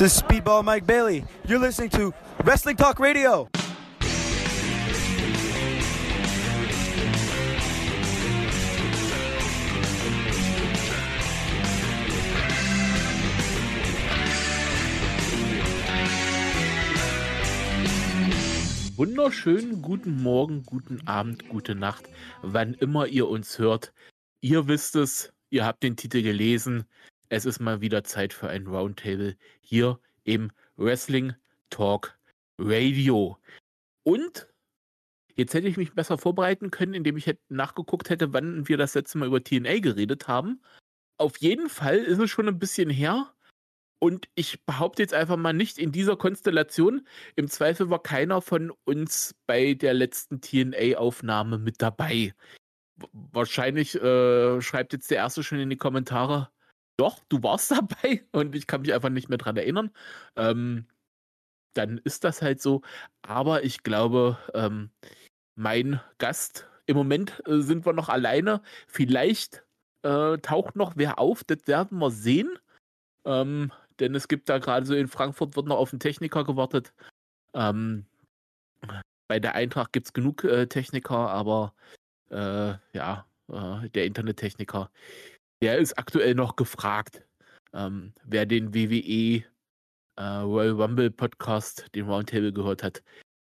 This is Speedball Mike Bailey. You're listening to Wrestling Talk Radio. Wunderschönen guten Morgen, guten Abend, gute Nacht, wann immer ihr uns hört. Ihr wisst es, ihr habt den Titel gelesen. Es ist mal wieder Zeit für ein Roundtable hier im Wrestling Talk Radio. Und jetzt hätte ich mich besser vorbereiten können, indem ich nachgeguckt hätte, wann wir das letzte Mal über TNA geredet haben. Auf jeden Fall ist es schon ein bisschen her. Und ich behaupte jetzt einfach mal nicht in dieser Konstellation. Im Zweifel war keiner von uns bei der letzten TNA-Aufnahme mit dabei. Wahrscheinlich äh, schreibt jetzt der Erste schon in die Kommentare, doch, du warst dabei und ich kann mich einfach nicht mehr dran erinnern. Ähm, dann ist das halt so. Aber ich glaube, ähm, mein Gast, im Moment äh, sind wir noch alleine. Vielleicht äh, taucht noch wer auf, das werden wir sehen. Ähm, denn es gibt da gerade so in Frankfurt wird noch auf einen Techniker gewartet. Ähm, bei der Eintracht gibt es genug äh, Techniker, aber äh, ja, äh, der Internettechniker, der ist aktuell noch gefragt. Ähm, wer den WWE äh, Royal Rumble Podcast, den Roundtable gehört hat,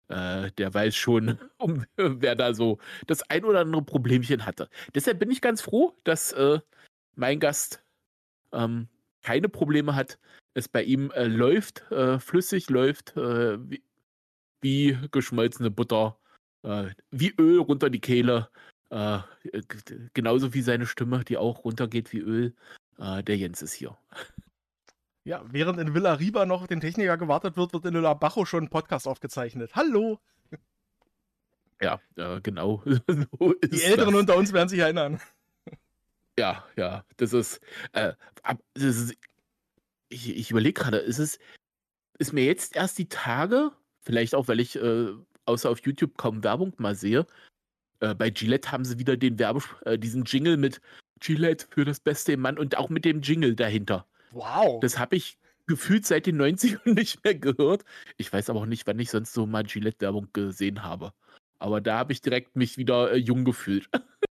äh, der weiß schon, um, wer da so das ein oder andere Problemchen hatte. Deshalb bin ich ganz froh, dass äh, mein Gast ähm, keine Probleme hat, es bei ihm äh, läuft, äh, flüssig läuft, äh, wie, wie, geschmolzene Butter, äh, wie Öl runter die Kehle. Äh, genauso wie seine Stimme, die auch runtergeht wie Öl. Äh, der Jens ist hier. Ja, während in Villa Riba noch auf den Techniker gewartet wird, wird in Bajo schon ein Podcast aufgezeichnet. Hallo! Ja, genau. so die Älteren das. unter uns werden sich erinnern. Ja, ja, das ist, das ist ich, ich überlege gerade, ist es, ist mir jetzt erst die Tage, vielleicht auch, weil ich äh, außer auf YouTube kaum Werbung mal sehe, äh, bei Gillette haben sie wieder den Werbe, äh, diesen Jingle mit Gillette für das Beste im Mann und auch mit dem Jingle dahinter. Wow. Das habe ich gefühlt seit den 90ern nicht mehr gehört. Ich weiß aber auch nicht, wann ich sonst so mal Gillette-Werbung gesehen habe. Aber da habe ich direkt mich wieder äh, jung gefühlt.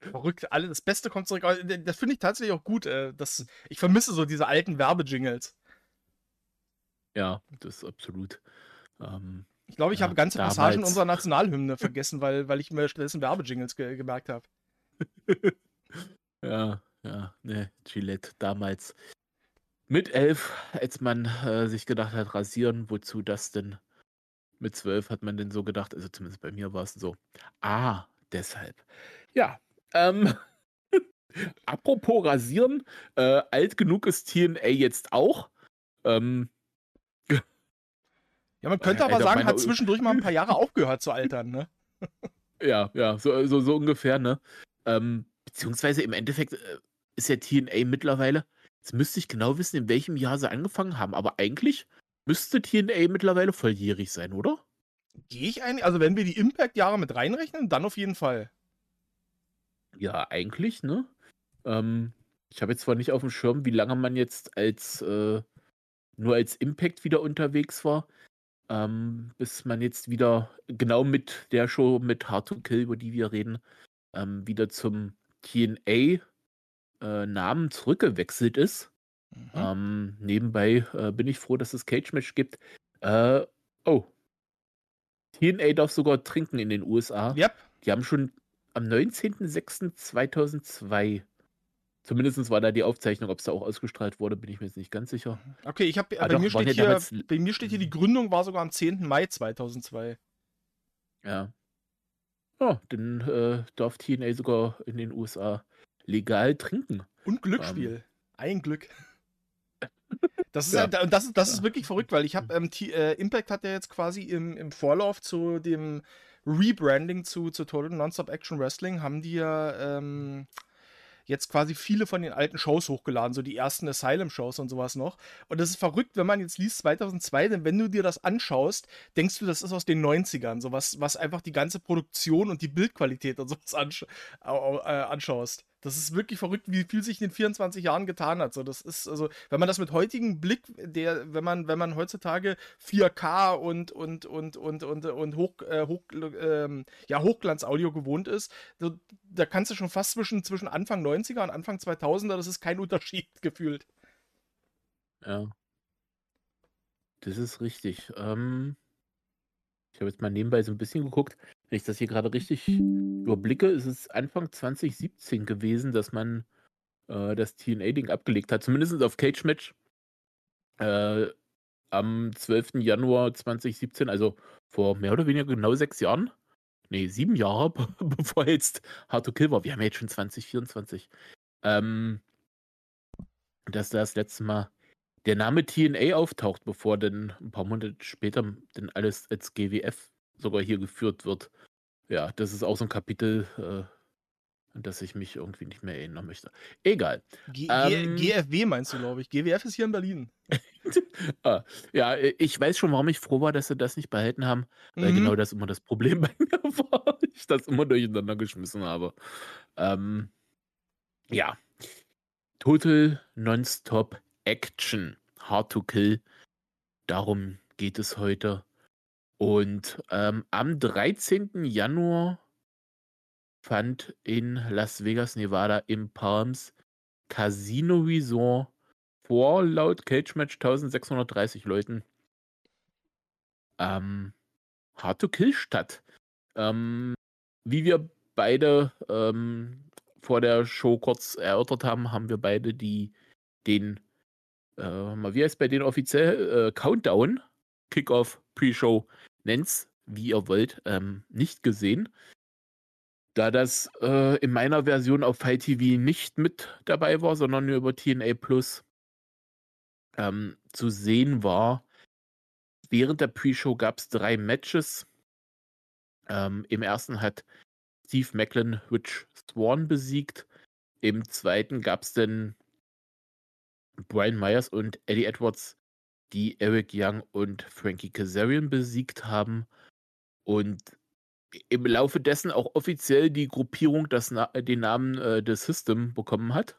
Verrückt, alle, das Beste kommt zurück. Das finde ich tatsächlich auch gut. Äh, das, ich vermisse so diese alten Werbejingles. Ja, das ist absolut. Ähm, ich glaube, ich ja, habe ganze damals. Passagen unserer Nationalhymne vergessen, weil, weil ich mir stattdessen Werbejingles ge gemerkt habe. ja, ja, ne, Gillette damals. Mit elf, als man äh, sich gedacht hat, rasieren, wozu das denn? Mit zwölf hat man denn so gedacht, also zumindest bei mir war es so. Ah, deshalb. Ja, ähm, apropos Rasieren, äh, alt genug ist TNA jetzt auch. Ähm, ja, man könnte äh, aber sagen, hat zwischendurch mal ein paar Jahre aufgehört zu altern, ne? ja, ja, so, so, so ungefähr, ne? Ähm, beziehungsweise im Endeffekt äh, ist ja TNA mittlerweile, jetzt müsste ich genau wissen, in welchem Jahr sie angefangen haben, aber eigentlich müsste TNA mittlerweile volljährig sein, oder? Gehe ich eigentlich, also wenn wir die Impact-Jahre mit reinrechnen, dann auf jeden Fall. Ja, eigentlich, ne? Ähm, ich habe jetzt zwar nicht auf dem Schirm, wie lange man jetzt als äh, nur als Impact wieder unterwegs war, ähm, bis man jetzt wieder genau mit der Show mit Hard to Kill, über die wir reden, ähm, wieder zum TNA-Namen äh, zurückgewechselt ist. Mhm. Ähm, nebenbei äh, bin ich froh, dass es Cage-Match gibt. Äh, oh. TNA darf sogar trinken in den USA. Yep. Die haben schon am 19.06.2002. Zumindest war da die Aufzeichnung, ob es da auch ausgestrahlt wurde, bin ich mir jetzt nicht ganz sicher. Okay, ich habe ah, bei, mir steht hier, bei mir steht hier, die Gründung war sogar am 10. Mai 2002. Ja. Ja, dann äh, darf TNA sogar in den USA legal trinken. Und Glücksspiel. Ähm. Ein Glück. Das ist, ja. halt, das, das ist wirklich verrückt, weil ich habe, ähm, äh, Impact hat ja jetzt quasi im, im Vorlauf zu dem Rebranding zu, zu Total Nonstop Action Wrestling haben die ja ähm, jetzt quasi viele von den alten Shows hochgeladen, so die ersten Asylum-Shows und sowas noch. Und das ist verrückt, wenn man jetzt liest 2002, denn wenn du dir das anschaust, denkst du, das ist aus den 90ern, so was, was einfach die ganze Produktion und die Bildqualität und sowas ansch äh, anschaust. Das ist wirklich verrückt, wie viel sich in den 24 Jahren getan hat. So, das ist, also, wenn man das mit heutigem Blick, der, wenn man, wenn man heutzutage 4K und, und, und, und, und, und Hoch, äh, Hoch, ähm, ja, Hochglanz-Audio gewohnt ist, so, da kannst du schon fast zwischen, zwischen Anfang 90er und Anfang 2000er, das ist kein Unterschied gefühlt. Ja. Das ist richtig. Ähm, ich habe jetzt mal nebenbei so ein bisschen geguckt. Wenn ich das hier gerade richtig überblicke, ist es Anfang 2017 gewesen, dass man äh, das TNA-Ding abgelegt hat. Zumindest auf Cage Match. Äh, am 12. Januar 2017, also vor mehr oder weniger genau sechs Jahren. Nee, sieben Jahre, bevor jetzt Hard to Kill war. Wir haben ja jetzt schon 2024. Ähm, dass das letzte Mal der Name TNA auftaucht, bevor dann ein paar Monate später dann alles als GWF sogar hier geführt wird. Ja, das ist auch so ein Kapitel, äh, an das ich mich irgendwie nicht mehr erinnern möchte. Egal. G ähm, GFW meinst du, glaube ich. GWF ist hier in Berlin. ah, ja, ich weiß schon, warum ich froh war, dass sie das nicht behalten haben, weil mhm. genau das immer das Problem bei mir war. Ich das immer durcheinander geschmissen habe. Ähm, ja. Total Nonstop Action. Hard to Kill. Darum geht es heute. Und ähm, am 13. Januar fand in Las Vegas, Nevada im Palms Casino Resort vor laut Cage Match 1630 Leuten ähm, Hard to Kill statt. Ähm, wie wir beide ähm, vor der Show kurz erörtert haben, haben wir beide die den äh, wie heißt bei denen offiziell äh, Countdown Kickoff Pre-Show nennt's wie ihr wollt ähm, nicht gesehen da das äh, in meiner Version auf Fight TV nicht mit dabei war, sondern nur über TNA Plus ähm, zu sehen war. Während der Pre-Show gab es drei Matches. Ähm, Im ersten hat Steve Macklin Rich Swan besiegt. Im zweiten gab es dann Brian Myers und Eddie Edwards, die Eric Young und Frankie Kazarian besiegt haben. Und im Laufe dessen auch offiziell die Gruppierung das den Namen äh, The System bekommen hat.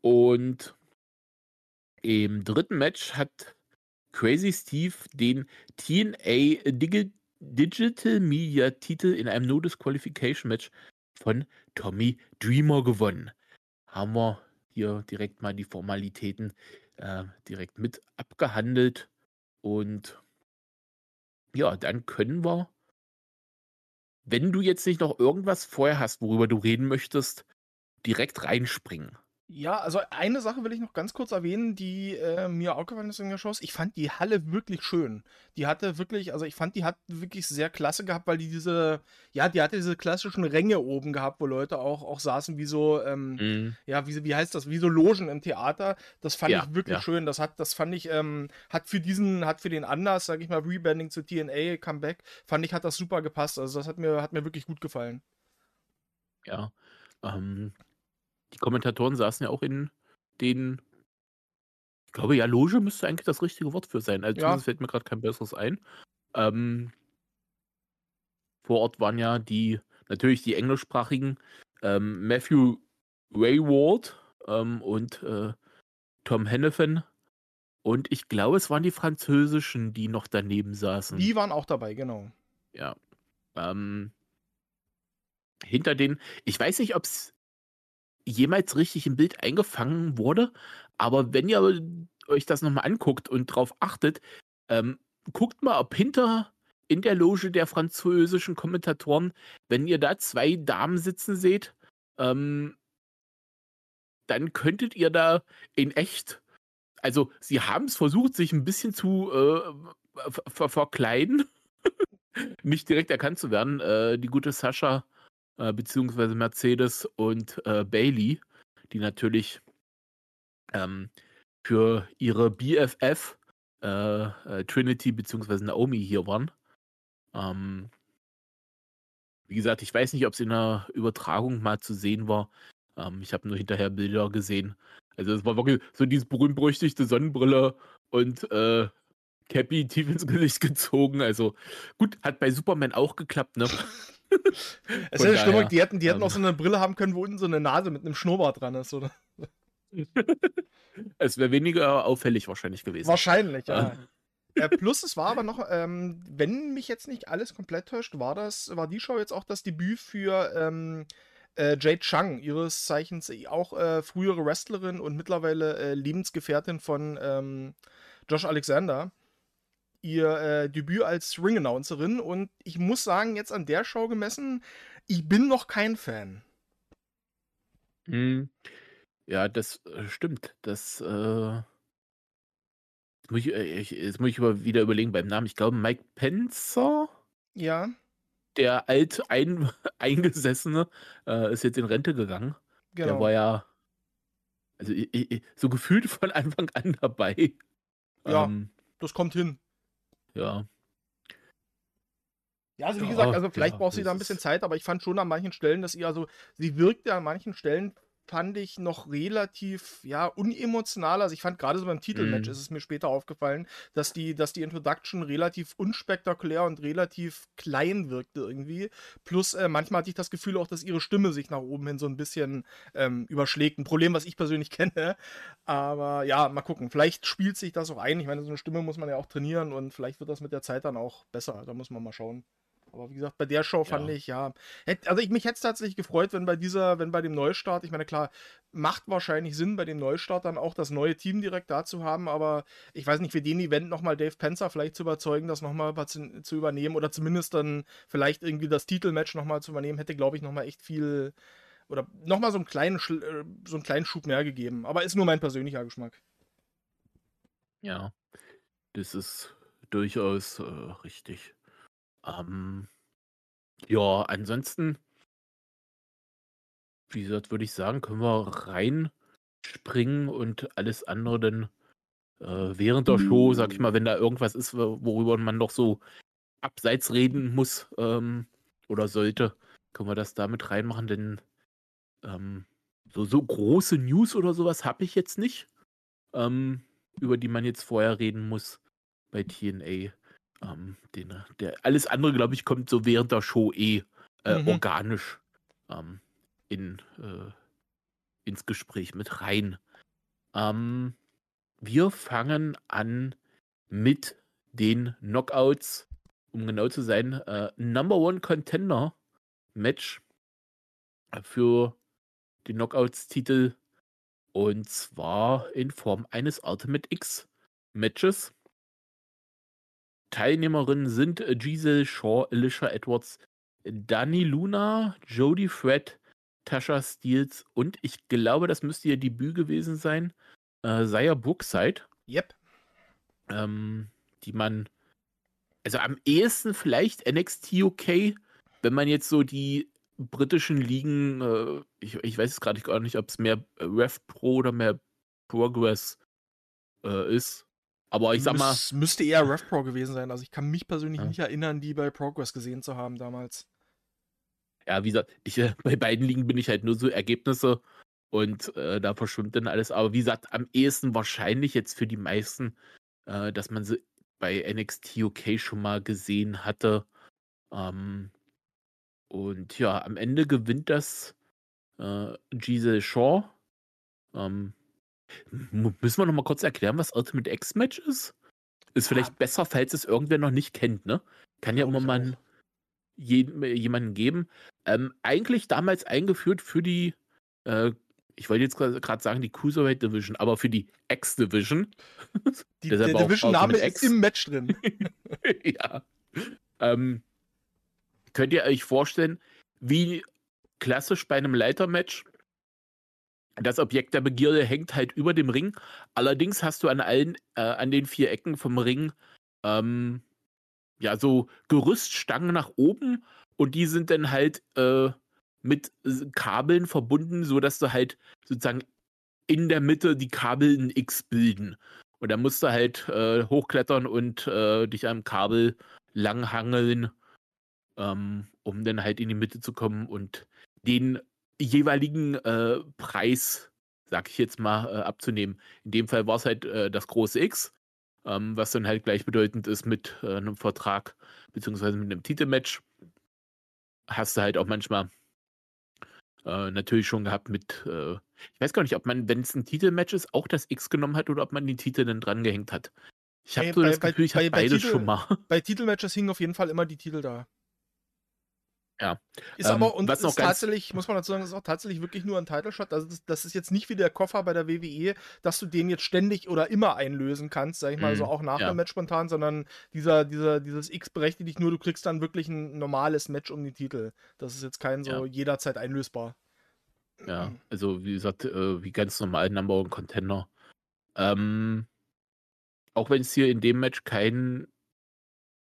Und im dritten Match hat Crazy Steve den TNA Dig Digital Media Titel in einem No Disqualification Match von Tommy Dreamer gewonnen. Haben wir hier direkt mal die Formalitäten äh, direkt mit abgehandelt. Und ja, dann können wir, wenn du jetzt nicht noch irgendwas vorher hast, worüber du reden möchtest, direkt reinspringen. Ja, also eine Sache will ich noch ganz kurz erwähnen, die äh, mir aufgefallen ist in der Show. Ich fand die Halle wirklich schön. Die hatte wirklich, also ich fand, die hat wirklich sehr klasse gehabt, weil die diese, ja, die hatte diese klassischen Ränge oben gehabt, wo Leute auch, auch saßen wie so, ähm, mhm. ja, wie, wie heißt das, wie so Logen im Theater. Das fand ja, ich wirklich ja. schön. Das hat, das fand ich, ähm, hat für diesen, hat für den Anlass, sag ich mal, Rebanding zu TNA, Comeback, fand ich, hat das super gepasst. Also das hat mir, hat mir wirklich gut gefallen. Ja. Ähm, die Kommentatoren saßen ja auch in den ich glaube, ja, Loge müsste eigentlich das richtige Wort für sein. Also, ja. fällt mir gerade kein besseres ein. Ähm, vor Ort waren ja die, natürlich die englischsprachigen ähm, Matthew Wayward ähm, und äh, Tom Hennepin. Und ich glaube, es waren die französischen, die noch daneben saßen. Die waren auch dabei, genau. Ja. Ähm, hinter den, ich weiß nicht, ob es jemals richtig im Bild eingefangen wurde. Aber wenn ihr euch das nochmal anguckt und drauf achtet, ähm, guckt mal, ob hinter in der Loge der französischen Kommentatoren, wenn ihr da zwei Damen sitzen seht, ähm, dann könntet ihr da in echt, also sie haben es versucht, sich ein bisschen zu äh, ver verkleiden, nicht direkt erkannt zu werden. Äh, die gute Sascha äh, beziehungsweise Mercedes und äh, Bailey, die natürlich ähm, für ihre BFF äh, äh, Trinity beziehungsweise Naomi hier waren. Ähm, wie gesagt, ich weiß nicht, ob es in der Übertragung mal zu sehen war. Ähm, ich habe nur hinterher Bilder gesehen. Also es war wirklich so diese berühmt-berüchtigte Sonnenbrille und äh, Cappy tief ins Gesicht gezogen. Also gut, hat bei Superman auch geklappt, ne? Es ist ja schlimmer, die hätten, die hätten ähm, auch so eine Brille haben können, wo unten so eine Nase mit einem Schnurrbart dran ist, oder? es wäre weniger auffällig wahrscheinlich gewesen. Wahrscheinlich, ja. äh, plus es war aber noch, ähm, wenn mich jetzt nicht alles komplett täuscht, war das, war die Show jetzt auch das Debüt für ähm, äh, Jade Chung, ihres Zeichens auch äh, frühere Wrestlerin und mittlerweile äh, Lebensgefährtin von ähm, Josh Alexander. Ihr äh, Debüt als Ring-Announcerin und ich muss sagen, jetzt an der Show gemessen, ich bin noch kein Fan. Mhm. Ja, das äh, stimmt. Das, äh, jetzt muss ich, äh, ich, jetzt muss ich wieder überlegen beim Namen. Ich glaube, Mike Penzer, Ja, der alt ein, Eingesessene, äh, ist jetzt in Rente gegangen. Der war genau. ja, also i- i- so gefühlt von Anfang an dabei. Ja. Ähm, das kommt hin. Ja. Ja, also wie gesagt, also vielleicht ja, braucht sie da ein bisschen Zeit, aber ich fand schon an manchen Stellen, dass ihr, also sie wirkt ja an manchen Stellen fand ich noch relativ, ja, unemotional. Also ich fand gerade so beim Titelmatch mm. ist es mir später aufgefallen, dass die, dass die Introduction relativ unspektakulär und relativ klein wirkte irgendwie. Plus äh, manchmal hatte ich das Gefühl auch, dass ihre Stimme sich nach oben hin so ein bisschen ähm, überschlägt. Ein Problem, was ich persönlich kenne. Aber ja, mal gucken. Vielleicht spielt sich das auch ein. Ich meine, so eine Stimme muss man ja auch trainieren und vielleicht wird das mit der Zeit dann auch besser. Da muss man mal schauen. Aber wie gesagt, bei der Show fand ja. ich, ja. Also ich, mich hätte es tatsächlich gefreut, wenn bei dieser, wenn bei dem Neustart, ich meine, klar, macht wahrscheinlich Sinn, bei dem Neustart dann auch das neue Team direkt da zu haben, aber ich weiß nicht, für den Event nochmal Dave Penzer vielleicht zu überzeugen, das nochmal zu, zu übernehmen oder zumindest dann vielleicht irgendwie das Titelmatch nochmal zu übernehmen, hätte, glaube ich, nochmal echt viel oder nochmal so einen kleinen, äh, so einen kleinen Schub mehr gegeben. Aber ist nur mein persönlicher Geschmack. Ja, das ist durchaus äh, richtig. Ähm, ja, ansonsten, wie gesagt, würde ich sagen, können wir reinspringen und alles andere dann äh, während der Show, sag ich mal, wenn da irgendwas ist, worüber man noch so abseits reden muss ähm, oder sollte, können wir das damit reinmachen, denn ähm, so, so große News oder sowas habe ich jetzt nicht, ähm, über die man jetzt vorher reden muss bei TNA. Ähm, den, der, alles andere, glaube ich, kommt so während der Show eh äh, mhm. organisch ähm, in, äh, ins Gespräch mit rein. Ähm, wir fangen an mit den Knockouts, um genau zu sein, äh, Number One Contender Match für den Knockouts-Titel und zwar in Form eines Ultimate X Matches. Teilnehmerinnen sind äh, Giselle Shaw, Alicia Edwards, Dani Luna, Jodie Fred, Tasha Steels und ich glaube, das müsste ihr Debüt gewesen sein, äh, Saya Brookside. Yep. Ähm, die man, also am ehesten vielleicht NXT UK, wenn man jetzt so die britischen Ligen, äh, ich, ich weiß es gerade gar nicht, ob es mehr Rev Pro oder mehr Progress äh, ist. Aber ich sag mal. Es müsste eher RevPro gewesen sein. Also ich kann mich persönlich ja. nicht erinnern, die bei Progress gesehen zu haben damals. Ja, wie gesagt, ich, äh, bei beiden Ligen bin ich halt nur so Ergebnisse und äh, da verschwimmt dann alles. Aber wie gesagt, am ehesten wahrscheinlich jetzt für die meisten, äh, dass man sie bei NXT UK schon mal gesehen hatte. Ähm, und ja, am Ende gewinnt das äh, Giselle Shaw. Ähm, Müssen wir noch mal kurz erklären, was Ultimate X-Match ist? Ist vielleicht ja. besser, falls es irgendwer noch nicht kennt, ne? Kann ja immer mal jemanden geben. Ähm, eigentlich damals eingeführt für die, äh, ich wollte jetzt gerade sagen, die Cruiserweight Division, aber für die X-Division. der Division-Name ist im Match drin. ja. Ähm, könnt ihr euch vorstellen, wie klassisch bei einem Leitermatch das Objekt der Begierde hängt halt über dem Ring. Allerdings hast du an allen, äh, an den vier Ecken vom Ring, ähm, ja, so Gerüststangen nach oben und die sind dann halt äh, mit Kabeln verbunden, sodass du halt sozusagen in der Mitte die Kabel ein X bilden. Und da musst du halt äh, hochklettern und äh, dich am Kabel langhangeln, ähm, um dann halt in die Mitte zu kommen und den jeweiligen äh, Preis, sag ich jetzt mal, äh, abzunehmen. In dem Fall war es halt äh, das große X, ähm, was dann halt gleichbedeutend ist mit äh, einem Vertrag beziehungsweise mit einem Titelmatch. hast du halt auch manchmal äh, natürlich schon gehabt mit, äh, ich weiß gar nicht, ob man, wenn es ein Titelmatch ist, auch das X genommen hat oder ob man den Titel dann dran gehängt hat. Ich habe Bei- so das bei- Gefühl, ich habe bei beides Titel- schon mal. Bei Titelmatches hingen auf jeden Fall immer die Titel da. Ja. Ist Ähm, aber und was ist tatsächlich, muss man dazu sagen, ist auch tatsächlich wirklich nur ein Title Shot. Also das, das ist jetzt nicht wie der Koffer bei der WWE, dass du den jetzt ständig oder immer einlösen kannst, sag ich mal, Mhm, so auch nach ja. dem Match spontan, sondern dieser, dieser, dieses X berechtigt dich nur, du kriegst dann wirklich ein normales Match um die Titel. Das ist jetzt kein so Ja. jederzeit einlösbar. Ja, also wie gesagt, äh, wie ganz normal Number One Contender. Ähm, auch wenn es hier in dem Match kein,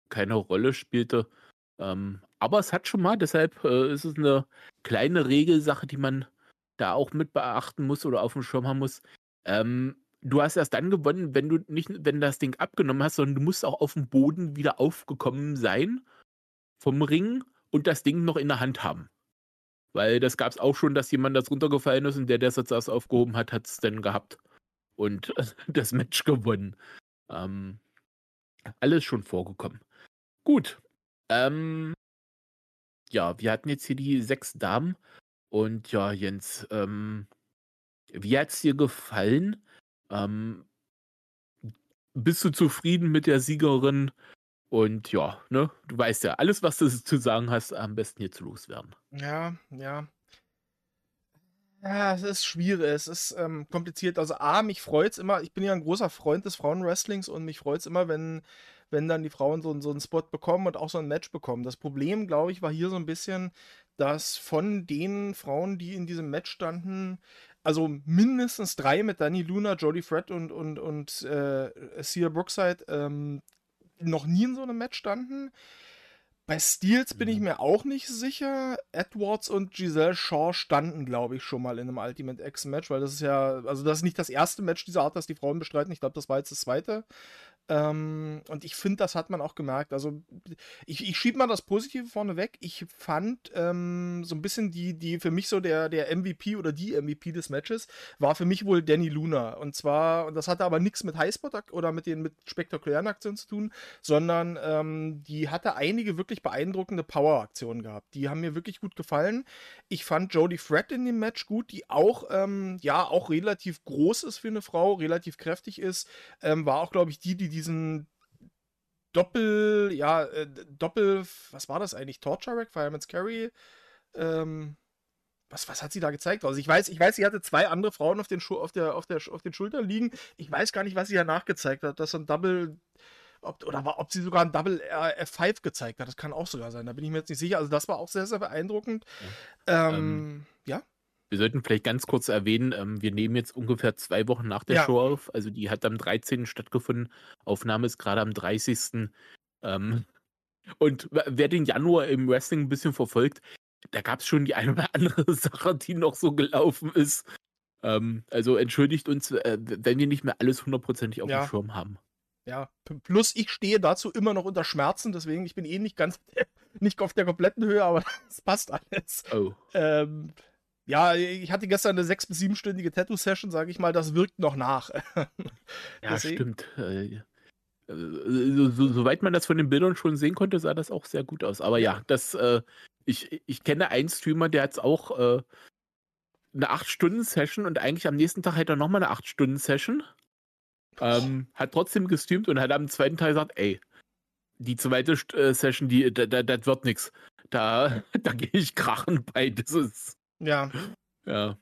keine Rolle spielte. Ähm, aber es hat schon mal, deshalb äh, ist es eine kleine Regelsache, die man da auch mit beachten muss oder auf dem Schirm haben muss. Ähm, du hast erst dann gewonnen, wenn du nicht, wenn das Ding abgenommen hast, sondern du musst auch auf dem Boden wieder aufgekommen sein vom Ring und das Ding noch in der Hand haben. Weil das gab es auch schon, dass jemand das runtergefallen ist und der, der es jetzt erst aufgehoben hat, hat es dann gehabt und das Match gewonnen. Ähm, alles schon vorgekommen. Gut. Ähm, ja, wir hatten jetzt hier die sechs Damen und ja, Jens, ähm, wie hat's dir gefallen? Ähm, bist du zufrieden mit der Siegerin? Und ja, ne, du weißt ja, alles, was du zu sagen hast, am besten jetzt loswerden. Ja, ja. Ja, es ist schwierig, es ist ähm, kompliziert. Also A, mich freut's immer, ich bin ja ein großer Freund des Frauenwrestlings und mich freut's immer, wenn, wenn dann die Frauen so, so einen Spot bekommen und auch so ein Match bekommen. Das Problem, glaube ich, war hier so ein bisschen, dass von den Frauen, die in diesem Match standen, also mindestens drei mit Dani Luna, Jodie Fred und, und, und äh, Sia Brookside ähm, noch nie in so einem Match standen. Bei Steels bin ich Mhm. mir auch nicht sicher. Edwards und Giselle Shaw standen, glaube ich, schon mal in einem Ultimate X-Match, weil das ist ja, also das ist nicht das erste Match dieser Art, das die Frauen bestreiten. Ich glaube, das war jetzt das zweite. Ähm, und ich finde, das hat man auch gemerkt. Also, ich, ich schiebe mal das Positive vorne weg. Ich fand ähm, so ein bisschen die, die für mich so der, der MVP oder die MVP des Matches war für mich wohl Danny Luna. Und zwar, und das hatte aber nichts mit Highspot oder mit den mit spektakulären Aktionen zu tun, sondern ähm, die hatte einige wirklich beeindruckende Power-Aktionen gehabt. Die haben mir wirklich gut gefallen. Ich fand Jodie Fred in dem Match gut, die auch, ähm, ja, auch relativ groß ist für eine Frau, relativ kräftig ist. Ähm, war auch, glaube ich, die, die diesen Doppel, ja, äh, Doppel, was war das eigentlich? Torture Rack, Fireman's Carry? Ähm, was, was hat sie da gezeigt? Also ich weiß, ich weiß, sie hatte zwei andere Frauen auf den, Schu auf der, auf der, auf den Schultern liegen. Ich weiß gar nicht, was sie danach gezeigt hat. Das ist ein Double, ob, oder war, ob sie sogar ein Double R- F5 gezeigt hat. Das kann auch sogar sein. Da bin ich mir jetzt nicht sicher. Also das war auch sehr, sehr beeindruckend. Ähm, ja. Wir sollten vielleicht ganz kurz erwähnen, ähm, wir nehmen jetzt ungefähr zwei Wochen nach der Ja. Show auf. Also die hat am 13. stattgefunden. Aufnahme ist gerade am 30. Ähm, und w- wer den Januar im Wrestling ein bisschen verfolgt, da gab es schon die eine oder andere Sache, die noch so gelaufen ist. Ähm, also entschuldigt uns, äh, wenn wir nicht mehr alles hundertprozentig auf Ja. dem Schirm haben. Ja, plus ich stehe dazu immer noch unter Schmerzen, deswegen ich bin eh nicht ganz, nicht auf der kompletten Höhe, aber es passt alles. Oh. Ähm, ja, ich hatte gestern eine sechs- bis siebenstündige Tattoo-Session, sage ich mal, das wirkt noch nach. Ja, stimmt. Äh, äh, so, so, soweit man das von den Bildern schon sehen konnte, sah das auch sehr gut aus. Aber ja, das, äh, ich, ich kenne einen Streamer, der hat auch äh, eine 8-Stunden-Session und eigentlich am nächsten Tag hat er nochmal eine 8-Stunden-Session. Ähm, hat trotzdem gestreamt und hat am zweiten Teil gesagt, ey, die zweite äh, Session, die, da, da, das wird nix. Da, da gehe ich krachen bei. Das ist, Ja, ja.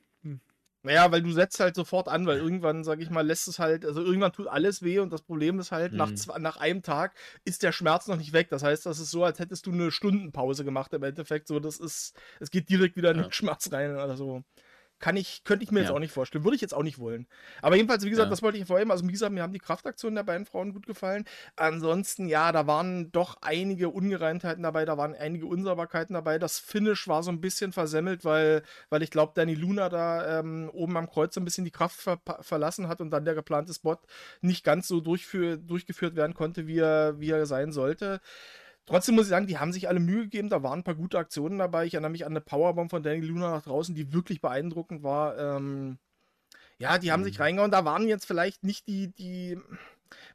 naja, weil du setzt halt sofort an, weil irgendwann, sage ich mal, lässt es halt, also irgendwann tut alles weh und das Problem ist halt, nach, Mhm. zwei, nach einem Tag ist der Schmerz noch nicht weg. Das heißt, das ist so, als hättest du eine Stundenpause gemacht im Endeffekt. So, das ist, es geht direkt wieder in Ja. den Schmerz rein oder so. Kann ich, könnte ich mir jetzt Ja. auch nicht vorstellen. Würde ich jetzt auch nicht wollen. Aber jedenfalls, wie gesagt, Ja. das wollte ich vorhin. Also, wie gesagt, mir haben die Kraftaktionen der beiden Frauen gut gefallen. Ansonsten, ja, da waren doch einige Ungereimtheiten dabei, da waren einige Unsauberkeiten dabei. Das Finish war so ein bisschen versemmelt, weil, weil ich glaube, Danny Luna da ähm, oben am Kreuz so ein bisschen die Kraft ver verlassen hat und dann der geplante Spot nicht ganz so durchgeführt werden konnte, wie er, wie er sein sollte. Trotzdem muss ich sagen, die haben sich alle Mühe gegeben. Da waren ein paar gute Aktionen dabei. Ich erinnere mich an eine Powerbomb von Danny Luna nach draußen, die wirklich beeindruckend war. Ähm, ja, die haben sich Mhm. reingehauen. Da waren jetzt vielleicht nicht die, die,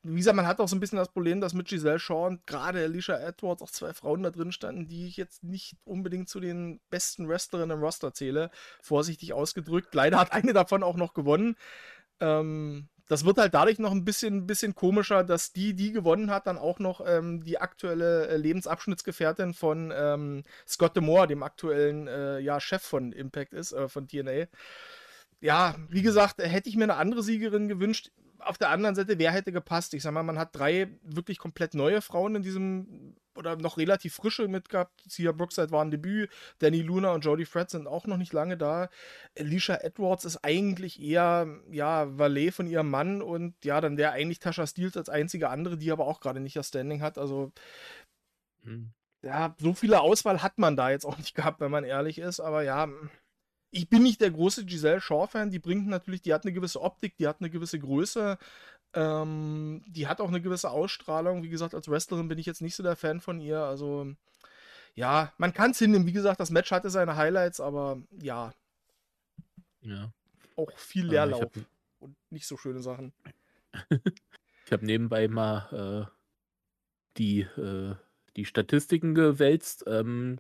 wie gesagt, man hat auch so ein bisschen das Problem, dass mit Giselle Shaw und gerade Alicia Edwards auch zwei Frauen da drin standen, die ich jetzt nicht unbedingt zu den besten Wrestlerinnen im Roster zähle. Vorsichtig ausgedrückt. Leider hat eine davon auch noch gewonnen. Ähm, das wird halt dadurch noch ein bisschen, bisschen komischer, dass die, die gewonnen hat, dann auch noch ähm, die aktuelle äh, Lebensabschnittsgefährtin von ähm, Scott Demore, dem aktuellen äh, ja, Chef von Impact ist, äh, von TNA. Ja, wie gesagt, hätte ich mir eine andere Siegerin gewünscht auf der anderen Seite, wer hätte gepasst? Ich sag mal, man hat drei wirklich komplett neue Frauen in diesem oder noch relativ frische mitgehabt. Sia Brookside war ein Debüt, Danny Luna und Jodie Fred sind auch noch nicht lange da. Alicia Edwards ist eigentlich eher, ja, Valet von ihrem Mann und ja, dann der eigentlich Tasha Steels als einzige andere, die aber auch gerade nicht das Standing hat. Also, hm. ja, so viele Auswahl hat man da jetzt auch nicht gehabt, wenn man ehrlich ist, aber ja, ich bin nicht der große Giselle Shaw-Fan. Die bringt natürlich, die hat eine gewisse Optik, die hat eine gewisse Größe, ähm, die hat auch eine gewisse Ausstrahlung. Wie gesagt, als Wrestlerin bin ich jetzt nicht so der Fan von ihr. Also, ja, man kann es hinnehmen. Wie gesagt, das Match hatte seine Highlights, aber ja. Ja. Auch viel äh, Leerlauf hab, und nicht so schöne Sachen. ich habe nebenbei mal äh, die, äh, die Statistiken gewälzt. Ähm,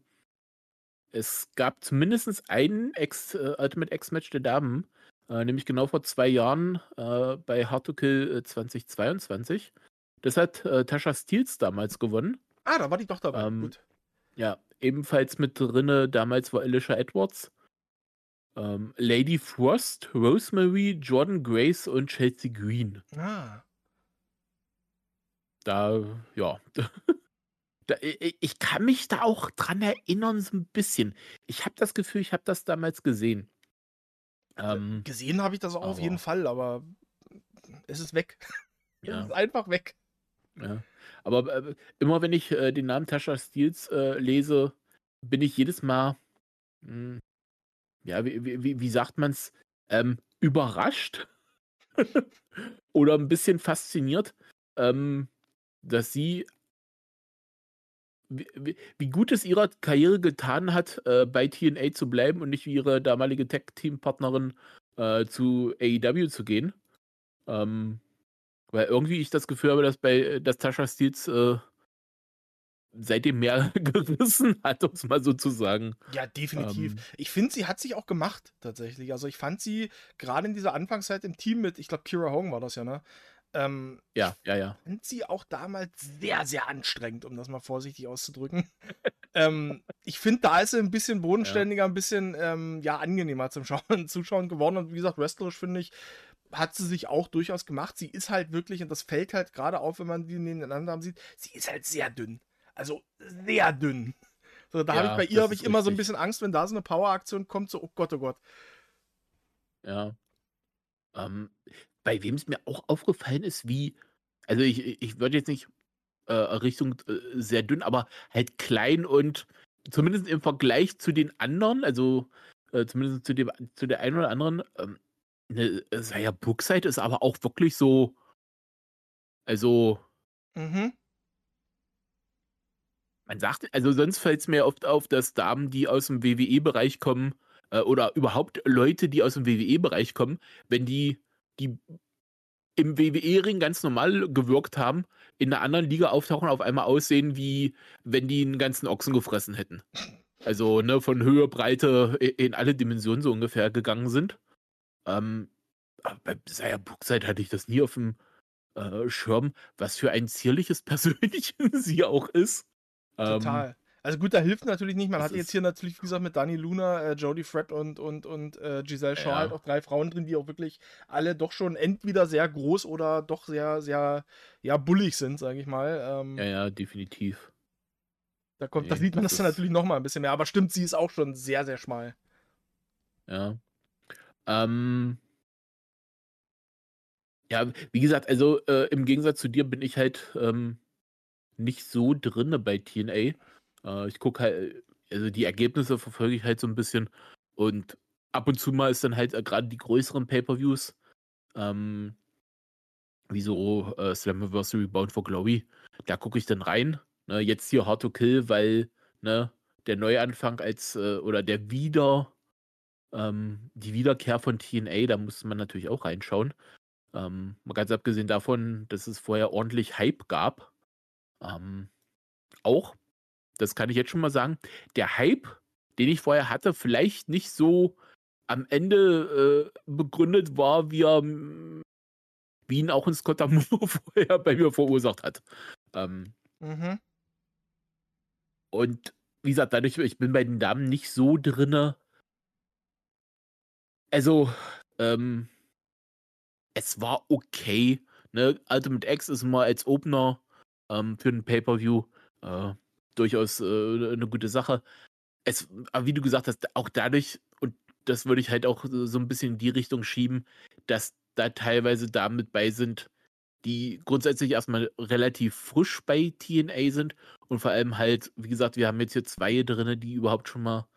es gab zumindest ein Ex, äh, Ultimate X-Match der Damen, äh, nämlich genau vor zwei Jahren äh, bei Hard to Kill 2022. Äh, das hat äh, Tasha Steels damals gewonnen. Ah, da war die doch dabei. Ähm, Gut. Ja, ebenfalls mit drinne, damals war Alicia Edwards. Ähm, Lady Frost, Rosemary, Jordan Grace und Chelsea Green. Ah. Da, ja. Da, ich kann mich da auch dran erinnern, so ein bisschen. Ich habe das Gefühl, ich habe das damals gesehen. Ähm, gesehen habe ich das auch auf jeden Fall, aber es ist weg. Ja. es ist einfach weg. Ja. Aber äh, immer wenn ich äh, den Namen Tasha Steels äh, lese, bin ich jedes Mal, mh, hm, ja, wie, wie, wie sagt man es, ähm, überrascht oder ein bisschen fasziniert, ähm, dass sie wie, wie, gut es ihrer Karriere getan hat, äh, bei TNA zu bleiben und nicht wie ihre damalige Tech-Team-Partnerin äh, zu AEW zu gehen. Ähm, weil irgendwie ich das Gefühl habe, dass bei dass Tasha Steels äh, seitdem mehr gerissen hat, um es mal so zu sagen. Ja, definitiv. Ähm, ich finde, sie hat sich auch gemacht, tatsächlich. Also ich fand sie gerade in dieser Anfangszeit im Team mit, ich glaube, Kira Hogan war das ja, ne? Ähm, ja, ja, ja. Fand sie auch damals sehr, sehr anstrengend, um das mal vorsichtig auszudrücken. ähm, ich finde, da ist sie ein bisschen bodenständiger, ja. ein bisschen ähm, ja, angenehmer zum Schauen, Zuschauen geworden. Und wie gesagt, wrestlerisch finde ich, hat sie sich auch durchaus gemacht. Sie ist halt wirklich, und das fällt halt gerade auf, wenn man die nebeneinander sieht, sie ist halt sehr dünn. Also sehr dünn. So, da ja, habe ich bei ihr habe ich immer so ein bisschen Angst, wenn da so eine Power-Aktion kommt, so, oh Gott, oh Gott. Ja. Ähm, bei wem es mir auch aufgefallen ist, wie, also ich, ich würde jetzt nicht äh, Richtung äh, sehr dünn, aber halt klein und zumindest im Vergleich zu den anderen, also äh, zumindest zu, dem, zu der einen oder anderen, ähm, ne, Saya Brookside ist aber auch wirklich so, also, mhm. man sagt, also sonst fällt es mir oft auf, dass Damen, die aus dem WWE-Bereich kommen, äh, oder überhaupt Leute, die aus dem WWE-Bereich kommen, wenn die die im WWE-Ring ganz normal gewirkt haben, in einer anderen Liga auftauchen, auf einmal aussehen, wie wenn die einen ganzen Ochsen gefressen hätten. Also ne, von Höhe, Breite in alle Dimensionen so ungefähr gegangen sind. Ähm, bei Saya Brookside hatte ich das nie auf dem äh, Schirm, was für ein zierliches Persönchen sie auch ist. Total. Also gut, da hilft natürlich nicht. Man das hat jetzt hier natürlich, wie gesagt, mit Dani Luna, äh, Jodie Fred und, und, und äh, Giselle Shaw ja. halt auch drei Frauen drin, die auch wirklich alle doch schon entweder sehr groß oder doch sehr, sehr, ja, bullig sind, sage ich mal. Ähm, ja, ja, definitiv. Da kommt, nee, da sieht man das, das dann natürlich noch mal ein bisschen mehr. Aber stimmt, sie ist auch schon sehr, sehr schmal. Ja. Ähm, ja, wie gesagt, also äh, im Gegensatz zu dir bin ich halt ähm, nicht so drinne bei TNA. Äh, ich gucke halt, also die Ergebnisse verfolge ich halt so ein bisschen und ab und zu mal ist dann halt äh, gerade die größeren Pay-Per-Views, ähm, wie so äh, Slammiversary Bound for Glory, da gucke ich dann rein. Ne? Jetzt hier Hard to Kill, weil ne, der Neuanfang als äh, oder der Wieder, ähm, die Wiederkehr von TNA, da muss man natürlich auch reinschauen. Ähm, ganz abgesehen davon, dass es vorher ordentlich Hype gab. Ähm, auch, das kann ich jetzt schon mal sagen, der Hype, den ich vorher hatte, vielleicht nicht so am Ende äh, begründet war, wie er wie ihn auch ein Scott Moore vorher bei mir verursacht hat. Ähm, mhm. Und wie gesagt, dadurch, ich bin bei den Damen nicht so drinne. Also, ähm, es war okay. Ne? Ultimate X ist mal als Opener ähm, für ein Pay-Per-View äh, durchaus äh, eine gute Sache. Es, aber wie du gesagt hast, auch dadurch, und das würde ich halt auch so ein bisschen in die Richtung schieben, dass da teilweise damit bei sind, die grundsätzlich erstmal relativ frisch bei TNA sind und vor allem halt, wie gesagt, wir haben jetzt hier zwei drin, die überhaupt schon mal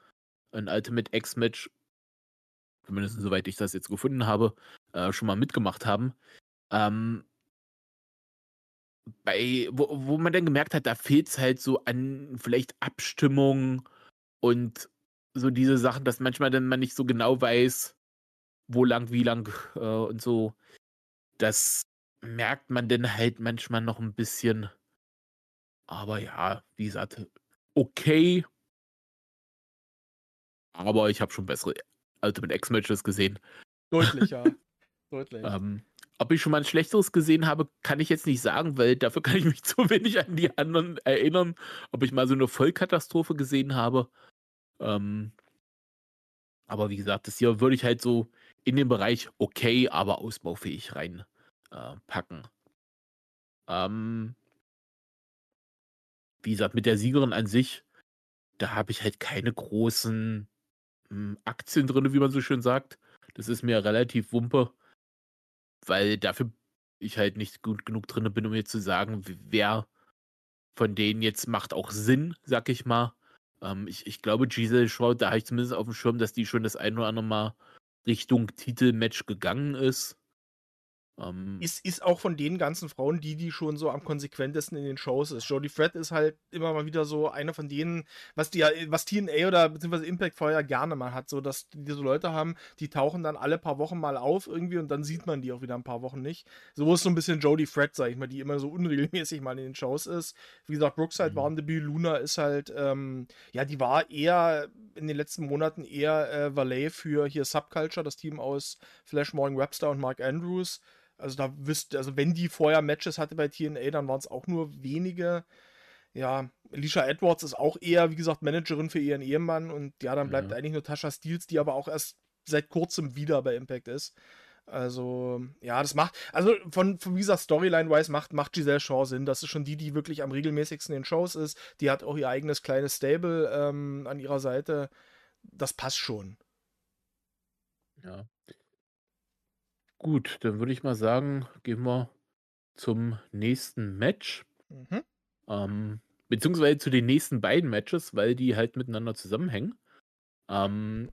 ein Ultimate X-Match, zumindest soweit ich das jetzt gefunden habe, äh, schon mal mitgemacht haben. Ähm, bei, wo, wo man dann gemerkt hat, da fehlt es halt so an vielleicht Abstimmung und so diese Sachen, dass manchmal dann man nicht so genau weiß, wo lang, wie lang äh, und so. Das merkt man denn halt manchmal noch ein bisschen. Aber ja, wie gesagt, okay. Aber ich habe schon bessere Ultimate X-Matches gesehen. Deutlich, ja. Deutlich. ähm, ob ich schon mal ein schlechteres gesehen habe, kann ich jetzt nicht sagen, weil dafür kann ich mich zu wenig an die anderen erinnern. Ob ich mal so eine Vollkatastrophe gesehen habe. Ähm, aber wie gesagt, das hier würde ich halt so in den Bereich okay, aber ausbaufähig reinpacken. Äh, ähm, wie gesagt, mit der Siegerin an sich, da habe ich halt keine großen hm, Aktien drin, wie man so schön sagt. Das ist mir relativ wumpe, weil dafür ich halt nicht gut genug drin bin, um jetzt zu sagen, wer von denen jetzt macht auch Sinn, sag ich mal. Ähm, ich, ich glaube, Giselle Shaw, da habe ich zumindest auf dem Schirm, dass die schon das ein oder andere Mal Richtung Titelmatch gegangen ist. Ähm, ist, ist auch von den ganzen Frauen die, die schon so am konsequentesten in den Shows ist. Jodie Fred ist halt immer mal wieder so einer von denen, was die was TNA oder beziehungsweise Impact vorher gerne mal hat, so dass die so Leute haben, die tauchen dann alle paar Wochen mal auf irgendwie und dann sieht man die auch wieder ein paar Wochen nicht. So ist so ein bisschen Jodie Fred, sag ich mal, die immer so unregelmäßig mal in den Shows ist. Wie gesagt, Brookside mhm. war ein Debüt, Luna ist halt, ähm, ja, die war eher in den letzten Monaten eher äh, Valet für hier Subculture, das Team aus Flash Morning Webster und Mark Andrews. Also da wüsste, also wenn die vorher Matches hatte bei TNA, dann waren es auch nur wenige. Ja, Alicia Edwards ist auch eher, wie gesagt, Managerin für ihren Ehemann und ja, dann bleibt ja. eigentlich nur Tasha Steels, die aber auch erst seit kurzem wieder bei Impact ist. Also, ja, das macht, also von, von wie gesagt, Storyline-wise macht, macht Giselle Shaw Sinn. Das ist schon die, die wirklich am regelmäßigsten in Shows ist. Die hat auch ihr eigenes kleines Stable ähm, an ihrer Seite. Das passt schon. Ja. Gut, dann würde ich mal sagen, gehen wir zum nächsten Match. Mhm. Ähm, beziehungsweise zu den nächsten beiden Matches, weil die halt miteinander zusammenhängen. Ähm,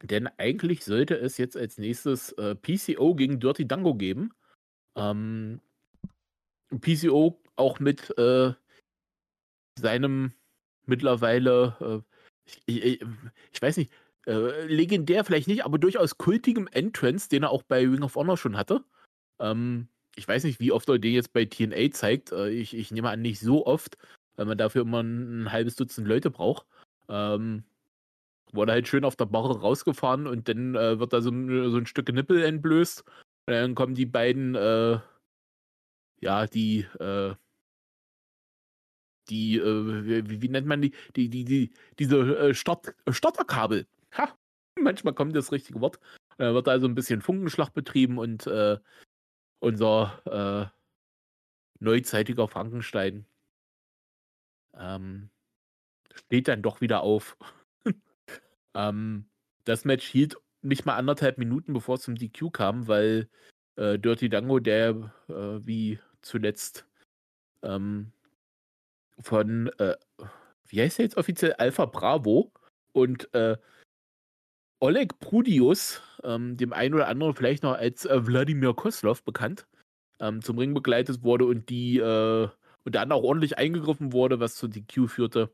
denn eigentlich sollte es jetzt als nächstes äh, PCO gegen Dirty Dango geben. Ähm, PCO auch mit äh, seinem mittlerweile, äh, ich, ich, ich, weiß nicht, äh, legendär vielleicht nicht, aber durchaus kultigem Entrance, den er auch bei Ring of Honor schon hatte. Ähm, ich weiß nicht, wie oft er den jetzt bei TNA zeigt. Äh, ich, ich nehme an, nicht so oft, weil man dafür immer ein, ein halbes Dutzend Leute braucht. Ähm, wurde halt schön auf der Barre rausgefahren und dann äh, wird da so, so, ein Stück Nippel entblößt. Und dann kommen die beiden, äh, ja, die, äh, die, äh, wie, wie, nennt man die, die, die, die diese äh, Start, Starterkabel Ha, manchmal kommt das richtige Wort. Da wird also ein bisschen Funkenschlag betrieben und äh, unser äh, neuzeitiger Frankenstein ähm, steht dann doch wieder auf. ähm, das Match hielt nicht mal anderthalb Minuten, bevor es zum DQ kam, weil äh, Dirty Dango, der äh, wie zuletzt ähm, von, äh, wie heißt er jetzt offiziell, Alpha Bravo und äh, Oleg Prudius, ähm, dem einen oder anderen vielleicht noch als äh, Wladimir Koslov bekannt, ähm, zum Ring begleitet wurde und die äh, und dann auch ordentlich eingegriffen wurde, was zu DQ führte.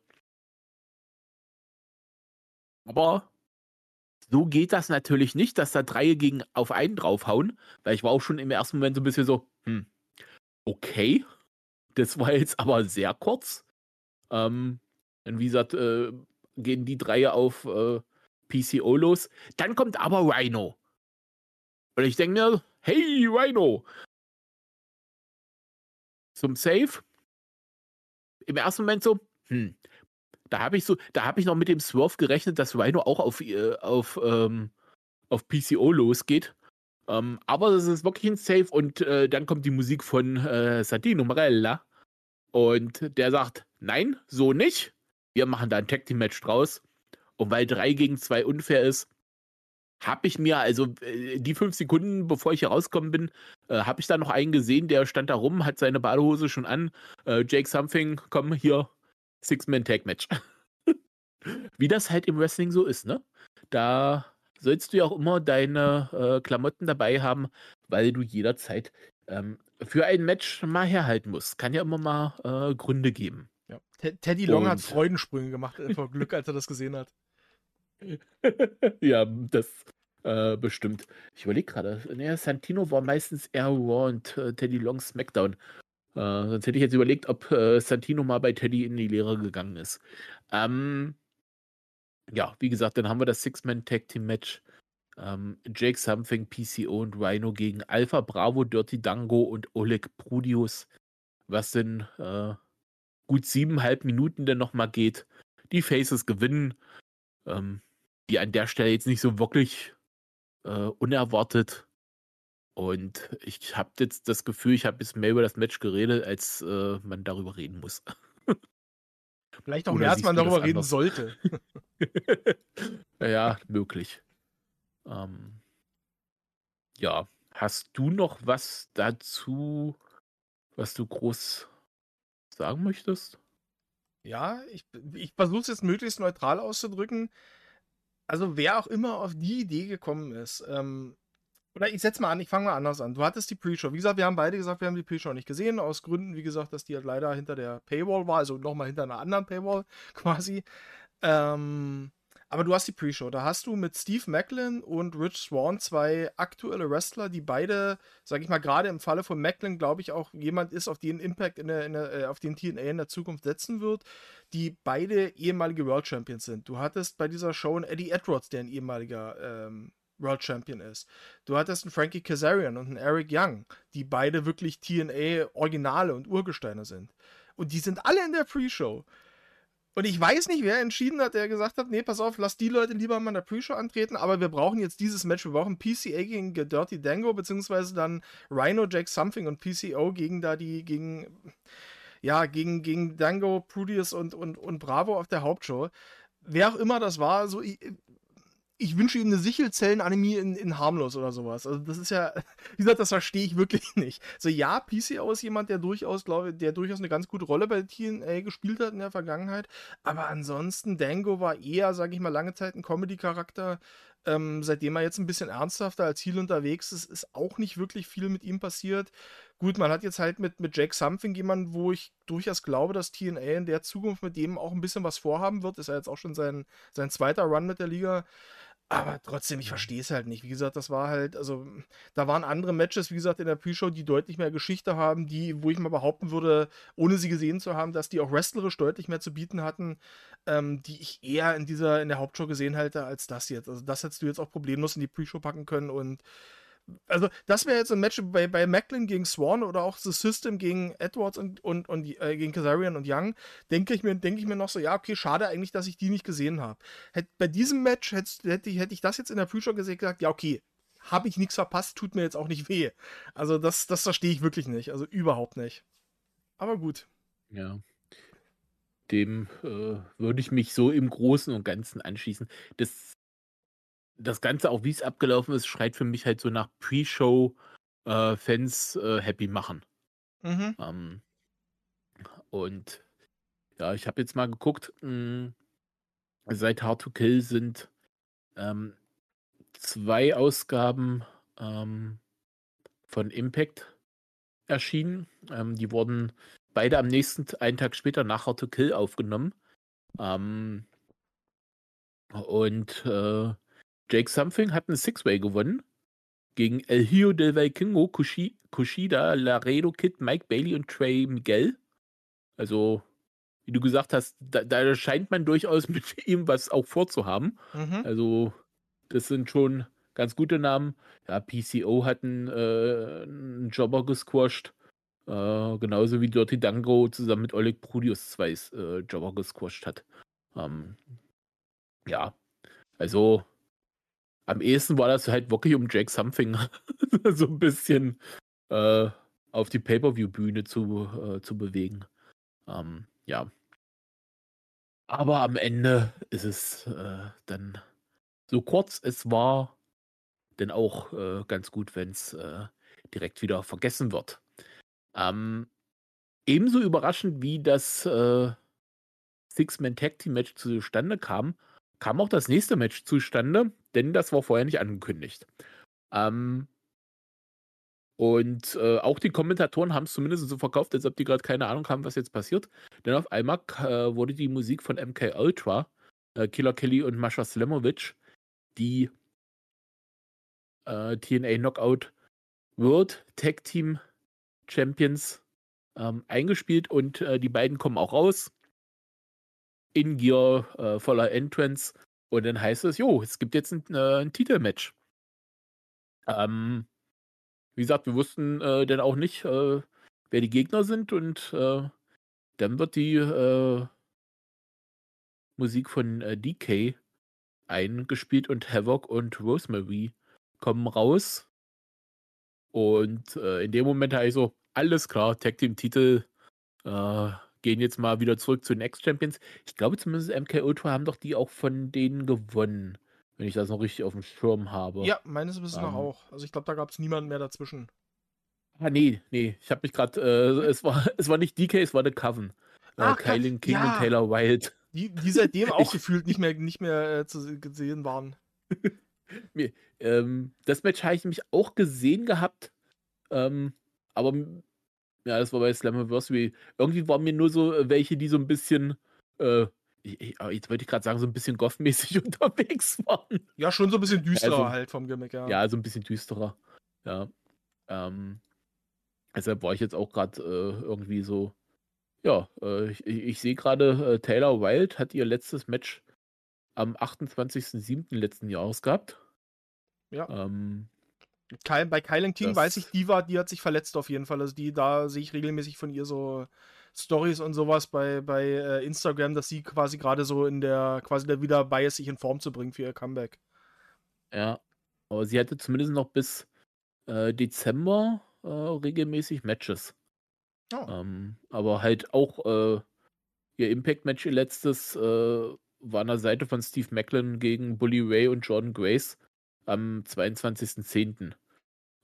Aber So geht das natürlich nicht, dass da drei gegen auf einen draufhauen, weil ich war auch schon im ersten Moment so ein bisschen so, hm, okay, das war jetzt aber sehr kurz. Ähm, und wie gesagt, äh, gehen die drei auf äh, PCO los. Dann kommt aber Rhino. Und ich denke mir, hey Rhino, zum Save. Im ersten Moment so, hm, da habe ich so, da habe ich noch mit dem Swerve gerechnet, dass Rhino auch auf, äh, auf, ähm, auf PCO losgeht. Ähm, aber das ist wirklich ein Save und äh, dann kommt die Musik von äh, Santino Marella. Und der sagt, nein, so nicht. Wir machen da ein Tag Team Match draus. Und weil 3 gegen 2 unfair ist, habe ich mir, also äh, die fünf Sekunden, bevor ich hier rausgekommen bin, äh, habe ich da noch einen gesehen, der stand da rum, hat seine Badehose schon an. Äh, Jake Something, komm hier, Six-Man-Tag-Match. Wie das halt im Wrestling so ist, ne? Da sollst du ja auch immer deine äh, Klamotten dabei haben, weil du jederzeit ähm, für ein Match mal herhalten musst. Kann ja immer mal äh, Gründe geben. Ja. Teddy Long Und hat Freudensprünge gemacht vor Glück, als er das gesehen hat. ja, das äh, bestimmt. Ich überlege gerade. Nee, Santino war meistens eher Raw und äh, Teddy Long SmackDown. Äh, sonst hätte ich jetzt überlegt, ob äh, Santino mal bei Teddy in die Lehre gegangen ist. Ähm, ja, wie gesagt, dann haben wir das Six-Man-Tag-Team-Match. Ähm, Jake Something, PCO und Rhino gegen Alpha Bravo, Dirty Dango und Oleg Prudius. Was denn äh, gut siebeneinhalb Minuten denn nochmal geht. Die Faces gewinnen. Ähm, die an der Stelle jetzt nicht so wirklich äh, unerwartet. Und ich habe jetzt das Gefühl, ich habe bis mehr über das Match geredet, als äh, man darüber reden muss. Vielleicht auch mehr, als man darüber reden sollte. ja, möglich. Ähm, ja, hast du noch was dazu, was du groß sagen möchtest? Ja, ich, ich versuche es jetzt möglichst neutral auszudrücken. Also, wer auch immer auf die Idee gekommen ist, ähm, oder ich setze mal an, ich fange mal anders an. Du hattest die Pre-Show. Wie gesagt, wir haben beide gesagt, wir haben die Pre-Show nicht gesehen, aus Gründen, wie gesagt, dass die halt leider hinter der Paywall war, also nochmal hinter einer anderen Paywall quasi. Ähm, aber du hast die Pre-Show. Da hast du mit Steve Macklin und Rich Swan zwei aktuelle Wrestler, die beide, sag ich mal, gerade im Falle von Macklin, glaube ich, auch jemand ist, auf den Impact in der, in der, äh, auf den TNA in der Zukunft setzen wird, die beide ehemalige World Champions sind. Du hattest bei dieser Show einen Eddie Edwards, der ein ehemaliger ähm, World Champion ist. Du hattest einen Frankie Kazarian und einen Eric Young, die beide wirklich TNA Originale und Urgesteine sind. Und die sind alle in der Pre-Show. Und ich weiß nicht, wer entschieden hat, der gesagt hat, nee, pass auf, lass die Leute lieber mal in der Pre-Show antreten, aber wir brauchen jetzt dieses Match. Wir brauchen PCA gegen Dirty Dango, beziehungsweise dann Rhino, Jack Something und PCO gegen da die, gegen, ja, gegen, gegen Dango, Prudius und, und, und Bravo auf der Hauptshow. Wer auch immer das war, so, ich, ich wünsche ihm eine Sichelzellenanämie in, in harmlos oder sowas. Also das ist ja, wie gesagt, das verstehe ich wirklich nicht. So ja, PCO ist jemand, der durchaus, glaube der durchaus eine ganz gute Rolle bei TNA gespielt hat in der Vergangenheit. Aber ansonsten, Dango war eher, sage ich mal, lange Zeit ein Comedy-Charakter. Ähm, seitdem er jetzt ein bisschen ernsthafter als Ziel unterwegs ist, ist auch nicht wirklich viel mit ihm passiert. Gut, man hat jetzt halt mit, mit Jake Something jemanden, wo ich durchaus glaube, dass TNA in der Zukunft mit dem auch ein bisschen was vorhaben wird. Ist ja jetzt auch schon sein, sein zweiter Run mit der Liga. Aber trotzdem, ich verstehe es halt nicht. Wie gesagt, das war halt, also da waren andere Matches, wie gesagt, in der Pre-Show, die deutlich mehr Geschichte haben, die, wo ich mal behaupten würde, ohne sie gesehen zu haben, dass die auch wrestlerisch deutlich mehr zu bieten hatten, ähm, die ich eher in dieser, in der Hauptshow gesehen halte, als das jetzt. Also das hättest du jetzt auch problemlos in die Pre-Show packen können und also das wäre jetzt ein Match bei, bei Macklin gegen Swan oder auch The System gegen Edwards und, und, und äh, gegen Kazarian und Young, denke ich, mir, ich mir noch so, ja, okay, schade eigentlich, dass ich die nicht gesehen habe. Bei diesem Match hätte, hätte, hätte ich das jetzt in der Pre-Show gesehen, gesagt, ja, okay, habe ich nichts verpasst, tut mir jetzt auch nicht weh. Also das, das verstehe ich wirklich nicht, also überhaupt nicht. Aber gut. Ja. Dem äh, würde ich mich so im Großen und Ganzen anschließen. Das das Ganze, auch wie es abgelaufen ist, schreit für mich halt so nach Pre-Show-Fans äh, äh, happy machen. Mhm. Ähm, und ja, ich habe jetzt mal geguckt, mh, hm, seit Hard to Kill sind ähm, zwei Ausgaben ähm, von Impact erschienen. Ähm, die wurden beide am nächsten, einen Tag später nach Hard to Kill aufgenommen. Ähm, und äh, Jake Something hat einen Six-Way gewonnen gegen El Hijo del Vikingo, Kushi, Kushida, Laredo Kid, Mike Bailey und Trey Miguel. Also, wie du gesagt hast, da, da scheint man durchaus mit ihm was auch vorzuhaben. Mhm. Also, das sind schon ganz gute Namen. Ja, PCO hat einen, äh, einen Jobber gesquashed. Äh, genauso wie Dirty Dango zusammen mit Oleg Prudius zwei äh, Jobber gesquashed hat. Ähm, ja, also am ehesten war das halt wirklich um Jake Something so ein bisschen äh, auf die Pay-Per-View-Bühne zu, äh, zu bewegen. Ähm, ja. Aber am Ende ist es äh, dann so kurz es war, denn auch äh, ganz gut, wenn es äh, direkt wieder vergessen wird. Ähm, ebenso überraschend wie das äh, Six-Man-Tag-Team-Match zustande kam, kam auch das nächste Match zustande, denn das war vorher nicht angekündigt. Ähm, und äh, auch die Kommentatoren haben es zumindest so verkauft, als ob die gerade keine Ahnung haben, was jetzt passiert. Denn auf einmal äh, wurde die Musik von MK Ultra, äh, Killer Kelly und Mascha Slamovic, die äh, TNA Knockout World Tag Team Champions ähm, eingespielt und äh, die beiden kommen auch raus. In Gear, äh, voller Entrance. Und dann heißt es, jo, es gibt jetzt ein, äh, ein Titelmatch. Ähm, wie gesagt, wir wussten äh, dann auch nicht, äh, wer die Gegner sind und äh, dann wird die äh, Musik von äh, DK eingespielt und Havoc und Rosemary kommen raus. Und in dem Moment habe ich so, alles klar, Tag Team Titel gehen jetzt mal wieder zurück zu den Ex-Champions. Ich glaube zumindest MK Ultra haben doch die auch von denen gewonnen, wenn ich das noch richtig auf dem Schirm habe. Ja, meines Wissens Ähm. auch. Also ich glaube, da gab es niemanden mehr dazwischen. Ah, nee, nee, ich habe mich gerade, äh, es, war, es war nicht DK, es war The Coven. Äh, Ach, Kylan King ja. und Taylor Wilde. Die, die seitdem auch gefühlt nicht mehr, nicht mehr äh, zu gesehen waren. Ähm, das Match habe ich nämlich auch gesehen gehabt. Ähm, aber ja, das war bei Slammiversary. Irgendwie waren mir nur so äh, welche, die so ein bisschen, äh, ich, ich, aber jetzt wollte ich gerade sagen, so ein bisschen gothmäßig unterwegs waren. Ja, schon so ein bisschen düsterer Also- halt vom Gimmick, ja. Ja, so ein bisschen düsterer. Ja. Ähm, deshalb war ich jetzt auch gerade äh, irgendwie so. Ja, äh, ich, ich sehe gerade, äh, Taylor Wilde hat ihr letztes Match am 28.07. letzten Jahres gehabt. Ja. Ähm, Kyle, bei Kylan King Das- weiß ich, die war, die hat sich verletzt auf jeden Fall. Also die, da sehe ich regelmäßig von ihr so Stories und sowas bei, bei äh, Instagram, dass sie quasi gerade so in der, quasi da wieder bei ist, sich in Form zu bringen für ihr Comeback. Ja, aber sie hatte zumindest noch bis äh, Dezember äh, regelmäßig Matches. Oh. Ähm, aber halt auch äh, ihr Impact-Match, ihr letztes, äh, war an der Seite von Steve Macklin gegen Bully Ray und Jordan Grace am 22.10.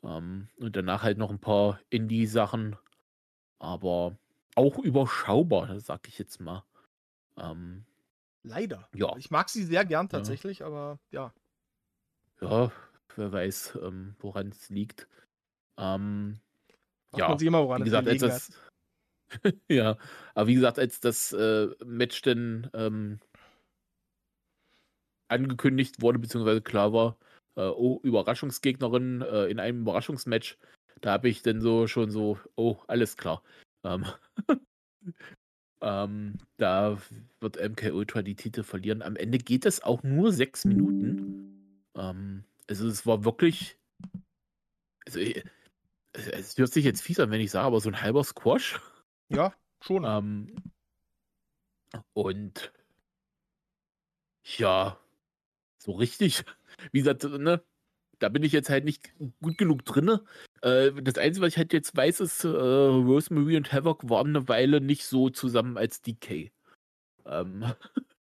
Ähm, und danach halt noch ein paar Indie-Sachen, aber auch überschaubar, sag ich jetzt mal. Ähm, Leider. Ja. Ich mag sie sehr gern tatsächlich, aber ja. ja, wer weiß, ähm, woran es liegt. Ähm, Ja, man sich immer, woran wie es gesagt, als das, ja, aber wie gesagt, als das äh, Match dann ähm, angekündigt wurde, beziehungsweise klar war, oh, Überraschungsgegnerin äh, in einem Überraschungsmatch, da habe ich dann so schon so, oh, alles klar. Ähm, ähm, da wird MK Ultra die Titel verlieren. Am Ende geht es auch nur sechs Minuten. Ähm, also es war wirklich, also äh, es, es hört sich jetzt fies an, wenn ich sage, aber so ein halber Squash. Ja, schon. Ähm, und ja, so richtig, wie gesagt, ne, da bin ich jetzt halt nicht gut genug drinne. Äh, das Einzige, was ich halt jetzt weiß, ist, äh, Rosemary und Havoc waren eine Weile nicht so zusammen als DK. Ähm,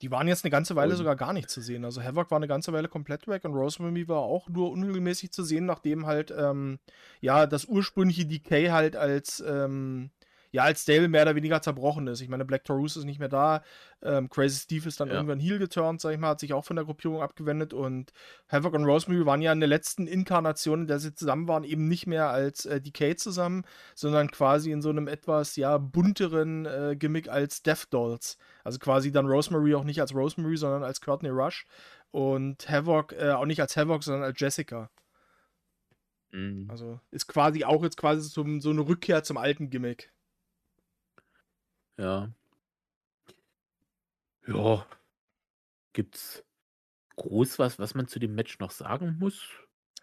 Die waren jetzt eine ganze Weile Und- sogar gar nicht zu sehen. Also Havoc war eine ganze Weile komplett weg und Rosemary war auch nur unregelmäßig zu sehen, nachdem halt, ähm, ja, das ursprüngliche Decay halt als, ähm, ja, als Stable mehr oder weniger zerbrochen ist. Ich meine, Black Taurus ist nicht mehr da. Ähm, Crazy Steve ist dann ja. irgendwann Heel geturnt, sag ich mal, hat sich auch von der Gruppierung abgewendet und Havoc und Rosemary waren ja in der letzten Inkarnation, in der sie zusammen waren, eben nicht mehr als äh, Decay zusammen, sondern quasi in so einem etwas, ja, bunteren äh, Gimmick als Death Dolls. Also quasi dann Rosemary auch nicht als Rosemary, sondern als Courtney Rush und Havoc äh, auch nicht als Havoc, sondern als Jessica. Mhm. Also ist quasi auch jetzt quasi zum, so eine Rückkehr zum alten Gimmick. Ja. Ja. Gibt's groß was, was man zu dem Match noch sagen muss?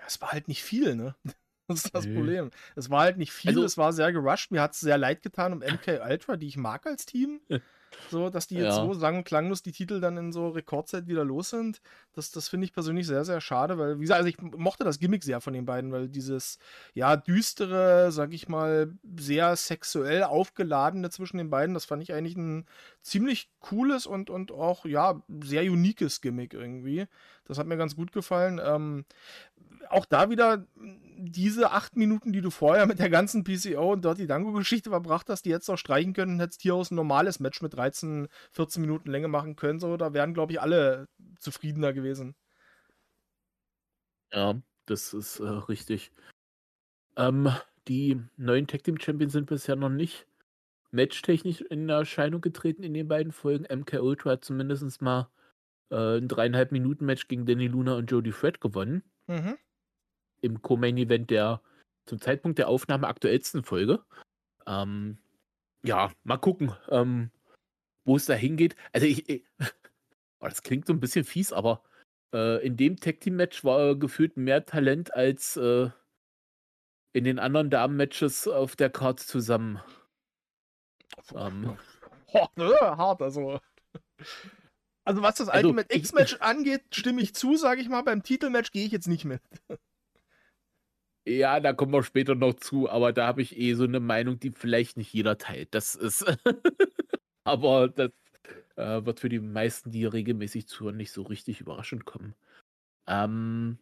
Es war halt nicht viel, ne? Das ist das nee. Problem. Es war halt nicht viel, also, es war sehr gerusht. Mir hat es sehr leid getan um MK Ultra, die ich mag als Team. So, dass die jetzt ja. so sang- und klanglos die Titel dann in so Rekordzeit wieder los sind. Das, das finde ich persönlich sehr, sehr schade, weil, wie gesagt, also ich mochte das Gimmick sehr von den beiden, weil dieses, ja, düstere, sag ich mal, sehr sexuell aufgeladene zwischen den beiden, das fand ich eigentlich ein ziemlich cooles und, und auch, ja, sehr uniques Gimmick irgendwie. Das hat mir ganz gut gefallen. Ähm, auch da wieder diese acht Minuten, die du vorher mit der ganzen PCO und Dirty Dango-Geschichte verbracht hast, die jetzt auch streichen können, hättest hier aus ein normales Match mit 13, 14 Minuten Länge machen können. So, da wären, glaube ich, alle zufriedener gewesen. Ja, das ist äh, richtig. Ähm, die neuen Tag Team Champions sind bisher noch nicht matchtechnisch in Erscheinung getreten in den beiden Folgen. MK Ultra hat zumindest mal äh, ein dreieinhalb Minuten Match gegen Danny Luna und Jody Fred gewonnen. Mhm im Co-Main-Event der zum Zeitpunkt der Aufnahme aktuellsten Folge. Ähm, ja, mal gucken, ähm, wo es da hingeht. Also ich, ich oh, das klingt so ein bisschen fies, aber äh, in dem Tag Team Match war gefühlt mehr Talent als äh, in den anderen Damen-Matches auf der Karte zusammen. Ähm, oh, ne? Hart, also. Also was das also, Ultimate X-Match angeht, stimme ich zu, sage ich mal. Beim Titelmatch gehe ich jetzt nicht mit. Ja, da kommen wir später noch zu, aber da habe ich eh so eine Meinung, die vielleicht nicht jeder teilt. Das ist. aber das äh, wird für die meisten, die regelmäßig zuhören, nicht so richtig überraschend kommen. Ähm,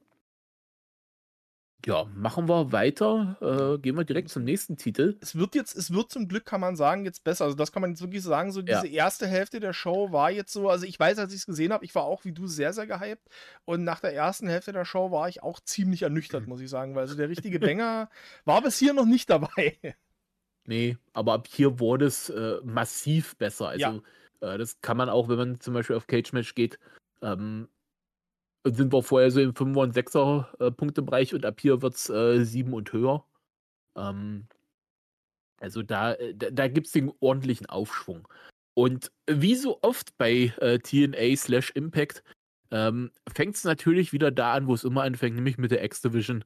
ja, machen wir weiter. Äh, gehen wir direkt zum nächsten Titel. Es wird jetzt, es wird zum Glück, kann man sagen, jetzt besser. Also, das kann man jetzt wirklich sagen. So, diese ja. erste Hälfte der Show war jetzt so. Also, ich weiß, als ich es gesehen habe, ich war auch wie du sehr, sehr gehypt. Und nach der ersten Hälfte der Show war ich auch ziemlich ernüchtert, muss ich sagen. Weil also der richtige Banger war bis hier noch nicht dabei. Nee, aber ab hier wurde es äh, massiv besser. Also, ja. äh, das kann man auch, wenn man zum Beispiel auf Cage Match geht, ähm, sind wir vorher so im 5er und 6er äh, Punktebereich und ab hier wird es äh, 7 und höher. Ähm, also da, äh, da, da gibt es den ordentlichen Aufschwung. Und wie so oft bei äh, TNA slash Impact ähm, fängt es natürlich wieder da an, wo es immer anfängt, nämlich mit der X-Division,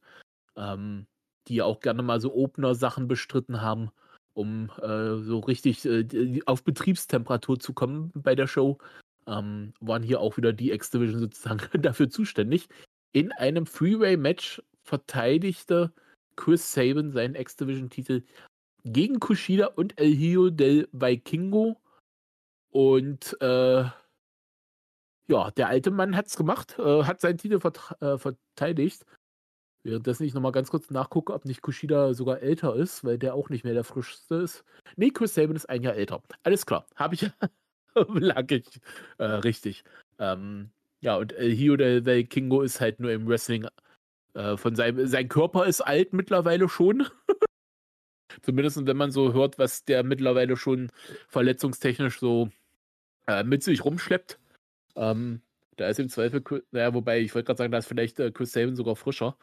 ähm, die ja auch gerne mal so Opener-Sachen bestritten haben, um äh, so richtig äh, auf Betriebstemperatur zu kommen bei der Show ähm, waren hier auch wieder die X-Division sozusagen dafür zuständig. In einem Freeway-Match verteidigte Chris Sabin seinen X-Division-Titel gegen Kushida und El Hijo del Vikingo. Und äh, ja, der alte Mann hat es gemacht, äh, hat seinen Titel äh, verteidigt. Währenddessen ich nochmal ganz kurz nachgucke, ob nicht Kushida sogar älter ist, weil der auch nicht mehr der frischste ist. Nee, Chris Sabin ist ein Jahr älter. Alles klar, habe ich, lag ich äh, richtig. Ähm, ja, und El Hio del Kingo ist halt nur im Wrestling äh, von seinem, sein Körper ist alt mittlerweile schon. Zumindest wenn man so hört, was der mittlerweile schon verletzungstechnisch so äh, mit sich rumschleppt. Ähm, da ist im Zweifel, naja, wobei ich wollte gerade sagen, da ist vielleicht äh, Chris Sabin sogar frischer.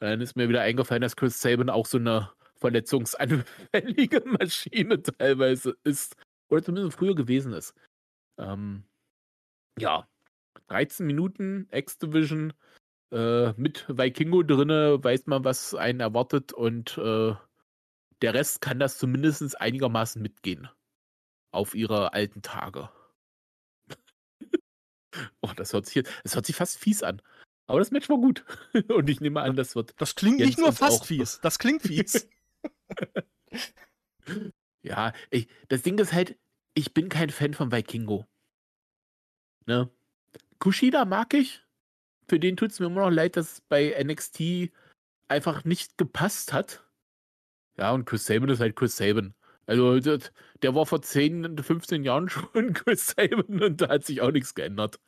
Dann ist mir wieder eingefallen, dass Chris Sabin auch so eine verletzungsanfällige Maschine teilweise ist. Oder zumindest früher gewesen ist. Ähm, ja, 13 Minuten X-Division äh, mit Vikingo drinne, weiß man, was einen erwartet und äh, der Rest kann das zumindest einigermaßen mitgehen auf ihre alten Tage. oh, das hört sich das hört sich fast fies an. Aber das Match war gut. und ich nehme an, das wird. Das klingt nicht nur fast fies, das klingt fies. ja, ich, das Ding ist halt, ich bin kein Fan von Vikingo. Ne? Kushida mag ich. Für den tut es mir immer noch leid, dass es bei NXT einfach nicht gepasst hat. Ja, und Chris Sabin ist halt Chris Sabin. Also der war vor 10, 15 Jahren schon Chris Sabin und da hat sich auch nichts geändert.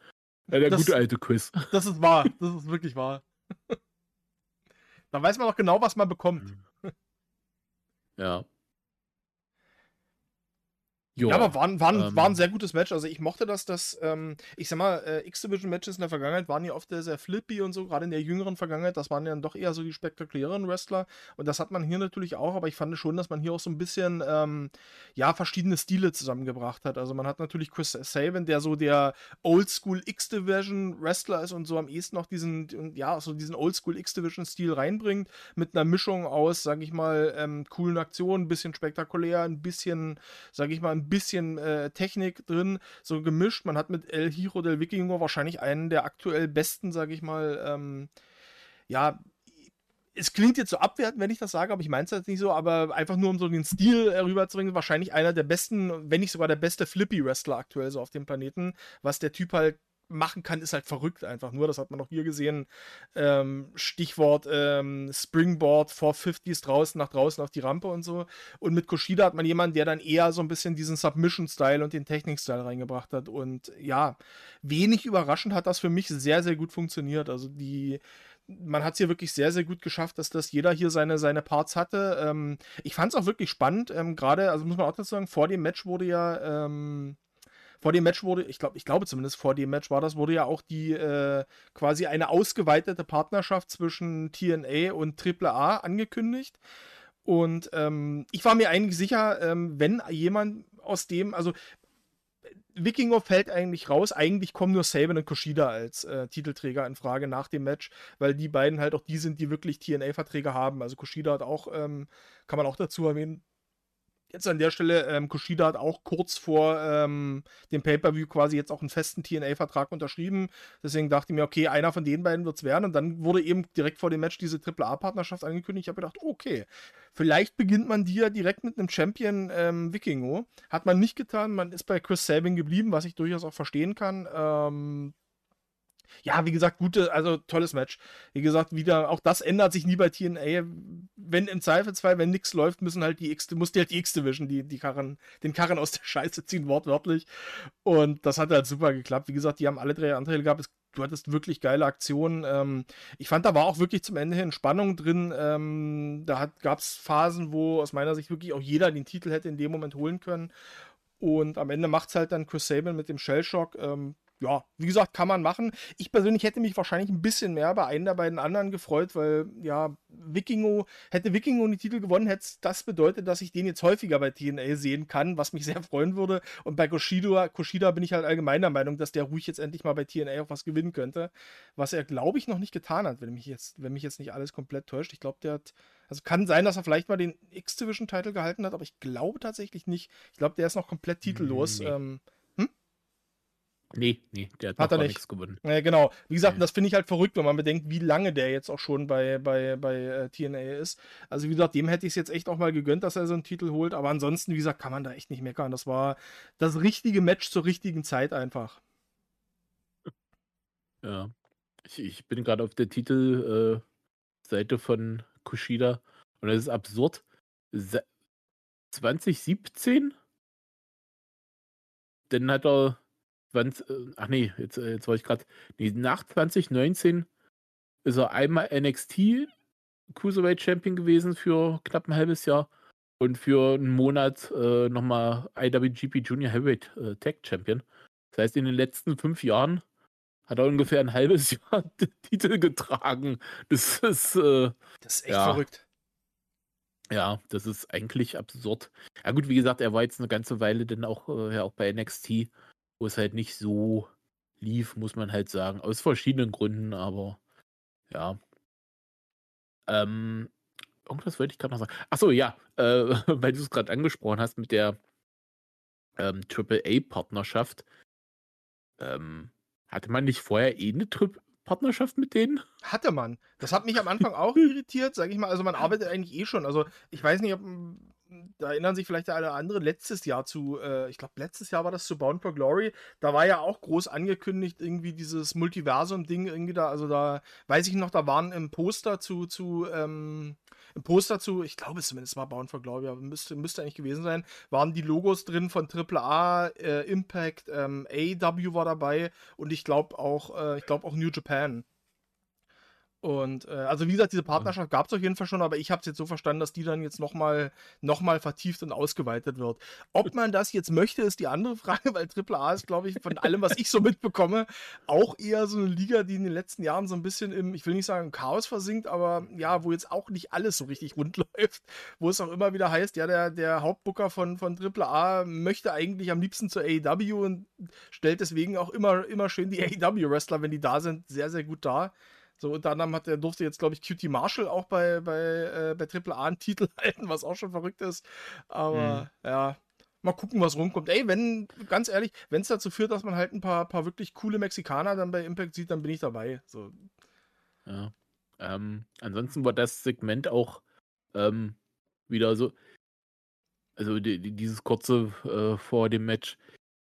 Ja, der Das- gute alte Chris. Das ist wahr. Das ist wirklich wahr. da weiß man auch genau, was man bekommt. Ja. Ja, aber war, ein- war, ähm, war ein sehr gutes Match. Also ich mochte das, dass, ähm, ich sag mal, äh, X-Division-Matches in der Vergangenheit waren ja oft sehr, sehr flippy und so, gerade in der jüngeren Vergangenheit. Das waren ja dann doch eher so die spektakulären Wrestler. Und das hat man hier natürlich auch, aber ich fand schon, dass man hier auch so ein bisschen, ähm, ja, verschiedene Stile zusammengebracht hat. Also man hat natürlich Chris Sabin, der so der Oldschool X-Division-Wrestler ist und so am ehesten noch diesen, ja, so diesen Oldschool X-Division-Stil reinbringt, mit einer Mischung aus, sag ich mal, ähm, coolen Aktionen, ein bisschen spektakulär, ein bisschen, sag ich mal, ein bisschen äh, Technik drin, so gemischt. Man hat mit El Hiro del Vikingo wahrscheinlich einen der aktuell besten, sag ich mal, ähm, ja, es klingt jetzt so abwertend, wenn ich das sage, aber ich meine es jetzt nicht so, aber einfach nur um so den Stil äh, rüberzubringen, wahrscheinlich einer der besten, wenn nicht sogar der beste Flippy-Wrestler aktuell so auf dem Planeten. Was der Typ halt machen kann, ist halt verrückt einfach nur. Das hat man auch hier gesehen. Ähm, Stichwort ähm, Springboard 450s draußen nach draußen auf die Rampe und so. Und mit Kushida hat man jemanden, der dann eher so ein bisschen diesen Submission-Style und den Technik-Style reingebracht hat. Und ja, wenig überraschend hat das für mich sehr, sehr gut funktioniert. Also die man hat es hier wirklich sehr, sehr gut geschafft, dass das jeder hier seine, seine Parts hatte. Ähm, ich fand es auch wirklich spannend. Ähm, Gerade, also muss man auch dazu sagen, vor dem Match wurde ja, ähm, vor dem Match wurde, ich glaube, ich glaube zumindest vor dem Match war das, wurde ja auch die äh, quasi eine ausgeweitete Partnerschaft zwischen TNA und AAA angekündigt. Und ähm, ich war mir eigentlich sicher, ähm, wenn jemand aus dem, also Wikinger fällt eigentlich raus. Eigentlich kommen nur Saban und Kushida als äh, Titelträger in Frage nach dem Match, weil die beiden halt auch die sind, die wirklich TNA-Verträge haben. Also Kushida hat auch, ähm, kann man auch dazu erwähnen, jetzt an der Stelle, ähm, Kushida hat auch kurz vor ähm, dem Pay-Per-View quasi jetzt auch einen festen TNA-Vertrag unterschrieben. Deswegen dachte ich mir, okay, einer von den beiden wird es werden. Und dann wurde eben direkt vor dem Match diese AAA-Partnerschaft angekündigt. Ich habe gedacht, okay, vielleicht beginnt man die ja direkt mit einem Champion ähm, Wikingo. Hat man nicht getan. Man ist bei Chris Sabin geblieben, was ich durchaus auch verstehen kann. Ähm, ja, wie gesagt, gute, also tolles Match. Wie gesagt, wieder, auch das ändert sich nie bei TNA. Wenn im Zweifelsfall, wenn nichts läuft, müssen halt die X, muss die halt die X-Division, die, die Karren, den Karren aus der Scheiße ziehen, wortwörtlich. Und das hat halt super geklappt. Wie gesagt, die haben alle drei Anteile gehabt. Es, du hattest wirklich geile Aktionen. Ähm, ich fand, da war auch wirklich zum Ende hin Spannung drin. Ähm, da gab es Phasen, wo aus meiner Sicht wirklich auch jeder den Titel hätte in dem Moment holen können. Und am Ende macht es halt dann Chris Sabin mit dem Shellshock. Ähm, ja, wie gesagt, kann man machen. Ich persönlich hätte mich wahrscheinlich ein bisschen mehr bei einem der beiden anderen gefreut, weil ja, Wikingo, hätte Wikingo die Titel gewonnen, hätte das bedeutet, dass ich den jetzt häufiger bei TNA sehen kann, was mich sehr freuen würde. Und bei Kushida, Kushida bin ich halt allgemein der Meinung, dass der ruhig jetzt endlich mal bei TNA auch was gewinnen könnte. Was er, glaube ich, noch nicht getan hat, wenn mich jetzt, wenn mich jetzt nicht alles komplett täuscht. Ich glaube, der hat. Also kann sein, dass er vielleicht mal den X-Division-Titel gehalten hat, aber ich glaube tatsächlich nicht. Ich glaube, der ist noch komplett titellos. Nee. Ähm, Nee, nee, der hat, Hat noch er nicht. nichts gewonnen. ja, genau. Wie gesagt, Nee. das finde ich halt verrückt, wenn man bedenkt, wie lange der jetzt auch schon bei, bei, bei äh, TNA ist. Also, wie gesagt, dem hätte ich es jetzt echt auch mal gegönnt, dass er so einen Titel holt. Aber ansonsten, wie gesagt, kann man da echt nicht meckern. Das war das richtige Match zur richtigen Zeit einfach. Ja. Ich, ich bin gerade auf der Titelseite äh, von Kushida und das ist absurd. Se 2017? Dann hat er 20, äh, ach nee, jetzt, äh, jetzt war ich gerade. Nee, nach 2019 ist er einmal NXT Cruiserweight Champion gewesen für knapp ein halbes Jahr und für einen Monat äh, nochmal IWGP Junior Heavyweight äh, Tag Champion. Das heißt, in den letzten fünf Jahren hat er ungefähr ein halbes Jahr den Titel getragen. Das ist, äh, Das ist echt Ja. verrückt. ja, das ist eigentlich absurd. Ja gut, wie gesagt, er war jetzt eine ganze Weile dann auch, äh, ja, auch bei NXT, wo es halt nicht so lief, muss man halt sagen. Aus verschiedenen Gründen, aber ja. Ähm, irgendwas wollte ich gerade noch sagen. Achso, ja, äh, weil du es gerade angesprochen hast mit der ähm, AAA-Partnerschaft. Ähm, hatte man nicht vorher eh eine Tri Partnerschaft mit denen? Hatte man. Das hat mich am Anfang auch irritiert, sage ich mal. Also man arbeitet eigentlich eh schon. Also ich weiß nicht, ob mm, da erinnern sich vielleicht der eine andere letztes Jahr zu, äh, ich glaube letztes Jahr war das zu Bound for Glory. Da war ja auch groß angekündigt irgendwie dieses Multiversum-Ding irgendwie da. Also da weiß ich noch, da waren im Poster zu zu ähm, im Poster zu, ich glaube es zumindest war Bound for Glory, aber müsste, müsste eigentlich gewesen sein, waren die Logos drin von AAA, äh, Impact, ähm, AEW war dabei und ich glaube auch, äh, ich glaube auch New Japan. Und äh, also wie gesagt, diese Partnerschaft gab es auf jeden Fall schon, aber ich habe es jetzt so verstanden, dass die dann jetzt nochmal noch mal vertieft und ausgeweitet wird. Ob man das jetzt möchte, ist die andere Frage, weil AAA ist, glaube ich, von allem, was ich so mitbekomme, auch eher so eine Liga, die in den letzten Jahren so ein bisschen im, ich will nicht sagen Chaos versinkt, aber ja, wo jetzt auch nicht alles so richtig rund läuft, wo es auch immer wieder heißt, ja, der, der Hauptbooker von, von AAA möchte eigentlich am liebsten zur AEW und stellt deswegen auch immer, immer schön die AEW-Wrestler, wenn die da sind, sehr, sehr gut dar. So, unter anderem hat er, durfte jetzt, glaube ich, QT Marshall auch bei, bei, äh, bei Triple A einen Titel halten, was auch schon verrückt ist. Aber mhm. ja, mal gucken, was rumkommt. Ey, wenn, ganz ehrlich, wenn es dazu führt, dass man halt ein paar, paar wirklich coole Mexikaner dann bei Impact sieht, dann bin ich dabei. So. Ja. Ähm, ansonsten war das Segment auch ähm, wieder so, also die, die, dieses kurze äh, vor dem Match,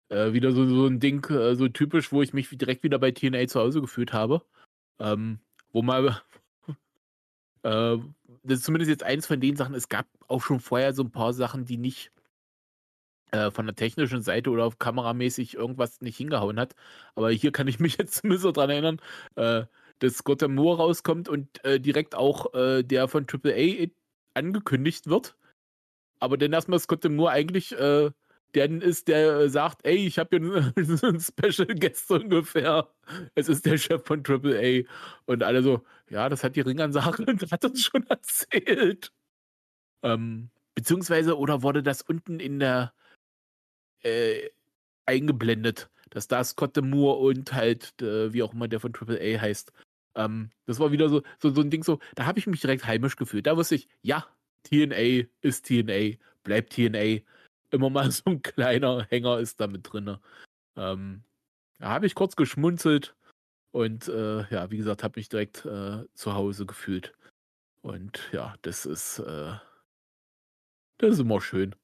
äh, wieder so, so ein Ding, äh, so typisch, wo ich mich direkt wieder bei TNA zu Hause gefühlt habe. Ähm, wo mal, äh, das ist zumindest jetzt eins von den Sachen, es gab auch schon vorher so ein paar Sachen, die nicht äh, von der technischen Seite oder kameramäßig irgendwas nicht hingehauen hat. Aber hier kann ich mich jetzt zumindest so dran erinnern, äh, dass Scott Moore rauskommt und äh, direkt auch der von AAA angekündigt wird. Aber dann erstmal Scott Moore eigentlich der ist, der äh, sagt, ey, ich habe hier einen Special Guest ungefähr. Es ist der Chef von AAA. Und alle so, ja, das hat die Ringansage und hat uns schon erzählt. Ähm, beziehungsweise, oder wurde das unten in der äh, eingeblendet, dass da Scott Moore und halt, äh, wie auch immer der von AAA heißt. Ähm, das war wieder so, so, so ein Ding, so, da habe ich mich direkt heimisch gefühlt. Da wusste ich, ja, TNA ist TNA, bleibt TNA immer mal so ein kleiner Hänger ist da mit drin. Ähm, da habe ich kurz geschmunzelt und äh, ja, wie gesagt, habe mich direkt äh, zu Hause gefühlt. Und ja, das ist, äh, das ist immer schön.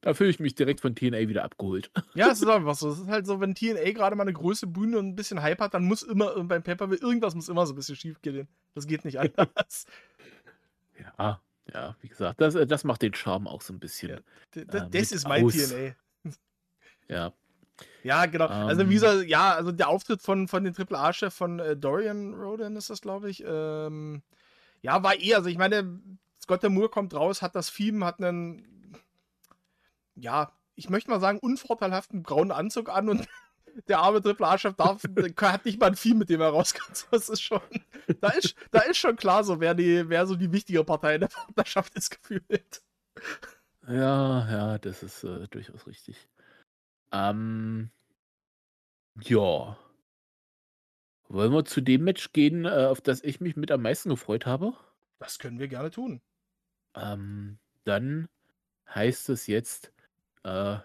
Da fühle ich mich direkt von TNA wieder abgeholt. Ja, es ist einfach so. Es ist halt so, wenn TNA gerade mal eine große Bühne und ein bisschen Hype hat, dann muss immer beim Pepper irgendwas muss immer so ein bisschen schief gehen. Das geht nicht anders. ja, ja, wie gesagt, das, äh, das macht den Charme auch so ein bisschen. Ja, äh, das ist mein aus. TNA. Ja. Ja, genau. Also, wie ähm. so, ja, also der Auftritt von, von dem Triple A-Chef von äh, Dorian Roden ist das, glaube ich. Ähm, ja, war eh, also ich meine, Scott Moore kommt raus, hat das Theme, hat einen, ja, ich möchte mal sagen, unvorteilhaften braunen Anzug an und der arme Triple A-Chef darf, hat nicht mal ein Vieh, mit dem er rauskommt. Das ist schon, da ist, da ist schon klar so, wer, die, wer so die wichtige Partei in der Partnerschaft ist gefühlt. Ja, ja, das ist äh, durchaus richtig. Ähm, ja. Wollen wir zu dem Match gehen, äh, auf das ich mich mit am meisten gefreut habe? Das können wir gerne tun. Ähm, dann heißt es jetzt äh,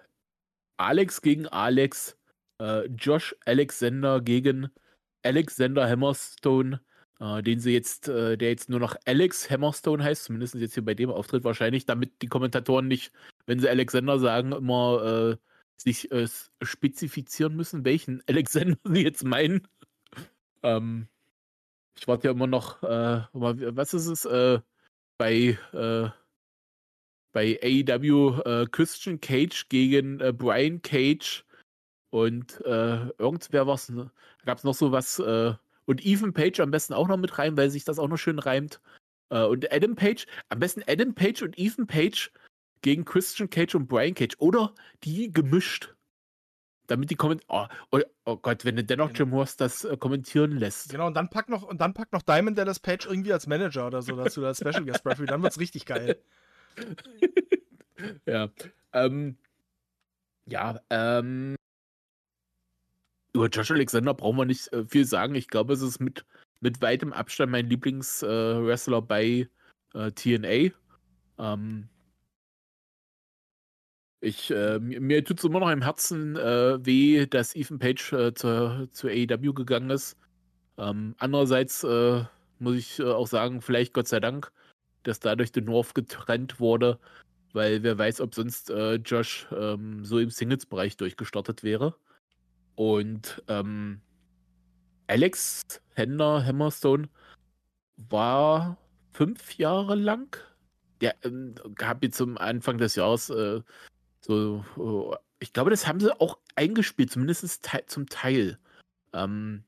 Alex gegen Alex äh, Josh Alexander gegen Alexander Hammerstone, äh, den sie jetzt, äh, der jetzt nur noch Alex Hammerstone heißt, zumindest jetzt hier bei dem Auftritt wahrscheinlich, damit die Kommentatoren nicht, wenn sie Alexander sagen, immer äh, sich äh, spezifizieren müssen, welchen Alexander sie jetzt meinen. ähm, ich warte ja immer noch, äh, was ist es, bei bei AEW Christian Cage gegen Brian Cage und äh, irgendwer was, ne? da gab es noch so was, äh, und Ethan Page am besten auch noch mit rein, weil sich das auch noch schön reimt. Äh, und Adam Page, am besten Adam Page und Ethan Page gegen Christian Cage und Brian Cage. Oder die gemischt. Damit die kommentieren. Oh, oh, oh, Gott, wenn du dennoch genau. Jim Horst das äh, kommentieren lässt. Genau, und dann pack noch, und dann pack noch Diamond Dallas Page irgendwie als Manager oder so dazu, als Special Guest Referee, dann wird's richtig geil. ja. Ähm, ja, ähm, über Josh Alexander brauchen wir nicht äh, viel sagen. Ich glaube, es ist mit, mit weitem Abstand mein Lieblingswrestler äh, bei äh, TNA. Ähm, ich, äh, mir tut es immer noch im Herzen äh, weh, dass Ethan Page äh, zur, zur AEW gegangen ist. Ähm, andererseits muss ich auch sagen, vielleicht Gott sei Dank, dass dadurch der North getrennt wurde, weil wer weiß, ob sonst Josh ähm, so im Singles-Bereich durchgestartet wäre. Und ähm, Alex Hender Hammerstone war fünf Jahre lang der ähm, gab jetzt zum Anfang des Jahres äh, so, oh, ich glaube, das haben sie auch eingespielt, zumindest te zum Teil. Ähm,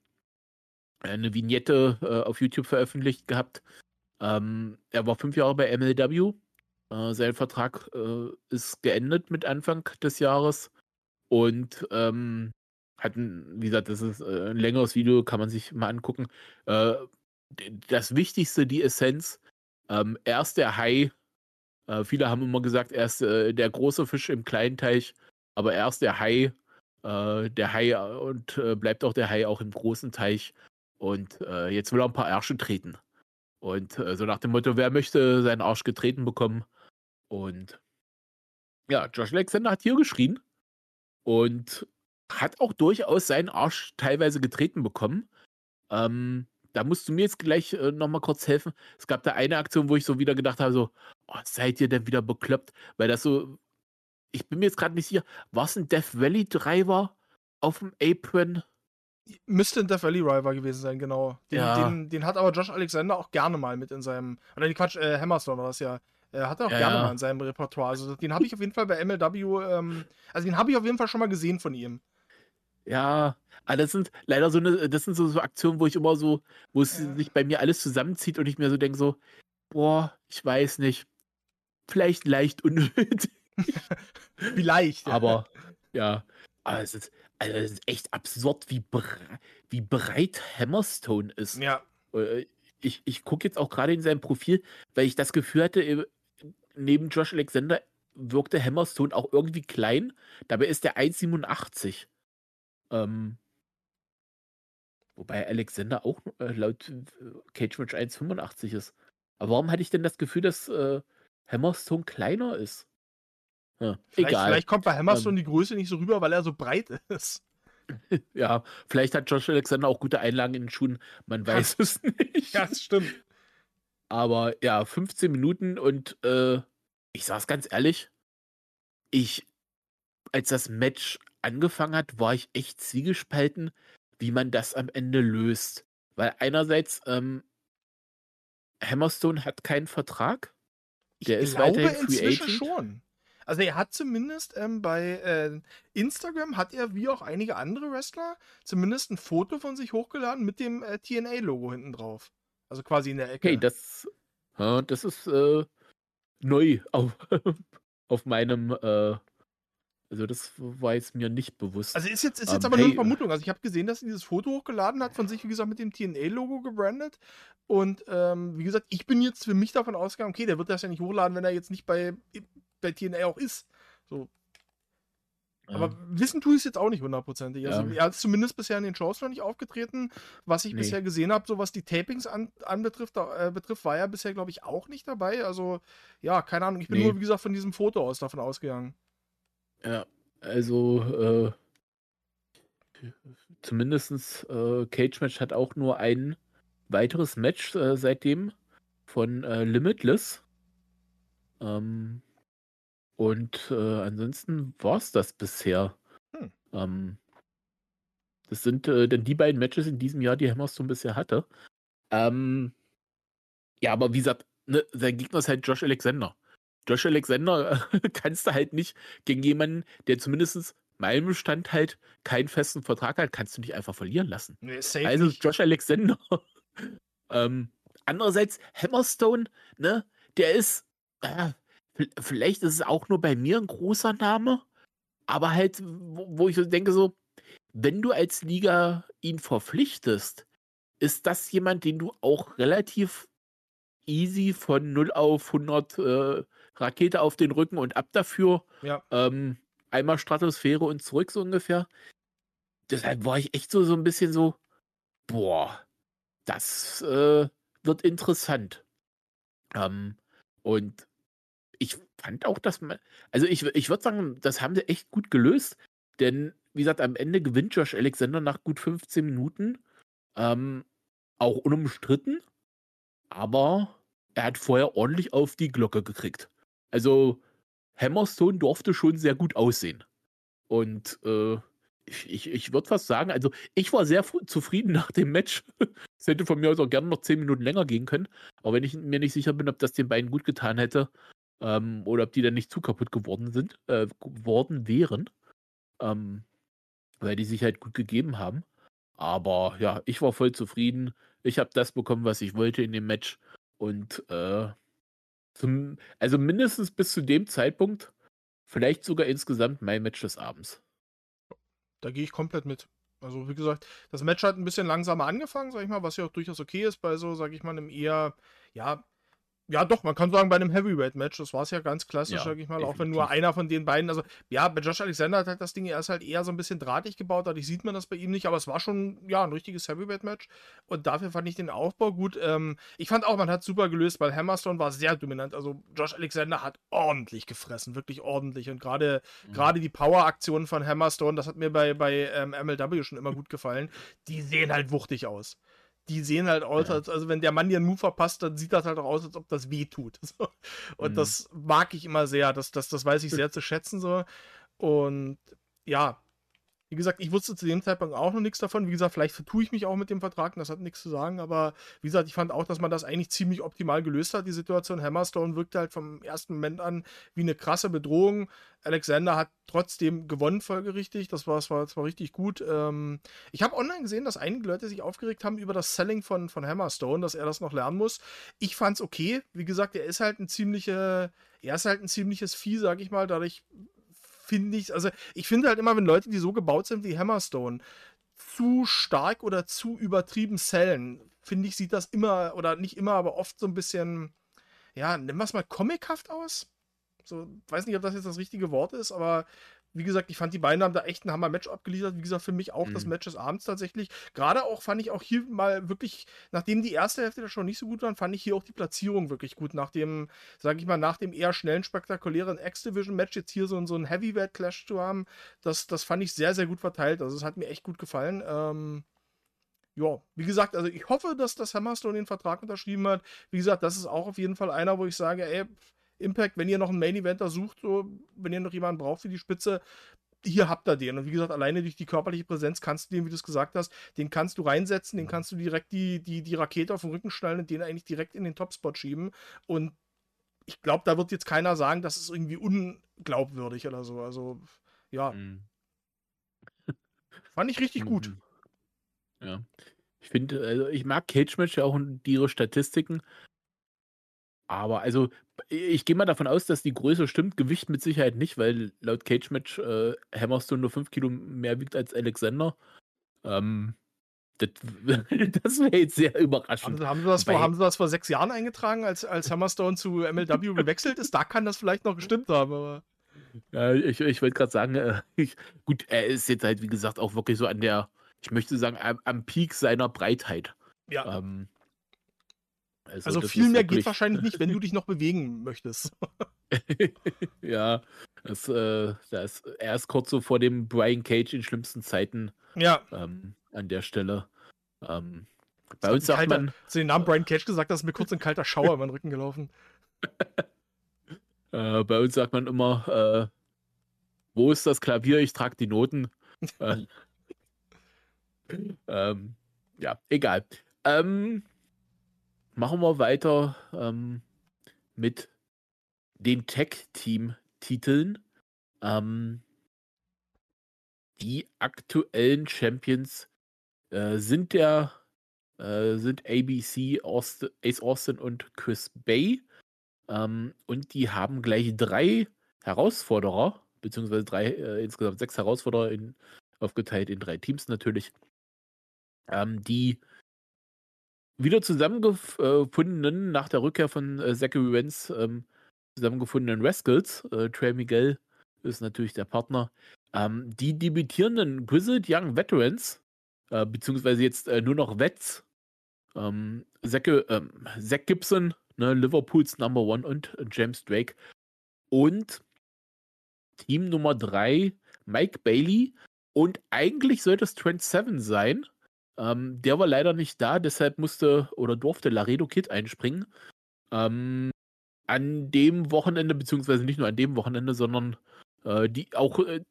eine Vignette äh, auf YouTube veröffentlicht gehabt. Ähm, er war fünf Jahre bei MLW. Äh, sein Vertrag äh, ist geendet mit Anfang des Jahres. Und ähm, hatten, wie gesagt, das ist äh, ein längeres Video, kann man sich mal angucken. Äh, das Wichtigste, die Essenz, ähm, er ist der Hai. Äh, viele haben immer gesagt, er ist äh, der große Fisch im kleinen Teich, aber er ist der Hai. Der Hai und bleibt auch der Hai auch im großen Teich. Und jetzt will er ein paar Ärsche treten. Und so nach dem Motto, wer möchte seinen Arsch getreten bekommen? Und ja, Josh Alexander hat hier geschrien und hat auch durchaus seinen Arsch teilweise getreten bekommen. Ähm, da musst du mir jetzt gleich äh, nochmal kurz helfen. Es gab da eine Aktion, wo ich so wieder gedacht habe, so, oh, seid ihr denn wieder bekloppt? Weil das so, ich bin mir jetzt gerade nicht sicher, war es ein Death Valley Driver auf dem Apron? Müsste ein Death Valley Driver gewesen sein, genau. Den, ja. den, den, hat aber Josh Alexander auch gerne mal mit in seinem, oder die Quatsch, äh, Hammerstone war das ja. Hat er auch ja, gerne ja. mal in seinem Repertoire. Also den habe ich auf jeden Fall bei MLW, ähm, also den habe ich auf jeden Fall schon mal gesehen von ihm. Ja, aber das sind leider so eine, das sind so, so Aktionen, wo ich immer so, wo es ja. sich bei mir alles zusammenzieht und ich mir so denke, so, boah, ich weiß nicht. Vielleicht leicht unnötig. Vielleicht. Ja. Aber ja, aber es ist, also es ist echt absurd, wie, bre wie breit Hammerstone ist. Ja. Äh, ich, ich gucke jetzt auch gerade in seinem Profil, weil ich das Gefühl hatte, neben Josh Alexander wirkte Hammerstone auch irgendwie klein. Dabei ist der 1,87. Ähm, wobei Alexander auch äh, laut äh, Cage Match 1,85 ist. Aber warum hatte ich denn das Gefühl, dass äh, Hammerstone kleiner ist? Ja, vielleicht, egal. vielleicht kommt bei Hammerstone ähm, die Größe nicht so rüber, weil er so breit ist. ja, vielleicht hat Josh Alexander auch gute Einlagen in den Schuhen. Man weiß es nicht. Ja, das stimmt. Aber ja, 15 Minuten und äh, ich sag's ganz ehrlich, ich, als das Match angefangen hat, war ich echt zwiegespalten, wie man das am Ende löst. Weil einerseits, ähm, Hammerstone hat keinen Vertrag. Der ich ist glaube weiterhin Free Agent. schon. Also er hat zumindest ähm, bei äh, Instagram hat er wie auch einige andere Wrestler zumindest ein Foto von sich hochgeladen mit dem äh, TNA-Logo hinten drauf. Also quasi in der Ecke. Okay, das, ja, das ist äh, neu auf, auf meinem äh, also das war jetzt mir nicht bewusst. Also ist jetzt, ist jetzt ähm, aber hey, nur eine Vermutung. Also ich habe gesehen, dass er dieses Foto hochgeladen hat, von sich, wie gesagt, mit dem TNA-Logo gebrandet. Und ähm, wie gesagt, ich bin jetzt für mich davon ausgegangen, okay, der wird das ja nicht hochladen, wenn er jetzt nicht bei, bei TNA auch ist. So. Aber ja. wissen tue ich es jetzt auch nicht hundertprozentig. Also ja. er ist zumindest bisher in den Shows noch nicht aufgetreten. Was ich nee. bisher gesehen habe, so was die Tapings an, anbetrifft, äh, betrifft, war er bisher, glaube ich, auch nicht dabei. Also, ja, keine Ahnung. Ich bin nee. nur, wie gesagt, von diesem Foto aus davon ausgegangen. Ja, also äh, zumindest äh, Cage Match hat auch nur ein weiteres Match äh, seitdem von äh, Limitless. Ähm, und äh, ansonsten war es das bisher. Hm. Ähm, das sind äh, dann die beiden Matches in diesem Jahr, die Hammerstone bisher hatte. Ähm, ja, aber wie gesagt, ne, sein Gegner ist halt Josh Alexander. Josh Alexander kannst du halt nicht gegen jemanden, der zumindest meinem Stand halt keinen festen Vertrag hat, kannst du nicht einfach verlieren lassen. Nee, also nicht. Josh Alexander. ähm, andererseits, Hammerstone, ne, der ist, äh, vielleicht ist es auch nur bei mir ein großer Name, aber halt, wo, wo ich so denke, so, wenn du als Liga ihn verpflichtest, ist das jemand, den du auch relativ easy von 0 auf 100 äh, Rakete auf den Rücken und ab dafür. Ja. Ähm, einmal Stratosphäre und zurück so ungefähr. Deshalb war ich echt so, so ein bisschen so, boah, das äh, wird interessant. Ähm, und ich fand auch, dass man, also ich, ich würde sagen, das haben sie echt gut gelöst, denn wie gesagt, am Ende gewinnt Josh Alexander nach gut 15 Minuten. Ähm, auch unumstritten, aber er hat vorher ordentlich auf die Glocke gekriegt. Also Hammerstone durfte schon sehr gut aussehen. Und äh, ich, ich, ich würde fast sagen, also ich war sehr zufrieden nach dem Match. Es hätte von mir aus auch gerne noch zehn Minuten länger gehen können. Aber wenn ich mir nicht sicher bin, ob das den beiden gut getan hätte ähm, oder ob die dann nicht zu kaputt geworden sind, äh, geworden wären, ähm, weil die sich halt gut gegeben haben. Aber ja, ich war voll zufrieden. Ich habe das bekommen, was ich wollte in dem Match. Und äh, zum, also mindestens bis zu dem Zeitpunkt, vielleicht sogar insgesamt mein Match des Abends. Da gehe ich komplett mit. Also, wie gesagt, das Match hat ein bisschen langsamer angefangen, sag ich mal, was ja auch durchaus okay ist bei so, sag ich mal, einem eher, ja, ja, doch, man kann sagen, bei einem Heavyweight-Match, das war es ja ganz klassisch, ja, sag ich mal, definitiv. auch wenn nur einer von den beiden, also ja, bei Josh Alexander hat halt das Ding erst halt eher so ein bisschen drahtig gebaut, dadurch sieht man das bei ihm nicht, aber es war schon, ja, ein richtiges Heavyweight-Match und dafür fand ich den Aufbau gut. Ähm, ich fand auch, man hat super gelöst, weil Hammerstone war sehr dominant, also Josh Alexander hat ordentlich gefressen, wirklich ordentlich und gerade mhm. gerade die Power-Aktionen von Hammerstone, das hat mir bei, bei ähm, MLW schon immer gut gefallen, die sehen halt wuchtig aus die sehen halt aus, ja. als, also wenn der Mann dir einen Move verpasst, dann sieht das halt auch aus, als ob das weh tut. Und mhm. das mag ich immer sehr, das, das, das weiß ich sehr zu schätzen so. Und ja, wie gesagt, ich wusste zu dem Zeitpunkt auch noch nichts davon. Wie gesagt, vielleicht vertue ich mich auch mit dem Vertrag, das hat nichts zu sagen. Aber wie gesagt, ich fand auch, dass man das eigentlich ziemlich optimal gelöst hat, die Situation. Hammerstone wirkte halt vom ersten Moment an wie eine krasse Bedrohung. Alexander hat trotzdem gewonnen, folgerichtig. Das war, das war, das war richtig gut. Ähm, ich habe online gesehen, dass einige Leute sich aufgeregt haben über das Selling von, von Hammerstone, dass er das noch lernen muss. Ich fand's okay. Wie gesagt, er ist halt ein ziemlicher, er ist halt ein ziemliches Vieh, sag ich mal. Dadurch finde ich, also ich finde halt immer, wenn Leute, die so gebaut sind wie Hammerstone, zu stark oder zu übertrieben sellen, finde ich, sieht das immer, oder nicht immer, aber oft so ein bisschen, ja, nennen wir mal comichaft aus. So, weiß nicht, ob das jetzt das richtige Wort ist, aber wie gesagt, ich fand, die beiden haben da echt ein Hammer-Match abgeliefert. Wie gesagt, für mich auch mhm. das Match des Abends tatsächlich. Gerade auch fand ich auch hier mal wirklich, nachdem die erste Hälfte da schon nicht so gut war, fand ich hier auch die Platzierung wirklich gut. Nach dem, sag ich mal, nach dem eher schnellen, spektakulären X-Division-Match jetzt hier so, so ein Heavyweight-Clash zu haben, das, das fand ich sehr, sehr gut verteilt. Also, es hat mir echt gut gefallen. Ähm, ja, wie gesagt, also ich hoffe, dass das Hammerstone den Vertrag unterschrieben hat. Wie gesagt, das ist auch auf jeden Fall einer, wo ich sage, ey, Impact, wenn ihr noch einen Main Eventer sucht, so, wenn ihr noch jemanden braucht für die Spitze, hier habt ihr den. Und wie gesagt, alleine durch die körperliche Präsenz kannst du den, wie du es gesagt hast, den kannst du reinsetzen, den kannst du direkt die, die, die Rakete auf den Rücken schnallen und den eigentlich direkt in den Topspot schieben. Und ich glaube, da wird jetzt keiner sagen, das ist irgendwie unglaubwürdig oder so. Also, ja. Mhm. Fand ich richtig gut. Mhm. Ja. Ich finde, also ich mag Cage Match ja auch und ihre Statistiken. Aber also, ich gehe mal davon aus, dass die Größe stimmt. Gewicht mit Sicherheit nicht, weil laut Cage Match äh, Hammerstone nur 5 Kilo mehr wiegt als Alexander. Ähm, das, das wäre jetzt sehr überraschend. Haben, haben, sie das vor, haben sie das vor sechs Jahren eingetragen, als, als Hammerstone zu MLW gewechselt ist? Da kann das vielleicht noch gestimmt haben, aber. Ja, ich, ich wollte gerade sagen, äh, ich, gut, er ist jetzt halt, wie gesagt, auch wirklich so an der, ich möchte sagen, am, am Peak seiner Breitheit. Ja. Ähm, also, also viel mehr geht wahrscheinlich nicht, wenn du dich noch bewegen möchtest. ja, das, äh, das, er ist kurz so vor dem Brian Cage in schlimmsten Zeiten ja. Ähm, an der Stelle. Ähm, bei uns sagt kalter, man. Zu den Namen Brian Cage gesagt, da ist mir kurz ein kalter Schauer über den Rücken gelaufen. äh, bei uns sagt man immer, äh, wo ist das Klavier? Ich trage die Noten. Äh, ähm, ja, egal. Ähm, machen wir weiter ähm, mit den Tech-Team-Titeln. Ähm, die aktuellen Champions äh, sind der äh, sind ABC, Austin, Ace Austin und Chris Bay. Ähm, und die haben gleich drei Herausforderer, beziehungsweise drei, äh, insgesamt sechs Herausforderer in, aufgeteilt in drei Teams natürlich, ähm, die wieder zusammengefundenen, nach der Rückkehr von äh, Zachary Wentz, ähm, zusammengefundenen Rascals, äh, Trey Miguel ist natürlich der Partner, ähm, die debütierenden Grizzled Young Veterans, äh, beziehungsweise jetzt äh, nur noch Vets, ähm, Zach, ähm, Zach Gibson, ne, Liverpools Number One und James Drake und Team Nummer 3, Mike Bailey. Und eigentlich sollte es Trent Seven sein, ähm, der war leider nicht da, deshalb musste oder durfte Laredo Kid einspringen. Ähm, an dem Wochenende, beziehungsweise nicht nur an dem Wochenende, sondern äh, die auch äh,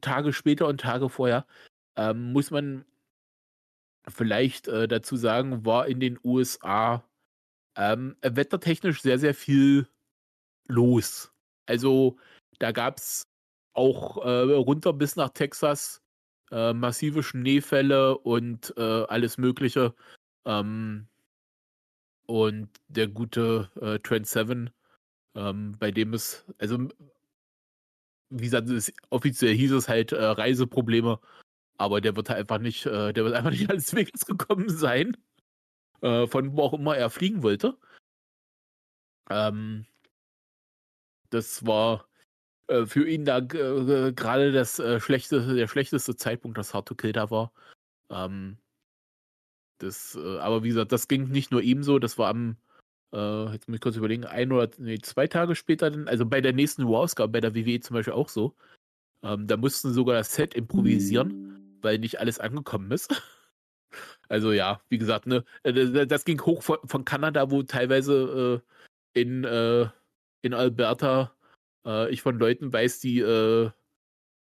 Tage später und Tage vorher, ähm, muss man vielleicht äh, dazu sagen, war in den USA ähm, wettertechnisch sehr, sehr viel los. Also da gab es auch äh, runter bis nach Texas äh, massive Schneefälle und äh, alles Mögliche. Ähm, und der gute äh, Trend 7, ähm, bei dem es, also wie gesagt, es, offiziell hieß es halt äh, Reiseprobleme, aber der wird halt einfach nicht, äh, der wird einfach nicht als Vegas gekommen sein, äh, von wo auch immer er fliegen wollte. Ähm, das war äh, für ihn da äh, gerade das äh, schlechte, der schlechteste Zeitpunkt, dass Hard to Kill da war. Ähm, das, äh, aber wie gesagt, das ging nicht nur ihm so, das war am, jetzt muss ich kurz überlegen, ein oder nee, zwei Tage später, also bei der nächsten Raw-Ausgabe, bei der WWE zum Beispiel auch so. Ähm, da mussten sogar das Set improvisieren, weil nicht alles angekommen ist. Also ja, wie gesagt, ne, das ging hoch von, von Kanada, wo teilweise äh, in, äh, in Alberta äh, ich von Leuten weiß, die äh,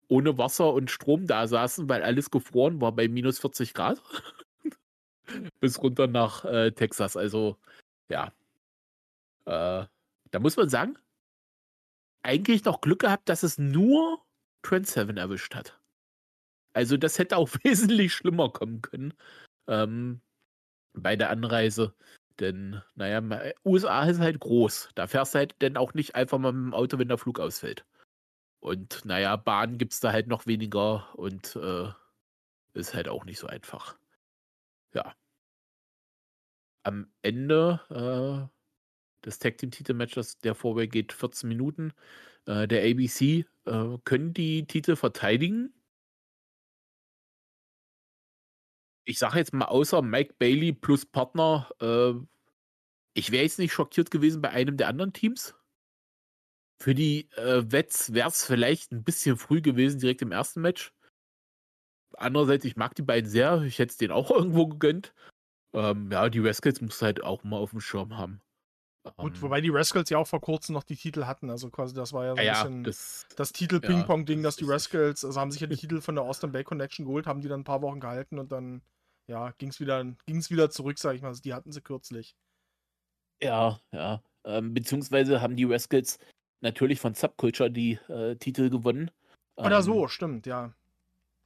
ohne Wasser und Strom da saßen, weil alles gefroren war bei minus 40 Grad. Bis runter nach äh, Texas. Also, ja. Äh, da muss man sagen, eigentlich noch Glück gehabt, dass es nur Trend 7 erwischt hat. Also, das hätte auch wesentlich schlimmer kommen können ähm, bei der Anreise. Denn, naja, USA ist halt groß. Da fährst du halt dann auch nicht einfach mal mit dem Auto, wenn der Flug ausfällt. Und naja, Bahn gibt es da halt noch weniger und äh, ist halt auch nicht so einfach. Ja. Am Ende äh, des Tag Team Titelmatches, der Vorway geht 14 Minuten. Äh, der ABC äh, können die Titel verteidigen. Ich sage jetzt mal, außer Mike Bailey plus Partner, äh, ich wäre jetzt nicht schockiert gewesen bei einem der anderen Teams. Für die äh, Wets wäre es vielleicht ein bisschen früh gewesen, direkt im ersten Match. Andererseits, ich mag die beiden sehr. Ich hätte es denen auch irgendwo gegönnt. Ähm, ja, die Rascals musst du halt auch mal auf dem Schirm haben. Gut, ähm, wobei die Rascals ja auch vor kurzem noch die Titel hatten. Also quasi, das war ja so ein ja, bisschen das, das Titel-Ping-Pong-Ding, dass die Rascals, also haben sich ja die Titel von der Austin Bay Connection geholt, haben die dann ein paar Wochen gehalten und dann ja, ging es wieder, ging's wieder zurück, sag ich mal. Also die hatten sie kürzlich. Ja, ja. Ähm, beziehungsweise haben die Rascals natürlich von Subculture die äh, Titel gewonnen. Oder ähm, so, stimmt, ja.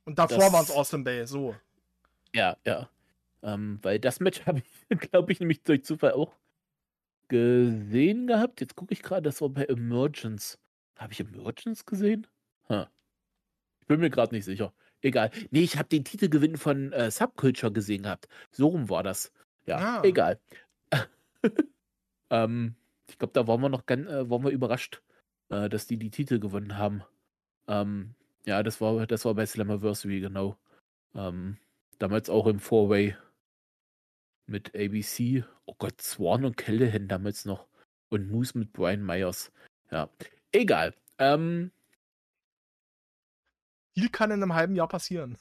Und davor waren es Austin Bay, so. Ja, ja. Ähm, weil das Match habe ich, glaube ich, nämlich durch Zufall auch gesehen gehabt. Jetzt gucke ich gerade, das war bei Emergence. Habe ich Emergence gesehen? Huh. Ich bin mir gerade nicht sicher. Egal. Nee, ich habe den Titelgewinn von äh, Subculture gesehen gehabt. So rum war das. Ja, ah. egal. ähm, ich glaube, da waren wir noch ganz, äh, waren wir überrascht, äh, dass die die Titel gewonnen haben. Ähm, ja, das war, das war bei Slammiversary, genau. Ähm, damals auch im Four-Way mit ABC. Oh Gott, Swan und Callahan damals noch. Und Moose mit Brian Myers. Ja, egal. Ähm, viel kann in einem halben Jahr passieren.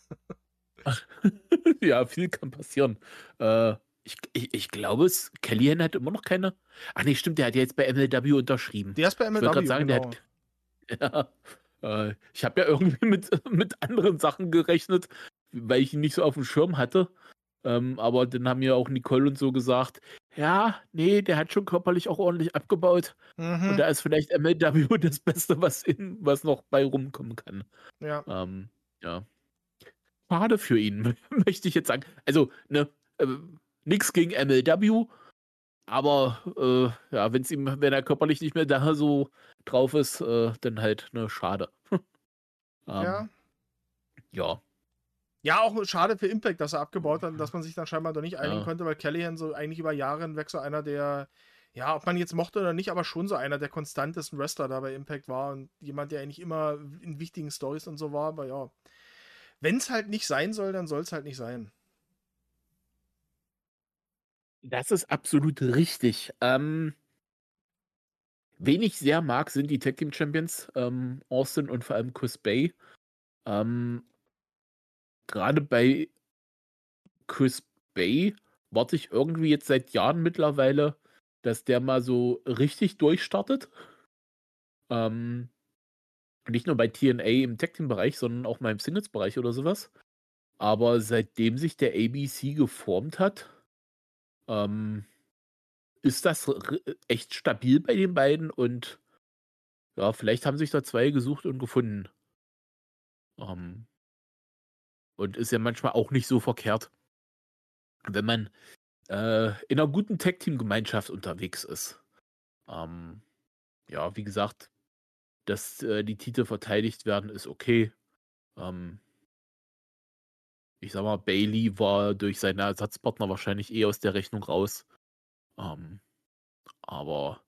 ja, viel kann passieren. Äh, ich, ich, ich glaube, es, Kellyanne hat immer noch keine. Ach nee, stimmt, der hat ja jetzt bei MLW unterschrieben. Der ist bei MLW. Ich wollte gerade sagen, genau. der hat. Ja, äh, ich habe ja irgendwie mit, mit anderen Sachen gerechnet, weil ich ihn nicht so auf dem Schirm hatte. Ähm, aber dann haben ja auch Nicole und so gesagt, ja, nee, der hat schon körperlich auch ordentlich abgebaut. Mhm. Und da ist vielleicht MLW das Beste, was, in, was noch bei rumkommen kann. Ja. Ähm, ja. Schade für ihn, möchte ich jetzt sagen. Also, ne, äh, nix gegen MLW, aber äh, ja, wenn's ihm, wenn er körperlich nicht mehr da so drauf ist, äh, dann halt, ne, schade. ähm, ja. Ja. Ja, auch schade für Impact, dass er abgebaut hat, dass man sich dann scheinbar doch nicht einigen ja. konnte, weil Callahan so eigentlich über Jahre hinweg so einer der, ja, ob man jetzt mochte oder nicht, aber schon so einer der konstantesten Wrestler da bei Impact war und jemand, der eigentlich immer in wichtigen Stories und so war, aber ja. Wenn es halt nicht sein soll, dann soll es halt nicht sein. Das ist absolut richtig. Ähm, wen ich sehr mag, sind die Tag Team Champions, ähm, Austin und vor allem Chris Bay. Ähm, gerade bei Chris Bay warte ich irgendwie jetzt seit Jahren mittlerweile, dass der mal so richtig durchstartet. Ähm, nicht nur bei TNA im Tag Team Bereich, sondern auch mal im Singles Bereich oder sowas. Aber seitdem sich der ABC geformt hat, ähm, ist das echt stabil bei den beiden und ja, vielleicht haben sich da zwei gesucht und gefunden. Ähm, und ist ja manchmal auch nicht so verkehrt, wenn man äh, in einer guten Tag-Team-Gemeinschaft unterwegs ist. Ähm, ja, wie gesagt, dass äh, die Titel verteidigt werden, ist okay. Ähm, ich sag mal, Bailey war durch seine Ersatzpartner wahrscheinlich eh aus der Rechnung raus. Ähm, aber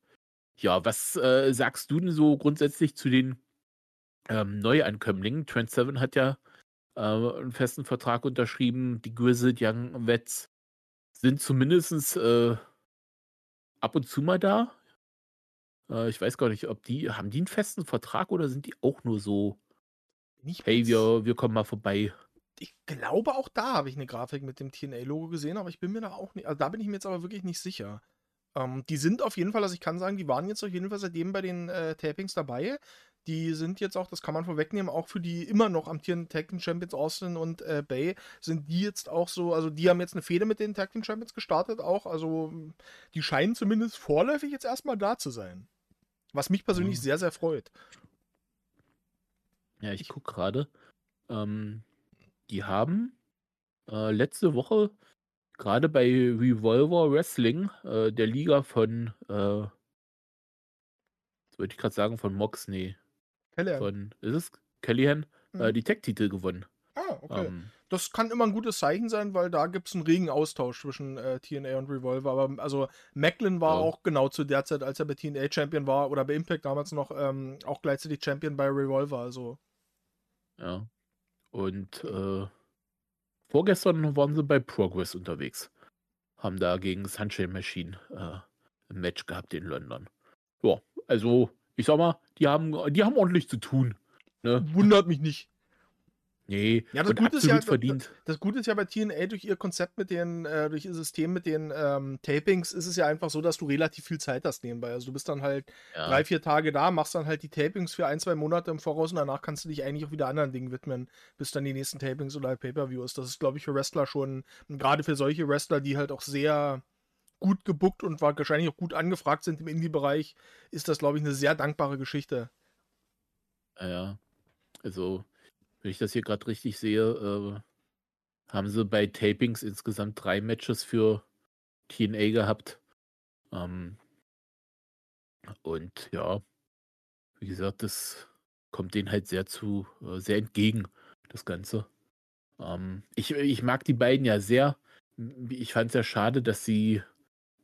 ja, was äh, sagst du denn so grundsätzlich zu den ähm, Neuankömmlingen? Trent Seven hat ja äh, einen festen Vertrag unterschrieben. Die Grizzled Young Vets sind zumindest äh, ab und zu mal da. Äh, ich weiß gar nicht, ob die, haben die einen festen Vertrag oder sind die auch nur so, Nicht hey, wir, wir kommen mal vorbei. Ich glaube, auch da habe ich eine Grafik mit dem TNA-Logo gesehen, aber ich bin mir da auch nicht, also da bin ich mir jetzt aber wirklich nicht sicher. Ähm, die sind auf jeden Fall, also ich kann sagen, die waren jetzt auf jeden Fall seitdem bei den äh, Tapings dabei. Die sind jetzt auch, das kann man vorwegnehmen, auch für die immer noch amtierenden Tag Team Champions Austin und äh, Bay sind die jetzt auch so, also die haben jetzt eine Fehde mit den Tag Team Champions gestartet auch, also die scheinen zumindest vorläufig jetzt erstmal da zu sein. Was mich persönlich Ja. sehr, sehr freut. Ja, ich gucke gerade. Ähm, die haben äh, letzte Woche gerade bei Revolver Wrestling, äh, der Liga von, äh, jetzt wollte ich gerade sagen, von Mox, nee, Helle. von, ist es Kellyanne, äh, Mhm. die Tech-Titel gewonnen. Ah, okay. Ähm, Das kann immer ein gutes Zeichen sein, weil da gibt es einen regen Austausch zwischen äh, TNA und Revolver. Aber also Macklin war Ja. auch genau zu der Zeit, als er bei TNA Champion war oder bei Impact damals noch ähm, auch gleichzeitig Champion bei Revolver. Also ja. Und äh, vorgestern waren sie bei Progress unterwegs. Haben da gegen Sunshine Machine äh, ein Match gehabt in London. Ja, also ich sag mal, die haben, die haben ordentlich zu tun. Ne? wundert mich nicht. Nee, Ja, das Gute ist ja, verdient. Das Gute ist ja bei TNA durch ihr Konzept mit den, äh, durch ihr System mit den ähm, Tapings ist es ja einfach so, dass du relativ viel Zeit hast nebenbei. Also du bist dann halt Ja. drei, vier Tage da, machst dann halt die Tapings für ein, zwei Monate im Voraus und danach kannst du dich eigentlich auch wieder anderen Dingen widmen, bis dann die nächsten Tapings oder halt Pay-Per-View ist. Das ist, glaube ich, für Wrestler schon, gerade für solche Wrestler, die halt auch sehr gut gebuckt und wahrscheinlich auch gut angefragt sind im Indie-Bereich, ist das, glaube ich, eine sehr dankbare Geschichte. Ja, ja. Also, wenn ich das hier gerade richtig sehe, äh, haben sie bei Tapings insgesamt drei Matches für TNA gehabt. Ähm, und ja, wie gesagt, das kommt denen halt sehr zu, äh, sehr entgegen, das Ganze. Ähm, ich, ich mag die beiden ja sehr. Ich fand es ja schade, dass sie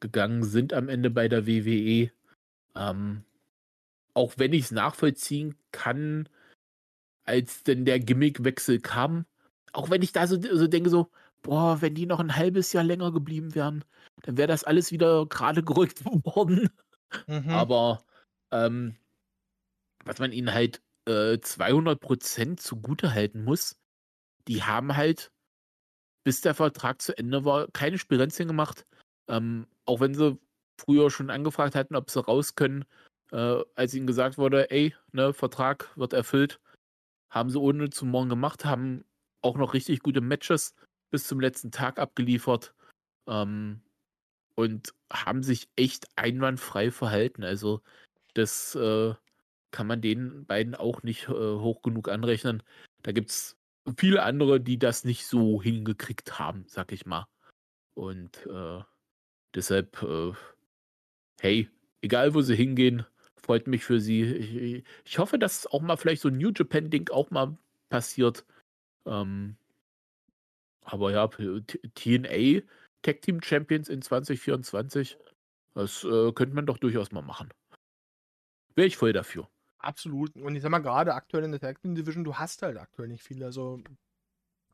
gegangen sind am Ende bei der WWE. Ähm, auch wenn ich es nachvollziehen kann, als denn der Gimmickwechsel kam, auch wenn ich da so, so denke, so, boah, wenn die noch ein halbes Jahr länger geblieben wären, dann wäre das alles wieder gerade gerückt worden. Mhm. Aber ähm, was man ihnen halt äh, 200% zugute halten muss, die haben halt, bis der Vertrag zu Ende war, keine Spirenzchen gemacht. Ähm, auch wenn sie früher schon angefragt hatten, ob sie raus können, äh, als ihnen gesagt wurde, ey, ne, Vertrag wird erfüllt, haben sie ohne zu morgen gemacht, haben auch noch richtig gute Matches bis zum letzten Tag abgeliefert. Ähm, und haben sich echt einwandfrei verhalten. Also das äh, kann man den beiden auch nicht äh, hoch genug anrechnen. Da gibt es viele andere, die das nicht so hingekriegt haben, sag ich mal. Und äh, deshalb, äh, hey, egal wo sie hingehen, freut mich für sie. Ich, ich hoffe, dass auch mal vielleicht so ein New Japan-Ding auch mal passiert. Ähm, aber ja, TNA Tag Team Champions in 2024, das äh, könnte man doch durchaus mal machen. Wäre ich voll dafür. Absolut. Und ich sag mal, gerade aktuell in der Tag Team Division, du hast halt aktuell nicht viel. Also,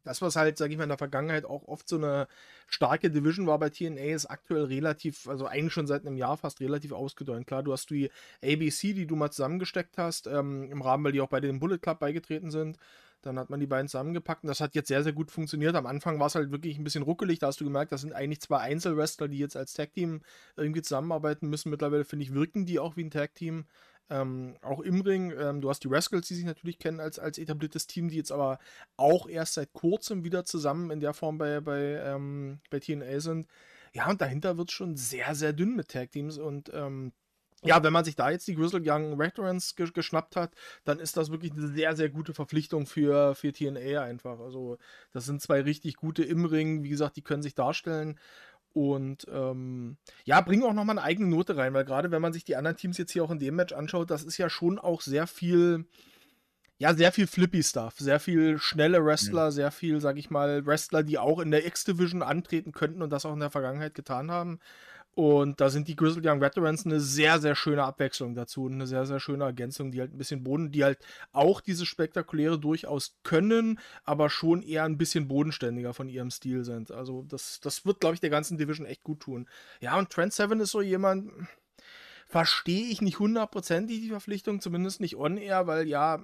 das, was halt, sag ich mal, in der Vergangenheit auch oft so eine starke Division war bei TNA, ist aktuell relativ, also eigentlich schon seit einem Jahr fast relativ ausgedeutet. Klar, du hast die ABC, die du mal zusammengesteckt hast, ähm, im Rahmen, weil die auch bei dem Bullet Club beigetreten sind. Dann hat man die beiden zusammengepackt und das hat jetzt sehr, sehr gut funktioniert. Am Anfang war es halt wirklich ein bisschen ruckelig. Da hast du gemerkt, das sind eigentlich zwei Einzelwrestler, die jetzt als Tag-Team irgendwie zusammenarbeiten müssen. Mittlerweile, finde ich, wirken die auch wie ein Tag-Team. Ähm, auch im Ring, ähm, du hast die Rascals, die sich natürlich kennen als, als etabliertes Team, die jetzt aber auch erst seit kurzem wieder zusammen in der Form bei, bei, ähm, bei TNA sind. Ja, und dahinter wird es schon sehr, sehr dünn mit Tag Teams und ähm, ja, wenn man sich da jetzt die Grizzle Young Veterans ge geschnappt hat, dann ist das wirklich eine sehr, sehr gute Verpflichtung für, für TNA einfach. Also, das sind zwei richtig gute im Ring. Wie gesagt, die können sich darstellen. Und ähm, ja, bringen auch nochmal eine eigene Note rein, weil gerade wenn man sich die anderen Teams jetzt hier auch in dem Match anschaut, das ist ja schon auch sehr viel, ja, sehr viel Flippy-Stuff, sehr viel schnelle Wrestler, mhm. sehr viel, sag ich mal, Wrestler, die auch in der X-Division antreten könnten und das auch in der Vergangenheit getan haben. Und da sind die Grizzled Young Veterans eine sehr, sehr schöne Abwechslung dazu und eine sehr, sehr schöne Ergänzung, die halt ein bisschen Boden, die halt auch diese spektakuläre durchaus können, aber schon eher ein bisschen bodenständiger von ihrem Stil sind. Also das, das wird, glaube ich, der ganzen Division echt gut tun. Ja, und Trent Seven ist so jemand, verstehe ich nicht hundertprozentig die Verpflichtung, zumindest nicht on-air, weil ja,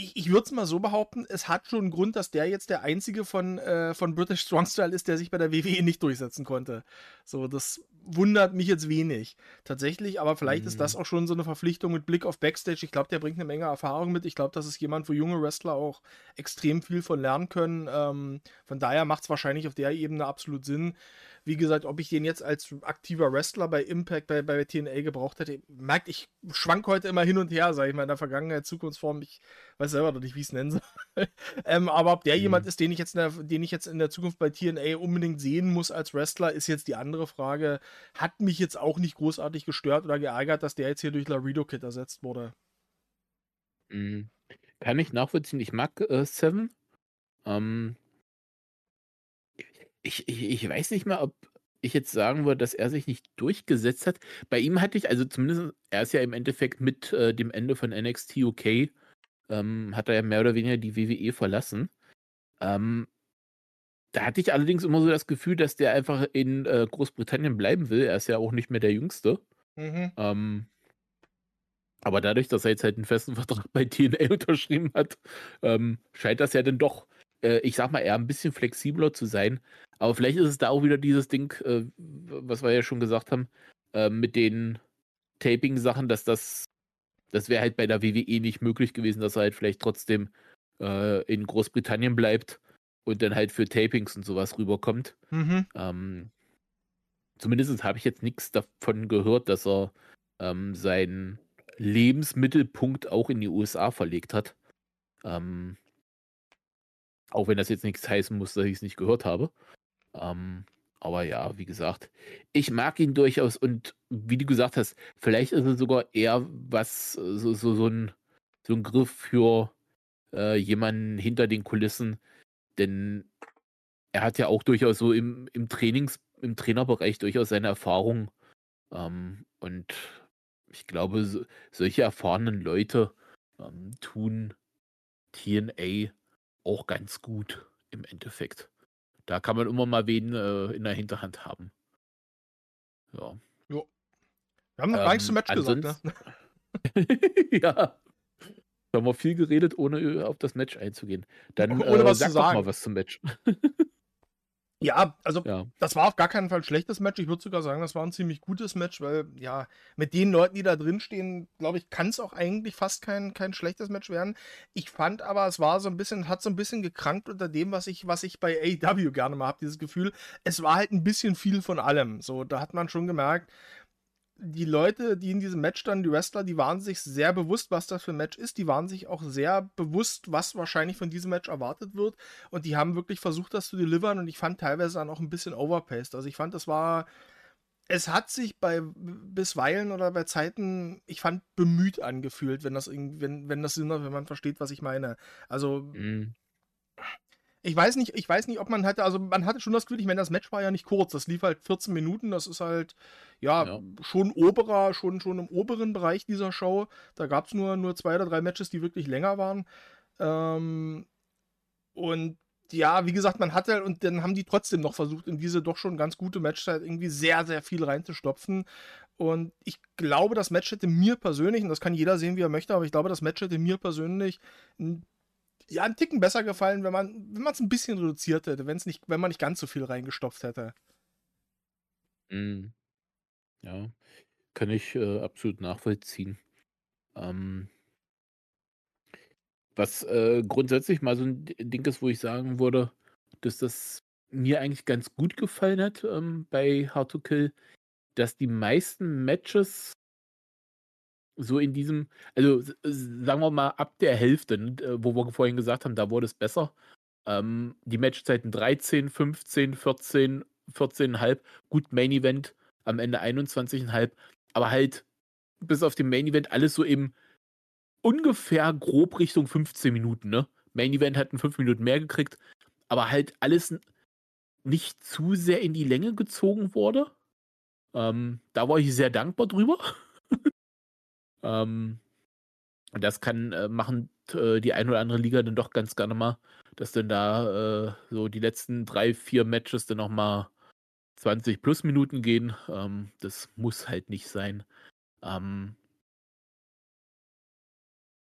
ich, ich würde es mal so behaupten, es hat schon einen Grund, dass der jetzt der einzige von, äh, von British Strong Style ist, der sich bei der WWE nicht durchsetzen konnte. So, das wundert mich jetzt wenig. Tatsächlich, aber vielleicht mhm. ist das mhm. auch schon so eine Verpflichtung mit Blick auf Backstage. Ich glaube, der bringt eine Menge Erfahrung mit. Ich glaube, das ist jemand, wo junge Wrestler auch extrem viel von lernen können. Ähm, von daher macht es wahrscheinlich auf der Ebene absolut Sinn. Wie gesagt, ob ich den jetzt als aktiver Wrestler bei Impact, bei, bei TNA gebraucht hätte, merkt, ich schwank heute immer hin und her, sage ich mal, in der Vergangenheit, Zukunftsform. Ich weiß selber noch nicht, wie ich es nennen soll. ähm, aber ob der mhm. jemand ist, den ich, jetzt in der, den ich jetzt in der Zukunft bei TNA unbedingt sehen muss als Wrestler, ist jetzt die andere Frage. Hat mich jetzt auch nicht großartig gestört oder geärgert, dass der jetzt hier durch Laredo Kid ersetzt wurde. Mhm. Kann ich nachvollziehen. Ich mag äh, Seven. Ähm, ich, ich, ich weiß nicht mal, ob ich jetzt sagen würde, dass er sich nicht durchgesetzt hat. Bei ihm hatte ich, also zumindest, er ist ja im Endeffekt mit äh, dem Ende von NXT UK, ähm, hat er ja mehr oder weniger die WWE verlassen. Ähm, da hatte ich allerdings immer so das Gefühl, dass der einfach in äh, Großbritannien bleiben will. Er ist ja auch nicht mehr der Jüngste. Mhm. Ähm, aber dadurch, dass er jetzt halt einen festen Vertrag bei TNA unterschrieben hat, ähm, scheint das ja dann doch äh, ich sag mal, eher ein bisschen flexibler zu sein. Aber vielleicht ist es da auch wieder dieses Ding, äh, was wir ja schon gesagt haben, äh, mit den Taping-Sachen, dass das, das wäre halt bei der WWE nicht möglich gewesen, dass er halt vielleicht trotzdem äh, in Großbritannien bleibt und dann halt für Tapings und sowas rüberkommt. Mhm. Ähm, zumindest habe ich jetzt nichts davon gehört, dass er ähm, seinen Lebensmittelpunkt auch in die USA verlegt hat. Ähm, auch wenn das jetzt nichts heißen muss, dass ich es nicht gehört habe. Ähm, aber ja, wie gesagt, ich mag ihn durchaus und wie du gesagt hast, vielleicht ist es sogar eher was, so, so, so, ein, so ein Griff für äh, jemanden hinter den Kulissen, denn er hat ja auch durchaus so im, im Trainings, im Trainerbereich durchaus seine Erfahrung. Ähm, und ich glaube, so, solche erfahrenen Leute ähm, tun TNA auch ganz gut im Endeffekt. Da kann man immer mal wen äh, in der Hinterhand haben. Ja. Jo. Wir haben noch ähm, gar nichts zum Match gesagt, ne? ja. Wir haben auch viel geredet, ohne äh, auf das Match einzugehen. Dann ohne äh, was sag zu sagen. doch mal was zum Match. Ja, also ja. das war auf gar keinen Fall ein schlechtes Match. Ich würde sogar sagen, das war ein ziemlich gutes Match, weil ja, mit den Leuten, die da drin stehen, glaube ich, kann es auch eigentlich fast kein, kein schlechtes Match werden. Ich fand aber, es war so ein bisschen, hat so ein bisschen gekrankt unter dem, was ich, was ich bei AEW gerne mal habe, dieses Gefühl. Es war halt ein bisschen viel von allem. So, da hat man schon gemerkt, die Leute, die in diesem Match dann, die Wrestler, die waren sich sehr bewusst, was das für ein Match ist. Die waren sich auch sehr bewusst, was wahrscheinlich von diesem Match erwartet wird. Und die haben wirklich versucht, das zu delivern. Und ich fand teilweise dann auch ein bisschen overpaced. Also ich fand, das war. Es hat sich bei bisweilen oder bei Zeiten, ich fand, bemüht angefühlt, wenn das irgendwie, wenn, wenn das Sinn hat, wenn man versteht, was ich meine. Also. Mhm ich weiß nicht, ich weiß nicht, ob man hatte, also man hatte schon das Gefühl, ich meine, das Match war ja nicht kurz, das lief halt 14 Minuten, das ist halt, ja, ja. schon oberer, schon, schon im oberen Bereich dieser Show. Da gab es nur, nur zwei oder drei Matches, die wirklich länger waren. Ähm, und ja, wie gesagt, man hatte, und dann haben die trotzdem noch versucht, in diese doch schon ganz gute Matchzeit irgendwie sehr, sehr viel reinzustopfen. Und ich glaube, das Match hätte mir persönlich, und das kann jeder sehen, wie er möchte, aber ich glaube, das Match hätte mir persönlich ein ja, einen Ticken besser gefallen, wenn man wenn es ein bisschen reduziert hätte, wenn's nicht, wenn man nicht ganz so viel reingestopft hätte. Mhm. Ja. kann ich äh, absolut nachvollziehen. Ähm, was äh, grundsätzlich mal so ein Ding ist, wo ich sagen würde, dass das mir eigentlich ganz gut gefallen hat ähm, bei Hard to Kill, dass die meisten Matches so in diesem, also sagen wir mal ab der Hälfte, ne, wo wir vorhin gesagt haben, da wurde es besser. Ähm, die Matchzeiten 13, 15, 14, 14,5, gut Main Event am Ende 21,5, aber halt bis auf den Main Event alles so eben ungefähr grob Richtung 15 Minuten, ne? Main Event hatten 5 Minuten mehr gekriegt, aber halt alles nicht zu sehr in die Länge gezogen wurde. Ähm, da war ich sehr dankbar drüber. ähm, das kann äh, machen äh, die ein oder andere Liga dann doch ganz gerne mal, dass dann da äh, so die letzten drei, vier Matches dann nochmal 20 plus Minuten gehen. Ähm, das muss halt nicht sein. Ähm,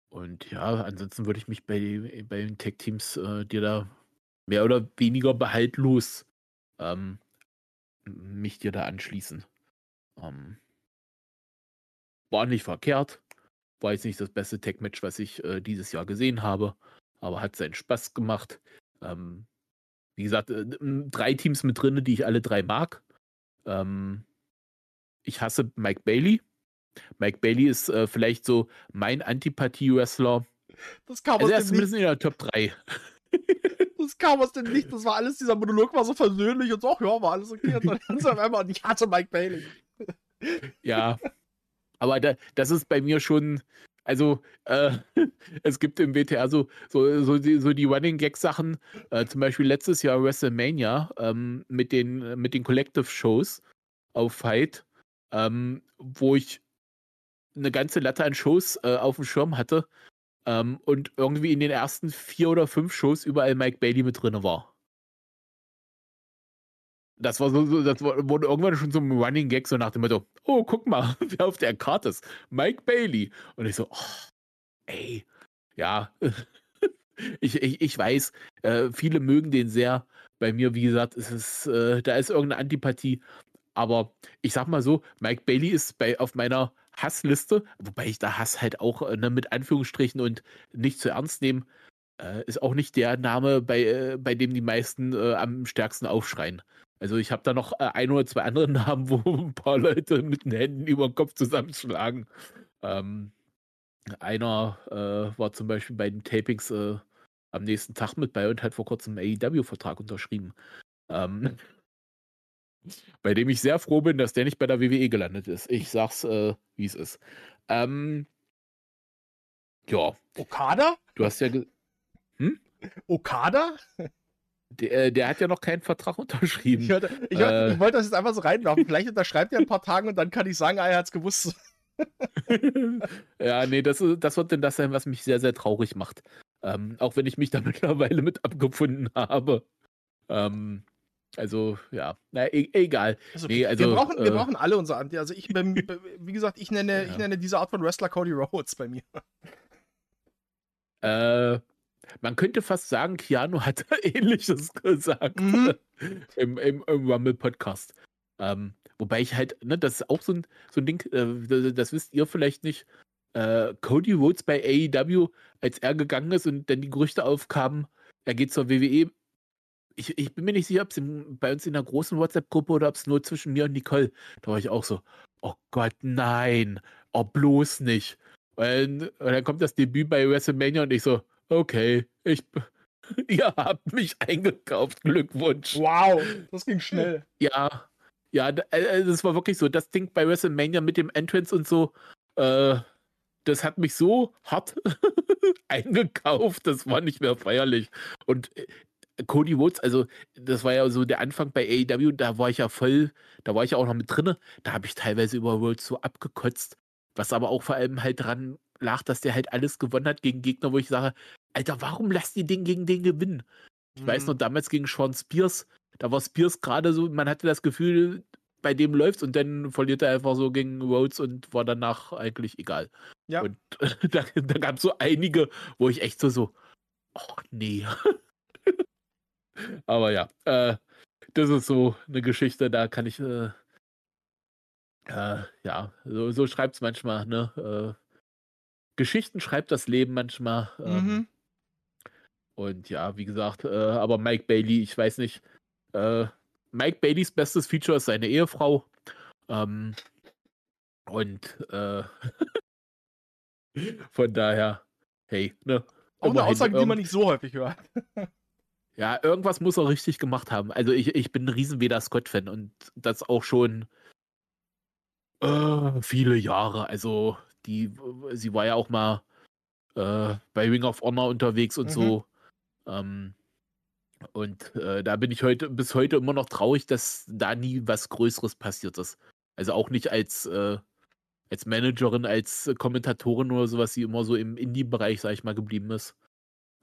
und ja, ansonsten würde ich mich bei, bei den Tech-Teams äh, dir da mehr oder weniger behaltlos ähm, mich dir da anschließen. Ähm, war nicht verkehrt. War jetzt nicht das beste Tech-Match, was ich äh, dieses Jahr gesehen habe, aber hat seinen Spaß gemacht. Ähm, wie gesagt, äh, drei Teams mit drin, die ich alle drei mag. Ähm, ich hasse Mike Bailey. Mike Bailey ist äh, vielleicht so mein Antipathie-Wrestler. Das kam also er ist zumindest in der Top 3. das kam aus dem Licht, das war alles, dieser Monolog war so versöhnlich und so, ach ja, war alles okay. Und dann auf einmal, ich hatte Mike Bailey. Ja, aber da, das ist bei mir schon, also äh, es gibt im WTR so, so, so, die, so die Running Gag Sachen, äh, zum Beispiel letztes Jahr WrestleMania ähm, mit den, mit den Collective Shows auf Fight, ähm, wo ich eine ganze Latte an Shows äh, auf dem Schirm hatte ähm, und irgendwie in den ersten vier oder fünf Shows überall Mike Bailey mit drin war. Das war so, das wurde irgendwann schon so ein Running Gag, so nach dem Motto, oh, guck mal, wer auf der Karte ist. Mike Bailey. Und ich so, oh, ey, ja. ich, ich, ich weiß, äh, viele mögen den sehr. Bei mir, wie gesagt, ist äh, da ist irgendeine Antipathie. Aber ich sag mal so, Mike Bailey ist bei, auf meiner Hassliste, wobei ich da Hass halt auch äh, ne, mit Anführungsstrichen und nicht zu ernst nehmen, äh, ist auch nicht der Name, bei, äh, bei dem die meisten äh, am stärksten aufschreien. Also ich habe da noch äh, ein oder zwei andere Namen, wo ein paar Leute mit den Händen über den Kopf zusammenschlagen. Ähm, einer äh, war zum Beispiel bei den Tapings am nächsten Tag mit bei und hat vor kurzem einen AEW-Vertrag unterschrieben. Ähm, bei dem ich sehr froh bin, dass der nicht bei der WWE gelandet ist. Ich sag's, äh, wie es ist. Ähm, ja. Okada? Du hast ja. Hm? Okada? Der, äh, der, hat ja noch keinen Vertrag unterschrieben. Ich, hörte, ich, äh, ich wollte das jetzt einfach so reinwerfen. Vielleicht unterschreibt er ein paar Tage und dann kann ich sagen, ah, er hat's gewusst. ja, nee, das, das wird denn das sein, was mich sehr, sehr traurig macht. Ähm, auch wenn ich mich da mittlerweile mit abgefunden habe. Ähm, also, ja, na, e egal. Also, nee, also, wir, brauchen, äh, wir brauchen alle unser Anti. Also, ich, wie gesagt, ich nenne, ja. ich nenne diese Art von Wrestler Cody Rhodes bei mir. Äh, man könnte fast sagen, Keanu hat ähnliches gesagt mhm. im, im, im Rumble-Podcast. Ähm, wobei ich halt, ne, das ist auch so ein, so ein Ding, äh, das, das, wisst ihr vielleicht nicht. Äh, Cody Rhodes bei AEW, als er gegangen ist und dann die Gerüchte aufkamen, er geht zur WWE, ich, ich bin mir nicht sicher, ob es bei uns in der großen WhatsApp-Gruppe oder ob es nur zwischen mir und Nicole, da war ich auch so, oh Gott, nein, oh bloß nicht. Und, und dann kommt das Debüt bei WrestleMania und ich so, okay, ich, ihr habt mich eingekauft, Glückwunsch. Wow, das ging schnell. Ja, ja, äh, äh, das war wirklich so. Das Ding bei WrestleMania mit dem Entrance und so, äh, das hat mich so hart eingekauft, das war nicht mehr feierlich. Und äh, Cody Woods, also das war ja so der Anfang bei AEW, da war ich ja voll, da war ich ja auch noch mit drinne. Da habe ich teilweise über Worlds so abgekotzt, was aber auch vor allem halt dran lag, dass der halt alles gewonnen hat gegen Gegner, wo ich sage, Alter, warum lasst ihr den gegen den gewinnen? Ich mhm. weiß noch, damals gegen Sean Spears, da war Spears gerade so, man hatte das Gefühl, bei dem läuft's und dann verliert er einfach so gegen Rhodes und war danach eigentlich egal. Ja. Und da, da gab es so einige, wo ich echt so so, ach nee. Aber ja, äh, das ist so eine Geschichte, da kann ich, äh, Äh, ja, so, so schreibt es manchmal, ne? Äh, Geschichten schreibt das Leben manchmal. Ähm, Mhm. Und ja, wie gesagt, äh, aber Mike Bailey, ich weiß nicht. Äh, Mike Baileys bestes Feature ist seine Ehefrau. Ähm, und äh, von daher, hey, ne? Auch eine Aussage, die man nicht so häufig hört. Ja, irgendwas muss er richtig gemacht haben. Also ich, ich bin ein riesen Veda Scott-Fan und das auch schon äh, viele Jahre. Also die, sie war ja auch mal äh, bei Ring of Honor unterwegs und Mhm. so. Ähm, und äh, da bin ich heute bis heute immer noch traurig, dass da nie was Größeres passiert ist. Also auch nicht als, äh, als Managerin, als Kommentatorin oder sowas, die immer so im Indie-Bereich, sag ich mal, geblieben ist.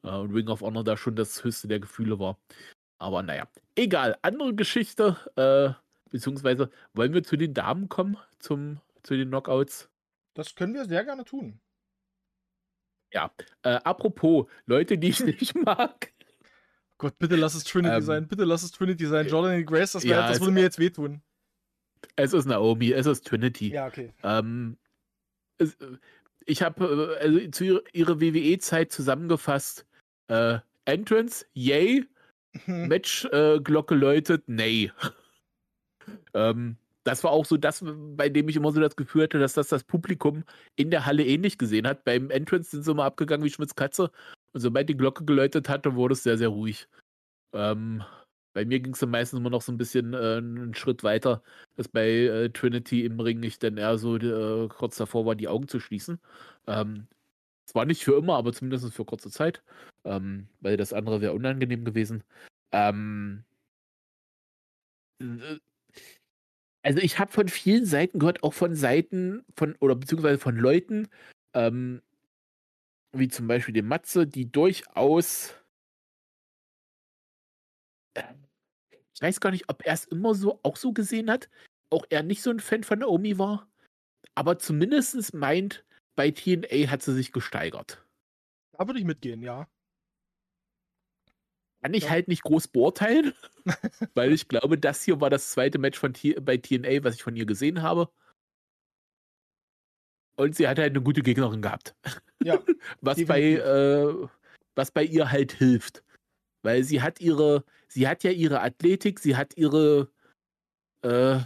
Äh, und Ring of Honor da schon das höchste der Gefühle war. Aber naja, egal. Andere Geschichte, äh, beziehungsweise wollen wir zu den Damen kommen, zum, zu den Knockouts? Das können wir sehr gerne tun. Äh, apropos, Leute, die ich nicht mag. Gott, bitte lass es Trinity Ähm, sein. Bitte lass es Trinity sein. Jordan Grace, das, ja, das es- würde mir jetzt wehtun. Es ist Naomi, es ist Trinity. Ja, okay. Ähm, es, äh, ich habe äh, also zu ihrer, ihrer WWE-Zeit zusammengefasst: äh, Entrance, yay, Hm. Match, äh, Glocke läutet, nee. ähm, das war auch so das, bei dem ich immer so das Gefühl hatte, dass das das Publikum in der Halle ähnlich gesehen hat. Beim Entrance sind sie immer abgegangen wie Schmitz Katze. Und sobald die Glocke geläutet hatte, wurde es sehr, sehr ruhig. Ähm, bei mir ging es dann meistens immer noch so ein bisschen äh, einen Schritt weiter, dass bei äh, Trinity im Ring ich dann eher so äh, kurz davor war, die Augen zu schließen. Ähm, zwar nicht für immer, aber zumindest für kurze Zeit, ähm, weil das andere wäre unangenehm gewesen. Ähm, äh, also ich habe von vielen Seiten gehört, auch von Seiten von, oder beziehungsweise von Leuten, ähm, wie zum Beispiel dem Matze, die durchaus äh, ich weiß gar nicht, ob er es immer so auch so gesehen hat, auch er nicht so ein Fan von Naomi war, aber zumindest meint, bei TNA hat sie sich gesteigert. Da würde ich mitgehen, ja. Kann ich halt nicht groß beurteilen, weil ich glaube, das hier war das zweite Match von T bei TNA, was ich von ihr gesehen habe. Und sie hat halt eine gute Gegnerin gehabt. Ja, was bei, äh, was bei ihr halt hilft. Weil sie hat ihre, sie hat ja ihre Athletik, sie hat ihre, äh,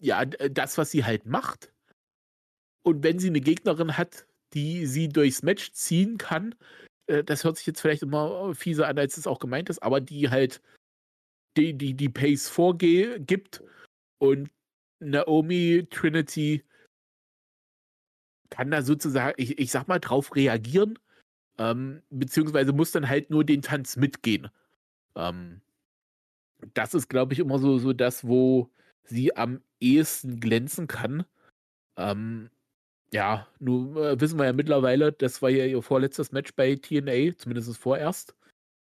ja, das, was sie halt macht. Und wenn sie eine Gegnerin hat, die sie durchs Match ziehen kann, äh, das hört sich jetzt vielleicht immer fieser an, als es auch gemeint ist, aber die halt die, die, die Pace vorgibt und Naomi Trinity kann da sozusagen, ich, ich sag mal, drauf reagieren, ähm, beziehungsweise muss dann halt nur den Tanz mitgehen. Ähm, das ist, glaube ich, immer so, so das, wo sie am ehesten glänzen kann. Ähm, ja, nun äh, wissen wir ja mittlerweile, das war ja ihr vorletztes Match bei TNA, zumindest vorerst.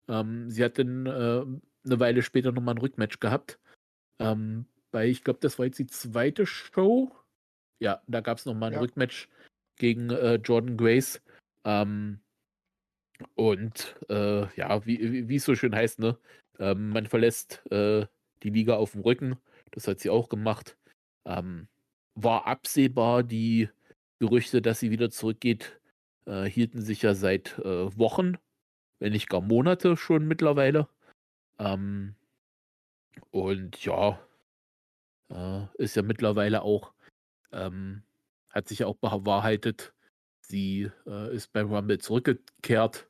Ähm, sie hat dann äh, eine Weile später nochmal ein Rückmatch gehabt. Ähm, bei, ich glaube, das war jetzt die zweite Show. Ja, da gab es nochmal ein Ja. Rückmatch gegen äh, Jordan Grace. Ähm, und äh, ja, wie, es so schön heißt, ne? Ähm, man verlässt äh, die Liga auf dem Rücken. Das hat sie auch gemacht. Ähm, war absehbar, die Gerüchte, dass sie wieder zurückgeht, äh, hielten sich ja seit äh, Wochen, wenn nicht gar Monate schon mittlerweile. Ähm, und ja, äh, ist ja mittlerweile auch, ähm, hat sich ja auch bewahrheitet, sie äh, ist beim Rumble zurückgekehrt.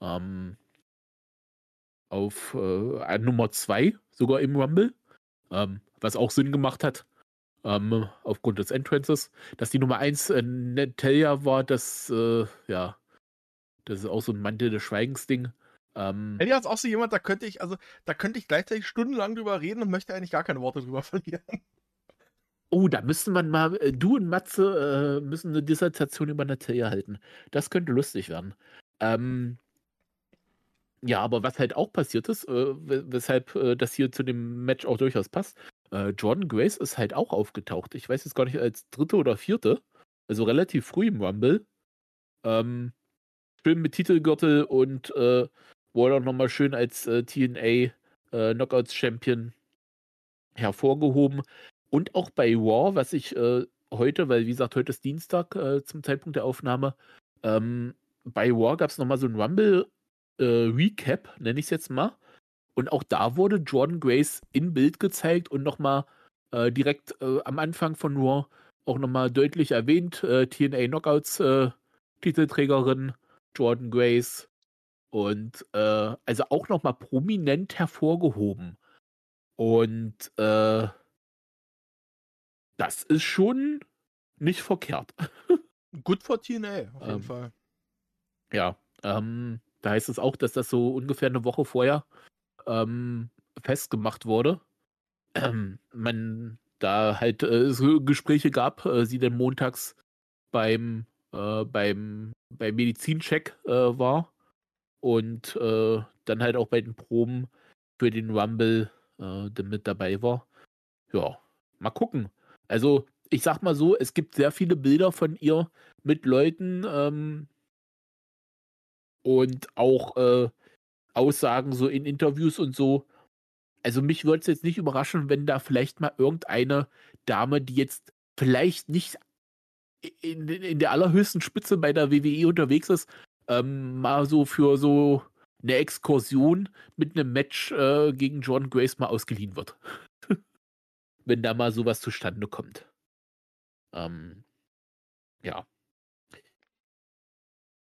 Ähm, auf äh, Nummer 2 sogar im Rumble, ähm, was auch Sinn gemacht hat, ähm, aufgrund des Entrances. Dass die Nummer 1 äh, Natalia war, das, äh, ja, das ist auch so ein Mantel des Schweigens-Ding. Ähm, Elia ist auch so jemand, da könnte ich, also, da könnte ich gleichzeitig stundenlang drüber reden und möchte eigentlich gar keine Worte drüber verlieren. oh, da müsste man mal, äh, du und Matze äh, müssen eine Dissertation über Natalia halten. Das könnte lustig werden. Ähm, ja, aber was halt auch passiert ist, äh, wes- weshalb äh, das hier zu dem Match auch durchaus passt, äh, Jordan Grace ist halt auch aufgetaucht. Ich weiß jetzt gar nicht, als dritte oder vierte, also relativ früh im Rumble. Ähm, schön mit Titelgürtel und äh, wurde nochmal schön als äh, TNA äh, Knockouts Champion hervorgehoben. Und auch bei War, was ich äh, heute, weil wie gesagt, heute ist Dienstag äh, zum Zeitpunkt der Aufnahme, ähm, bei War gab es nochmal so ein Rumble-Recap, äh, nenne ich es jetzt mal. Und auch da wurde Jordan Grace in Bild gezeigt und nochmal äh, direkt äh, am Anfang von Raw auch nochmal deutlich erwähnt. Äh, TNA Knockouts äh, Titelträgerin Jordan Grace. Und äh, also auch nochmal prominent hervorgehoben. Und äh, das ist schon nicht verkehrt. Gut für TNA, auf jeden Ähm, Fall. Ja, ähm, da heißt es auch, dass das so ungefähr eine Woche vorher ähm, festgemacht wurde. Ähm, man da halt äh, Gespräche gab, äh, sie dann montags beim, äh, beim, beim Medizincheck äh, war und äh, dann halt auch bei den Proben für den Rumble äh, dann mit dabei war. Ja, mal gucken. Also, ich sag mal so, es gibt sehr viele Bilder von ihr mit Leuten ähm, und auch Aussagen so in Interviews und so. Also mich würde es jetzt nicht überraschen, wenn da vielleicht mal irgendeine Dame, die jetzt vielleicht nicht in, in der allerhöchsten Spitze bei der WWE unterwegs ist, ähm, mal so für so eine Exkursion mit einem Match äh, gegen Jordan Grace mal ausgeliehen wird. wenn da mal sowas zustande kommt. Ähm, ja.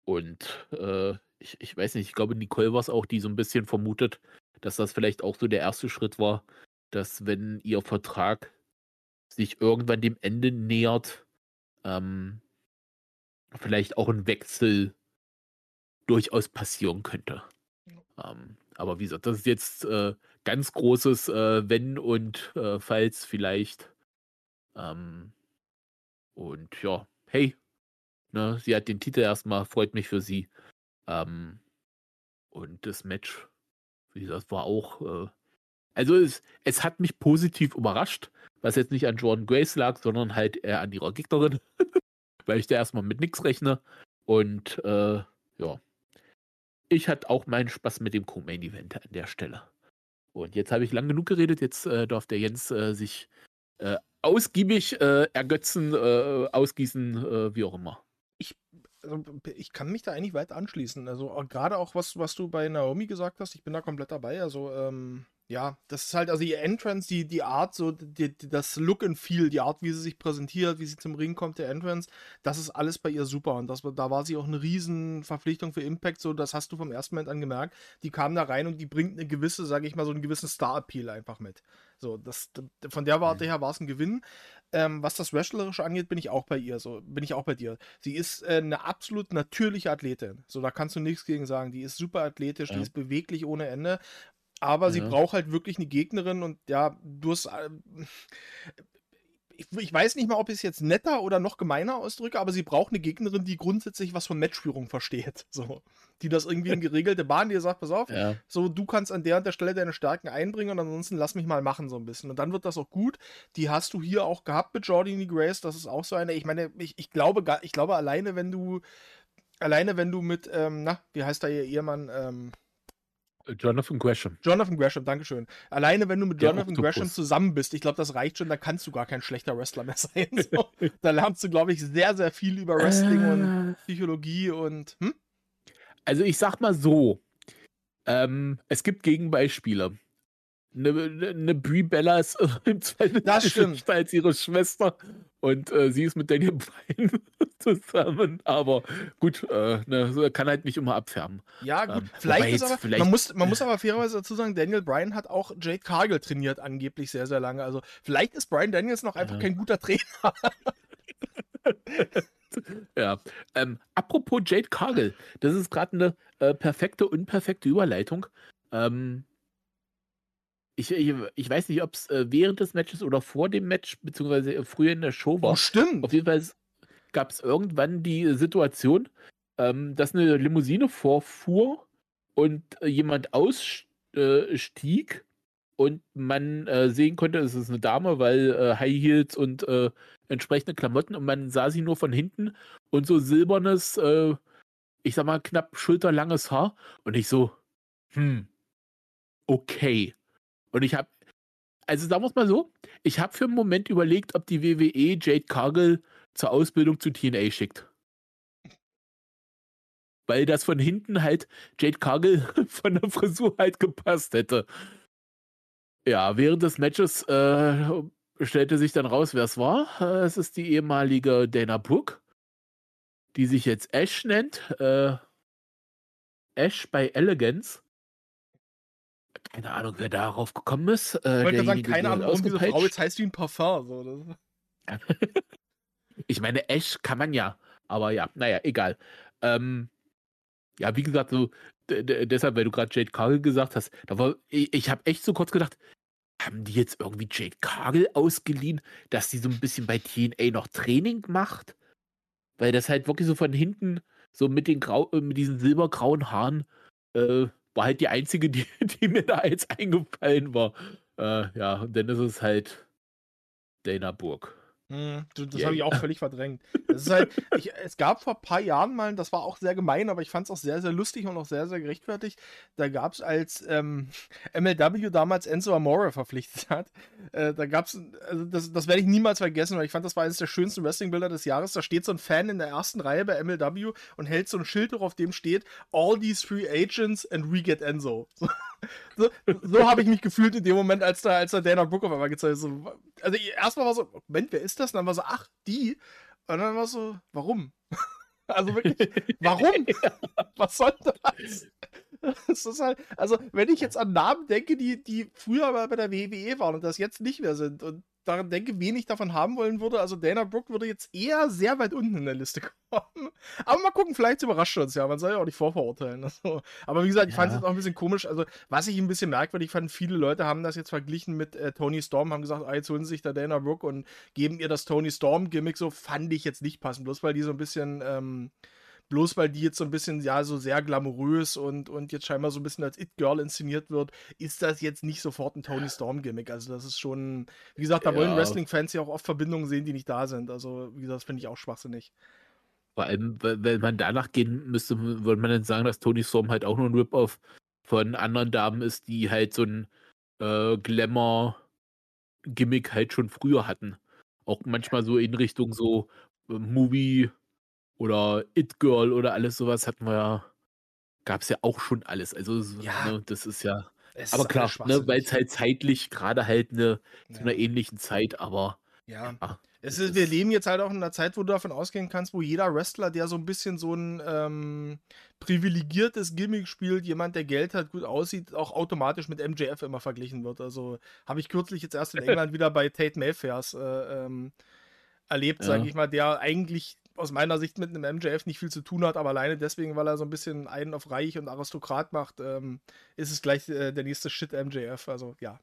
Und äh, ich, ich weiß nicht, ich glaube, Nicole war es auch, die so ein bisschen vermutet, dass das vielleicht auch so der erste Schritt war, dass wenn ihr Vertrag sich irgendwann dem Ende nähert, ähm, vielleicht auch ein Wechsel durchaus passieren könnte. Ähm, aber wie gesagt, das ist jetzt äh, ganz großes äh, Wenn und äh, Falls vielleicht. Ähm, und ja, hey, ne, sie hat den Titel erstmal, freut mich für sie. Ähm, und das Match, wie gesagt, war auch. Äh, also es, es hat mich positiv überrascht, was jetzt nicht an Jordan Grace lag, sondern halt eher an ihrer Gegnerin, weil ich da erstmal mit nichts rechne. Und äh, ja, ich hatte auch meinen Spaß mit dem Co-Main Event an der Stelle. Und jetzt habe ich lang genug geredet, jetzt äh, darf der Jens äh, sich äh, ausgiebig äh, ergötzen, äh, ausgießen, wie auch immer. Also, ich kann mich da eigentlich weit anschließen. Also auch gerade auch was, was du bei Naomi gesagt hast, ich bin da komplett dabei. Also ähm, ja, das ist halt also ihr Entrance, die die Art, so die, die, das Look and Feel, die Art, wie sie sich präsentiert, wie sie zum Ring kommt, der Entrance, das ist alles bei ihr super und das, da war sie auch eine riesen Verpflichtung für Impact. So, das hast du vom ersten Moment an gemerkt. Die kam da rein und die bringt eine gewisse, sage ich mal, so einen gewissen Star-Appeal einfach mit. So, das, von der Warte her war es ein Gewinn. Ähm, was das Wrestlerische angeht, bin ich auch bei ihr. So bin ich auch bei dir. Sie ist äh, eine absolut natürliche Athletin. So, da kannst du nichts gegen sagen. Die ist super athletisch, Ja. die ist beweglich ohne Ende. Aber sie Ja. braucht halt wirklich eine Gegnerin und ja, du hast. Äh, ich, ich weiß nicht mal, ob ich es jetzt netter oder noch gemeiner ausdrücke, aber sie braucht eine Gegnerin, die grundsätzlich was von Matchführung versteht. So. Die das irgendwie in geregelte Bahn, die sagt, pass auf, Ja. so, du kannst an der und der Stelle deine Stärken einbringen und ansonsten lass mich mal machen so ein bisschen. Und dann wird das auch gut. Die hast du hier auch gehabt mit Jordini Grace. Das ist auch so eine. Ich meine, ich, ich glaube, ich glaube alleine, wenn du, alleine wenn du mit, ähm, na, wie heißt da ihr Ehemann, ähm, Jonathan Gresham. Jonathan Gresham, Dankeschön. Alleine wenn du mit Der Jonathan. Gresham zusammen bist, ich glaube, das reicht schon, da kannst du gar kein schlechter Wrestler mehr sein. So. da lernst du, glaube ich, sehr, sehr viel über Wrestling und Äh, Psychologie und, hm? Also ich sag mal so, ähm, es gibt Gegenbeispiele. Eine, eine, Brie Bella ist im zweiten Das stimmt. als ihre Schwester und äh, sie ist mit Daniel Bryan zusammen. Aber gut, äh, ne, kann halt nicht immer abfärben. Ja, gut. Ähm, vielleicht ist jetzt aber, vielleicht- man muss, man muss aber fairerweise dazu sagen, Daniel Bryan hat auch Jade Cargill trainiert, angeblich sehr, sehr lange. Also vielleicht ist Bryan Daniels noch einfach Ja. kein guter Trainer. Ja. Ähm, apropos Jade Cargill, das ist gerade eine äh, perfekte, unperfekte Überleitung. Ähm, ich, ich, ich weiß nicht, ob es äh, während des Matches oder vor dem Match, beziehungsweise äh, früher in der Show war. Oh, stimmt. Auf jeden Fall gab es irgendwann die Situation, ähm, dass eine Limousine vorfuhr und äh, jemand ausstieg und man äh, sehen konnte, es ist eine Dame, weil äh, High Heels und äh, entsprechende Klamotten und man sah sie nur von hinten und so silbernes, äh, ich sag mal knapp schulterlanges Haar und ich so, hm, okay. Und ich habe also sagen wir es mal so, ich habe für einen Moment überlegt, ob die WWE Jade Cargill zur Ausbildung zu TNA schickt. Weil das von hinten halt Jade Cargill von der Frisur halt gepasst hätte. Ja, während des Matches äh, stellte sich dann raus, wer es war. Äh, es ist die ehemalige Dana Brooke, die sich jetzt Ash nennt. Äh, Ash bei Elegance. Keine Ahnung, wer darauf gekommen ist. Äh, ich wollte sagen, keine Ahnung, warum diese Frau jetzt heißt wie ein Parfum. So. ich meine, Ash kann man ja. Aber ja, naja, egal. Ähm, ja, wie gesagt, so deshalb, weil du gerade Jade Cargill gesagt hast, da war, ich, ich habe echt so kurz gedacht, haben die jetzt irgendwie Jade Cargill ausgeliehen, dass sie so ein bisschen bei TNA noch Training macht? Weil das halt wirklich so von hinten, so mit den Grau, äh, mit diesen silbergrauen Haaren, äh, war halt die einzige, die, die mir da jetzt eingefallen war. Äh, ja, und dann ist es halt Dana Burg. Hm, das yeah. habe ich auch völlig verdrängt. Halt, ich, es gab vor ein paar Jahren mal, das war auch sehr gemein, aber ich fand es auch sehr, sehr lustig und auch sehr, sehr gerechtfertigt. Da gab es, als ähm, MLW damals Enzo Amore verpflichtet hat, äh, da gab es, also das, das werde ich niemals vergessen, weil ich fand, das war eines der schönsten Wrestling-Bilder des Jahres. Da steht so ein Fan in der ersten Reihe bei MLW und hält so ein Schild, auf dem steht: All these free agents and we get Enzo. So so, so habe ich mich gefühlt in dem Moment, als da, als da Dana Brooke auf einmal gezeigt hat. So, also erstmal war so, Moment, wer ist das? Und dann war so, ach, die. Und dann war so, warum? Also wirklich, warum? Was soll das? Das ist halt, also, wenn ich jetzt an Namen denke, die, die früher bei der WWE waren und das jetzt nicht mehr sind und daran denke, wen ich davon haben wollen würde. Also Dana Brooke würde jetzt eher sehr weit unten in der Liste kommen. Aber mal gucken, vielleicht überrascht uns ja. Man soll ja auch nicht vorverurteilen. Also, aber wie gesagt, ich ja. fand es jetzt auch ein bisschen komisch. Also, was ich ein bisschen merkwürdig fand, viele Leute haben das jetzt verglichen mit äh, Tony Storm, haben gesagt, ah, jetzt holen sie sich da Dana Brooke und geben ihr das Tony Storm-Gimmick. So fand ich jetzt nicht passend. Bloß weil die so ein bisschen. Ähm, bloß weil die jetzt so ein bisschen, ja, so sehr glamourös und, und jetzt scheinbar so ein bisschen als It-Girl inszeniert wird, ist das jetzt nicht sofort ein Tony Storm-Gimmick. Also das ist schon, wie gesagt, da ja. wollen Wrestling-Fans ja auch oft Verbindungen sehen, die nicht da sind. Also, wie gesagt, das finde ich auch schwachsinnig. Vor allem, wenn man danach gehen müsste, würde man dann sagen, dass Tony Storm halt auch nur ein Rip-Off von anderen Damen ist, die halt so ein äh, Glamour-Gimmick halt schon früher hatten. Auch manchmal so in Richtung so äh, Movie oder It Girl oder alles sowas hatten wir ja, gab es ja auch schon alles. Also ja. ne, das ist ja. Es aber klar, ne, weil es halt zeitlich gerade halt ne, ja. zu einer ähnlichen Zeit, aber ja. ja es ist, wir leben jetzt halt auch in einer Zeit, wo du davon ausgehen kannst, wo jeder Wrestler, der so ein bisschen so ein ähm, privilegiertes Gimmick spielt, jemand, der Geld hat, gut aussieht, auch automatisch mit MJF immer verglichen wird. Also habe ich kürzlich jetzt erst in England wieder bei Tate Mayfairs äh, ähm, erlebt, ja. sage ich mal, der eigentlich aus meiner Sicht mit einem MJF nicht viel zu tun hat, aber alleine deswegen, weil er so ein bisschen einen auf Reich und Aristokrat macht, ähm, ist es gleich äh, der nächste Shit MJF. Also ja.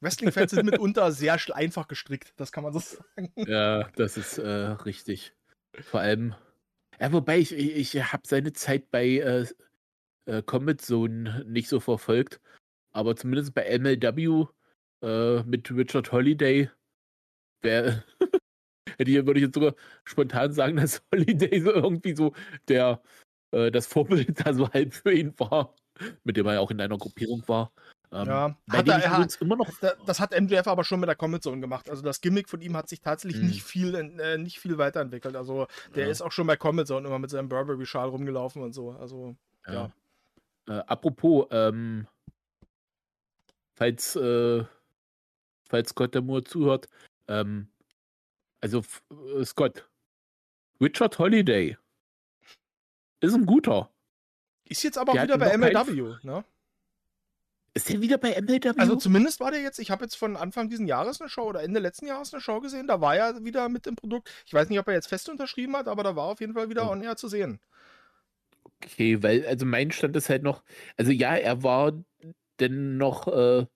Wrestling-Fans sind mitunter sehr einfach gestrickt, das kann man so sagen. Ja, das ist äh, richtig. Vor allem, ja, wobei ich, ich, ich habe seine Zeit bei äh, äh, Combat Zone nicht so verfolgt, aber zumindest bei MLW äh, mit Richard Holiday, wer hätte ich, würde ich jetzt sogar spontan sagen, dass Holiday so irgendwie so der äh, das Vorbild da so halb für ihn war, mit dem er ja auch in einer Gruppierung war. Ähm, ja, hat er, er hat, immer noch das hat MJF aber schon mit der Comic Zone gemacht. Also das Gimmick von ihm hat sich tatsächlich hm. nicht viel äh, nicht viel weiterentwickelt. Also der ja. ist auch schon bei Comic Zone immer mit seinem Burberry-Schal rumgelaufen und so. Also ja. ja. Äh, apropos, ähm, falls äh, falls Scott der Moore zuhört, ähm, also äh, Scott, Richard Holiday ist ein guter. Ist jetzt aber auch wieder bei MLW, ne? Ist der wieder bei MLW? Also zumindest war der jetzt, ich habe jetzt von Anfang diesen Jahres eine Show oder Ende letzten Jahres eine Show gesehen, da war er wieder mit dem Produkt. Ich weiß nicht, ob er jetzt fest unterschrieben hat, aber da war auf jeden Fall wieder oh. on air zu sehen. Okay, weil, also mein Stand ist halt noch, also ja, er war denn noch äh,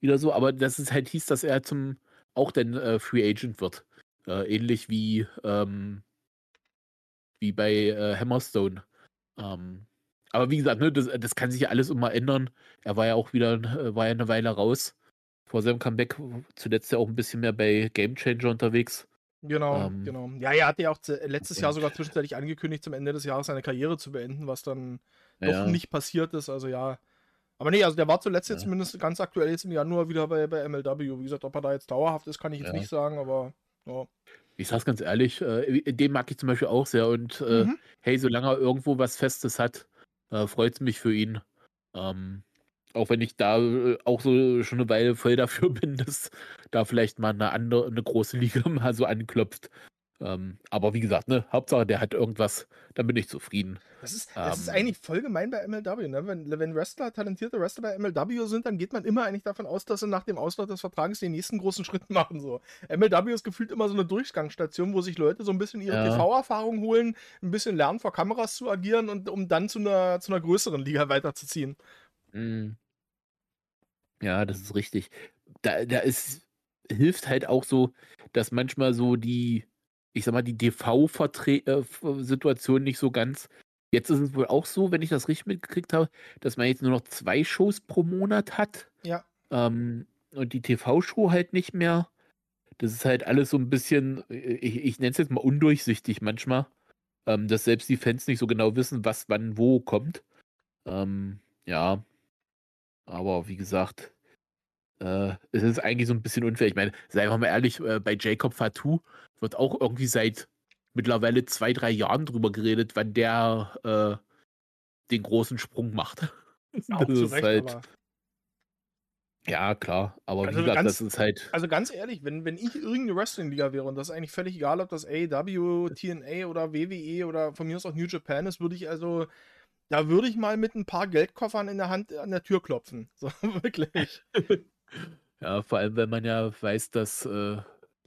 wieder so, aber dass es halt hieß, dass er zum auch dann äh, Free Agent wird. Äh, ähnlich wie, ähm, wie bei äh, Hammerstone. Ähm, aber wie gesagt, ne, das, das kann sich ja alles immer ändern. Er war ja auch wieder, äh, war ja eine Weile raus vor seinem Comeback. Zuletzt ja auch ein bisschen mehr bei Game Changer unterwegs. Genau, ähm, genau. Ja, er hatte ja auch letztes Jahr sogar zwischenzeitlich angekündigt, zum Ende des Jahres seine Karriere zu beenden, was dann ja. doch nicht passiert ist. Also ja, Aber nee, also der war zuletzt jetzt Ja. zumindest ganz aktuell jetzt im Januar wieder bei, bei MLW. Wie gesagt, ob er da jetzt dauerhaft ist, kann ich jetzt Ja. nicht sagen, aber ja. Ich sag's ganz ehrlich, äh, den mag ich zum Beispiel auch sehr. Und äh, Mhm. hey, solange er irgendwo was Festes hat, äh, freut's mich für ihn. Ähm, auch wenn ich da äh, auch so schon eine Weile voll dafür bin, dass da vielleicht mal eine andere, eine große Liga mal so anklopft. Ähm, aber wie gesagt, ne, Hauptsache der hat irgendwas, dann bin ich zufrieden. Das ist, das ist Ähm. eigentlich voll gemein bei MLW, ne? Wenn, wenn Wrestler, talentierte Wrestler bei MLW sind, dann geht man immer eigentlich davon aus, dass sie nach dem Auslauf des Vertrages den nächsten großen Schritt machen. So. MLW ist gefühlt immer so eine Durchgangsstation, wo sich Leute so ein bisschen ihre Ja. TV-Erfahrung holen, ein bisschen lernen, vor Kameras zu agieren und um dann zu einer, zu einer größeren Liga weiterzuziehen. Mm. Ja, das ist richtig. Da, da ist, hilft halt auch so, dass manchmal so die, ich sag mal, die TV-Situation nicht so ganz. Jetzt ist es wohl auch so, wenn ich das richtig mitgekriegt habe, dass man jetzt nur noch zwei Shows pro Monat hat. Ja. Ähm, und die TV-Show halt nicht mehr. Das ist halt alles so ein bisschen, ich, ich nenne es jetzt mal undurchsichtig manchmal, ähm, dass selbst die Fans nicht so genau wissen, was wann wo kommt. Ähm, ja, aber wie gesagt, äh, es ist eigentlich so ein bisschen unfair. Ich meine, seien wir mal ehrlich, äh, bei Jacob Fatou wird auch irgendwie seit mittlerweile zwei, drei Jahren drüber geredet, wann der äh, den großen Sprung macht. Auch Das zu ist Recht, halt-. Ja, klar, aber Also wie gesagt, ganz- das ist halt. Also ganz ehrlich, wenn, wenn ich irgendeine Wrestling-Liga wäre, und das ist eigentlich völlig egal, ob das AEW, TNA oder WWE oder von mir aus auch New Japan ist, würde ich also, da würde ich mal mit ein paar Geldkoffern in der Hand an der Tür klopfen. So, wirklich. Ja, vor allem, wenn man ja weiß, dass, äh,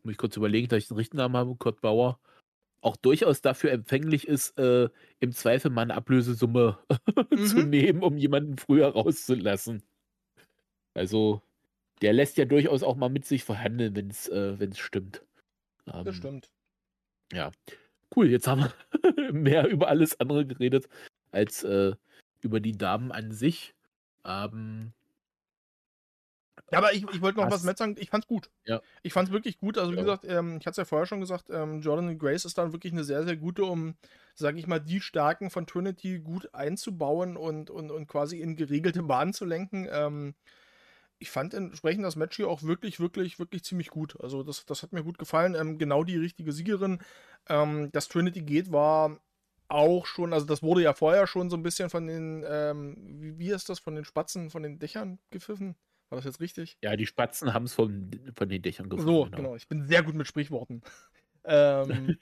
muss ich kurz überlegen, dass ich den richtigen Namen habe, Kurt Bauer, auch durchaus dafür empfänglich ist, äh, im Zweifel mal eine Ablösesumme zu Mhm. nehmen, um jemanden früher rauszulassen. Also, der lässt ja durchaus auch mal mit sich verhandeln, wenn es äh, wenn's stimmt. Das Ähm, stimmt. Cool, jetzt haben wir mehr über alles andere geredet als äh, über die Damen an sich. Ähm, Ja, aber ich, ich wollte noch was mit sagen. Ich fand's gut. Ja. Ich fand's wirklich gut. Also, wie Ja. gesagt, ähm, ich hatte es ja vorher schon gesagt, ähm, Jordan Grace ist dann wirklich eine sehr, sehr gute, um, sag ich mal, die Stärken von Trinity gut einzubauen und, und, und quasi in geregelte Bahnen zu lenken. Ähm, ich fand entsprechend das Match hier auch wirklich, wirklich, wirklich ziemlich gut. Also, das, das hat mir gut gefallen. Ähm, genau die richtige Siegerin. Ähm, dass Trinity geht, war auch schon, also das wurde ja vorher schon so ein bisschen von den, ähm, wie, wie ist das, von den Spatzen, von den Dächern gepfiffen? War das jetzt richtig? ja, die Spatzen haben es von, von den Dächern gefunden. So, genau. Ich bin sehr gut mit Sprichworten. ähm,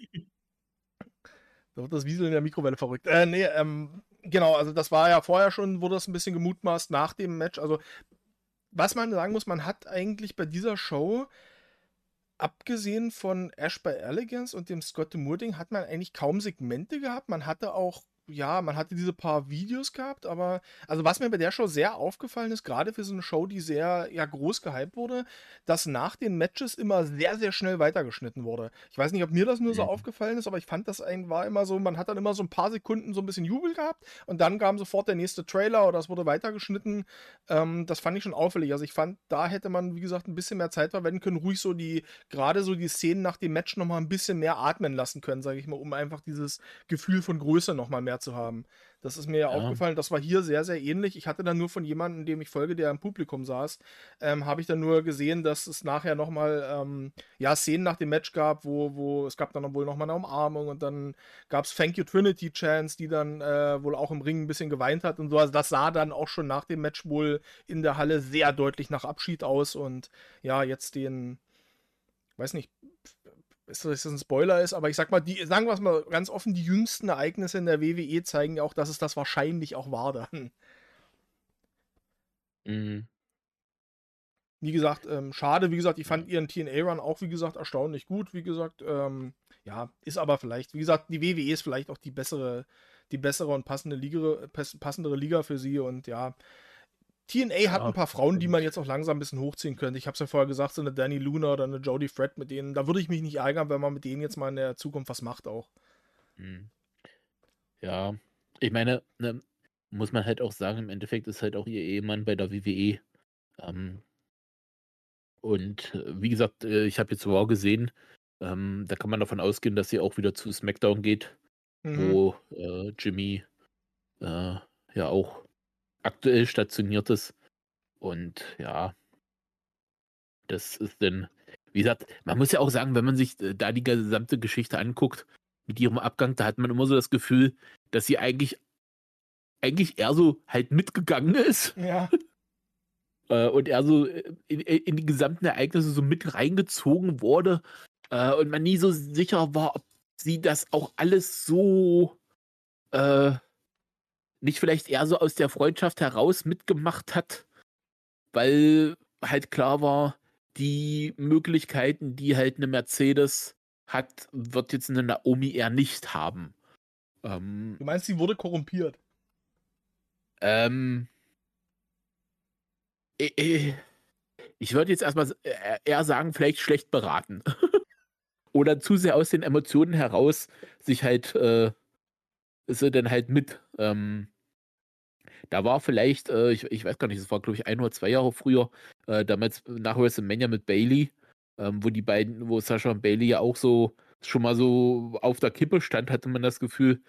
da wird das Wieseln in der Mikrowelle verrückt. Äh, nee, ähm, genau, also das war ja vorher schon, wurde das ein bisschen gemutmaßt nach dem Match. Also, was man sagen muss, man hat eigentlich bei dieser Show, abgesehen von Ash by Elegance und dem Scott Moore-Ding, hat man eigentlich kaum Segmente gehabt. Man hatte auch, ja, man hatte diese paar Videos gehabt, aber, also was mir bei der Show sehr aufgefallen ist, gerade für so eine Show, die sehr, ja, groß gehypt wurde, dass nach den Matches immer sehr, sehr schnell weitergeschnitten wurde. Ich weiß nicht, ob mir das nur so Mhm. aufgefallen ist, aber ich fand das ein, war immer so, man hat dann immer so ein paar Sekunden so ein bisschen Jubel gehabt und dann kam sofort der nächste Trailer oder es wurde weitergeschnitten. Ähm, das fand ich schon auffällig. Also ich fand, da hätte man, wie gesagt, ein bisschen mehr Zeit verwenden können, ruhig so die, gerade so die Szenen nach dem Match nochmal ein bisschen mehr atmen lassen können, sage ich mal, um einfach dieses Gefühl von Größe nochmal mehr zu haben. Das ist mir ja, Ja. aufgefallen, das war hier sehr, sehr ähnlich. Ich hatte dann nur von jemandem, dem ich folge, der im Publikum saß, ähm, habe ich dann nur gesehen, dass es nachher nochmal, ähm, ja, Szenen nach dem Match gab, wo, wo es gab dann wohl nochmal eine Umarmung und dann gab es Thank You Trinity Chance, die dann äh, wohl auch im Ring ein bisschen geweint hat und so. Also das sah dann auch schon nach dem Match wohl in der Halle sehr deutlich nach Abschied aus und ja, jetzt den, weiß nicht, ist das jetzt ein Spoiler ist, aber ich sag mal, die, sagen wir es mal ganz offen, die jüngsten Ereignisse in der WWE zeigen ja auch, dass es das wahrscheinlich auch war dann. Mhm. Wie gesagt, ähm, schade, wie gesagt, ich fand ihren TNA-Run auch, wie gesagt, erstaunlich gut, wie gesagt, ähm, ja, ist aber vielleicht, wie gesagt, die WWE ist vielleicht auch die bessere, die bessere und passende Liga, passendere Liga für sie und ja, TNA hat Ja, ein paar Frauen, die man jetzt auch langsam ein bisschen hochziehen könnte. Ich habe es ja vorher gesagt, so eine Danny Luna oder eine Jodie Fred mit denen, da würde ich mich nicht ärgern, wenn man mit denen jetzt mal in der Zukunft was macht auch. Mhm. Ja, ich meine, ne, muss man halt auch sagen, im Endeffekt ist halt auch ihr Ehemann bei der WWE. Ähm, und äh, wie gesagt, äh, ich habe jetzt Raw gesehen, ähm, da kann man davon ausgehen, dass sie auch wieder zu SmackDown geht, Mhm. wo äh, Jimmy äh, ja auch aktuell stationiertes. Und ja, das ist dann, wie gesagt, man muss ja auch sagen, wenn man sich äh, da die gesamte Geschichte anguckt, mit ihrem Abgang, da hat man immer so das Gefühl, dass sie eigentlich, eigentlich eher so halt mitgegangen ist. Ja. Äh, und er so äh, in, in, die gesamten Ereignisse so mit reingezogen wurde und man nie so sicher war, ob sie das auch alles so äh, nicht vielleicht eher so aus der Freundschaft heraus mitgemacht hat, weil halt klar war, die Möglichkeiten, die halt eine Mercedes hat, wird jetzt eine Naomi eher nicht haben. Ähm, du meinst, sie wurde korrumpiert? Ähm, ich würde jetzt erstmal eher sagen, vielleicht schlecht beraten. Oder zu sehr aus den Emotionen heraus sich halt, äh, sie dann halt mit. Ähm, da war vielleicht, äh, ich, ich weiß gar nicht, das war glaube ich ein oder zwei Jahre früher, äh, damals nach WrestleMania mit Bailey, ähm, wo die beiden, wo Sascha und Bailey ja auch so schon mal so auf der Kippe stand, hatte man das Gefühl.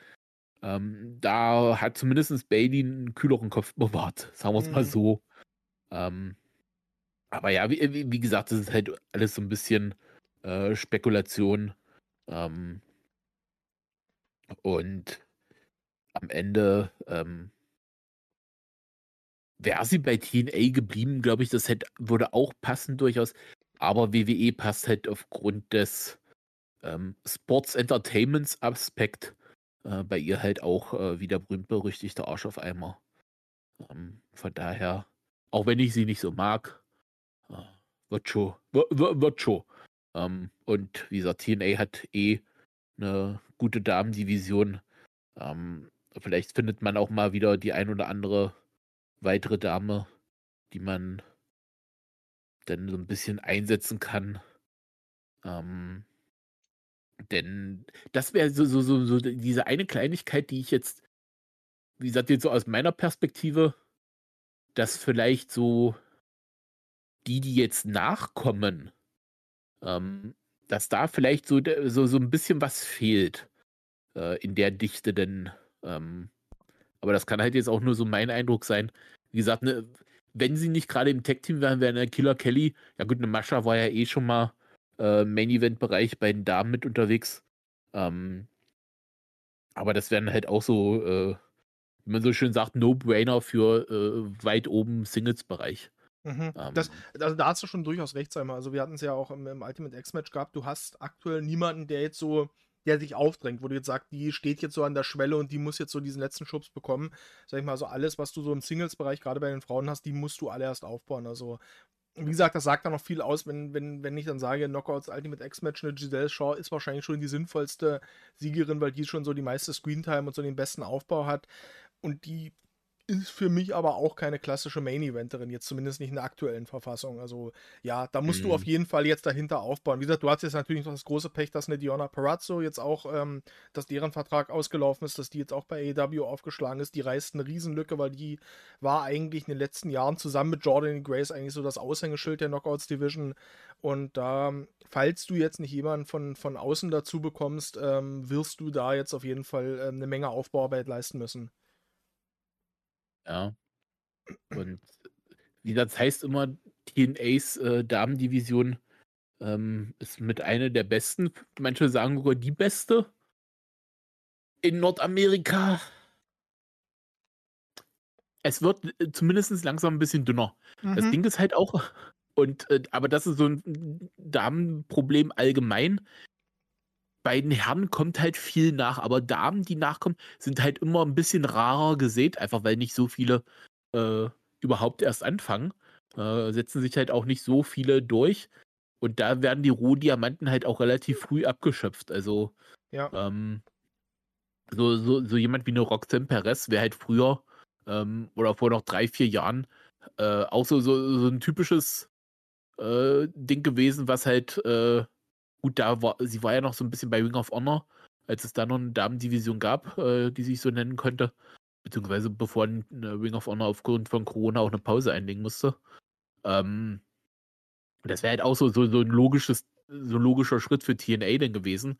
Ähm, da hat zumindest Bailey einen kühleren Kopf bewahrt, sagen wir es mhm. mal so. Ähm, aber ja, wie, wie, gesagt, das ist halt alles so ein bisschen äh, Spekulation. Ähm, und am Ende ähm, wäre sie bei TNA geblieben, glaube ich, das hätte, würde auch passen durchaus. Aber WWE passt halt aufgrund des ähm, Sports Entertainments Aspekt äh, bei ihr halt auch äh, wie der berühmt-berüchtigte Arsch auf Eimer. Ähm, von daher, auch wenn ich sie nicht so mag, äh, wird schon. Wird schon. Ähm, und wie gesagt, TNA hat eh eine gute Damendivision. Ähm, vielleicht findet man auch mal wieder die ein oder andere weitere Dame, die man dann so ein bisschen einsetzen kann. Ähm, denn das wäre so, so, so, so diese eine Kleinigkeit, die ich jetzt, wie gesagt, jetzt so aus meiner Perspektive, dass vielleicht so die, die jetzt nachkommen, ähm, dass da vielleicht so, so, so ein bisschen was fehlt äh, in der Dichte, denn ähm, aber das kann halt jetzt auch nur so mein Eindruck sein. Wie gesagt, ne, wenn sie nicht gerade im Tech-Team wären, wäre eine Killer Kelly. Ja gut, eine Mascha war ja eh schon mal äh, Main-Event-Bereich bei den Damen mit unterwegs. Ähm, aber das wären halt auch so, äh, wie man so schön sagt, No-Brainer für äh, weit oben Singles-Bereich. Mhm. Ähm, das, also da hast du schon durchaus recht, Simon. Also wir hatten es ja auch im, im Ultimate X-Match gehabt. Du hast aktuell niemanden, der jetzt so der sich aufdrängt, wo du jetzt sagst, die steht jetzt so an der Schwelle und die muss jetzt so diesen letzten Schubs bekommen. Sag ich mal, so alles, was du so im Singles-Bereich gerade bei den Frauen hast, die musst du alle erst aufbauen. Also, wie gesagt, das sagt dann noch viel aus, wenn, wenn, wenn ich dann sage, Knockouts Ultimate X-Match, eine Giselle Shaw ist wahrscheinlich schon die sinnvollste Siegerin, weil die schon so die meiste Screentime und so den besten Aufbau hat. Und die ist für mich aber auch keine klassische Main-Eventerin, jetzt zumindest nicht in der aktuellen Verfassung. Also ja, da musst mhm. du auf jeden Fall jetzt dahinter aufbauen. Wie gesagt, du hast jetzt natürlich noch das große Pech, dass eine Diona Parazzo jetzt auch, ähm, dass deren Vertrag ausgelaufen ist, dass die jetzt auch bei AEW aufgeschlagen ist. Die reißt eine Riesenlücke, weil die war eigentlich in den letzten Jahren zusammen mit Jordan Grace eigentlich so das Aushängeschild der Knockouts Division. Und da, falls du jetzt nicht jemanden von, von außen dazu bekommst, ähm, wirst du da jetzt auf jeden Fall ähm, eine Menge Aufbauarbeit leisten müssen. Ja. Und wie das heißt immer, TNAs äh, Damendivision ähm, ist mit einer der besten. Manche sagen sogar die beste in Nordamerika. Es wird äh, zumindest langsam ein bisschen dünner. Mhm. Das Ding ist halt auch, und äh, aber das ist so ein Damenproblem allgemein bei den Herren kommt halt viel nach, aber Damen, die nachkommen, sind halt immer ein bisschen rarer gesät, einfach weil nicht so viele äh, überhaupt erst anfangen. Äh, setzen sich halt auch nicht so viele durch. Und da werden die Rohdiamanten halt auch relativ früh abgeschöpft. Also, ja. ähm, so, so, so jemand wie eine Roxanne Perez wäre halt früher ähm, oder vor noch drei, vier Jahren äh, auch so, so, so ein typisches äh, Ding gewesen, was halt äh, Gut, da war, sie war ja noch so ein bisschen bei Ring of Honor, als es da noch eine Damendivision gab, äh, die sich so nennen könnte. Beziehungsweise bevor ein Ring of Honor aufgrund von Corona auch eine Pause einlegen musste. Ähm, das wäre halt auch so, so, so ein logisches, so ein logischer Schritt für TNA denn gewesen.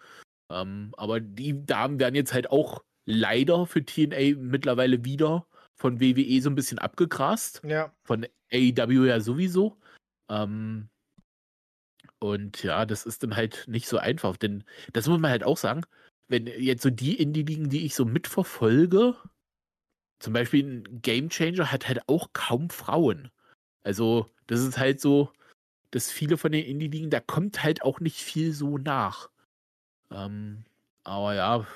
Ähm, aber die Damen werden jetzt halt auch leider für TNA mittlerweile wieder von WWE so ein bisschen abgegrast. Ja. Von AEW ja sowieso. Ähm, und ja, das ist dann halt nicht so einfach, denn das muss man halt auch sagen, wenn jetzt so die Indie-Ligen, die ich so mitverfolge, zum Beispiel ein Game Changer hat halt auch kaum Frauen. Also, das ist halt so, dass viele von den Indie-Ligen, da kommt halt auch nicht viel so nach. Ähm, aber ja,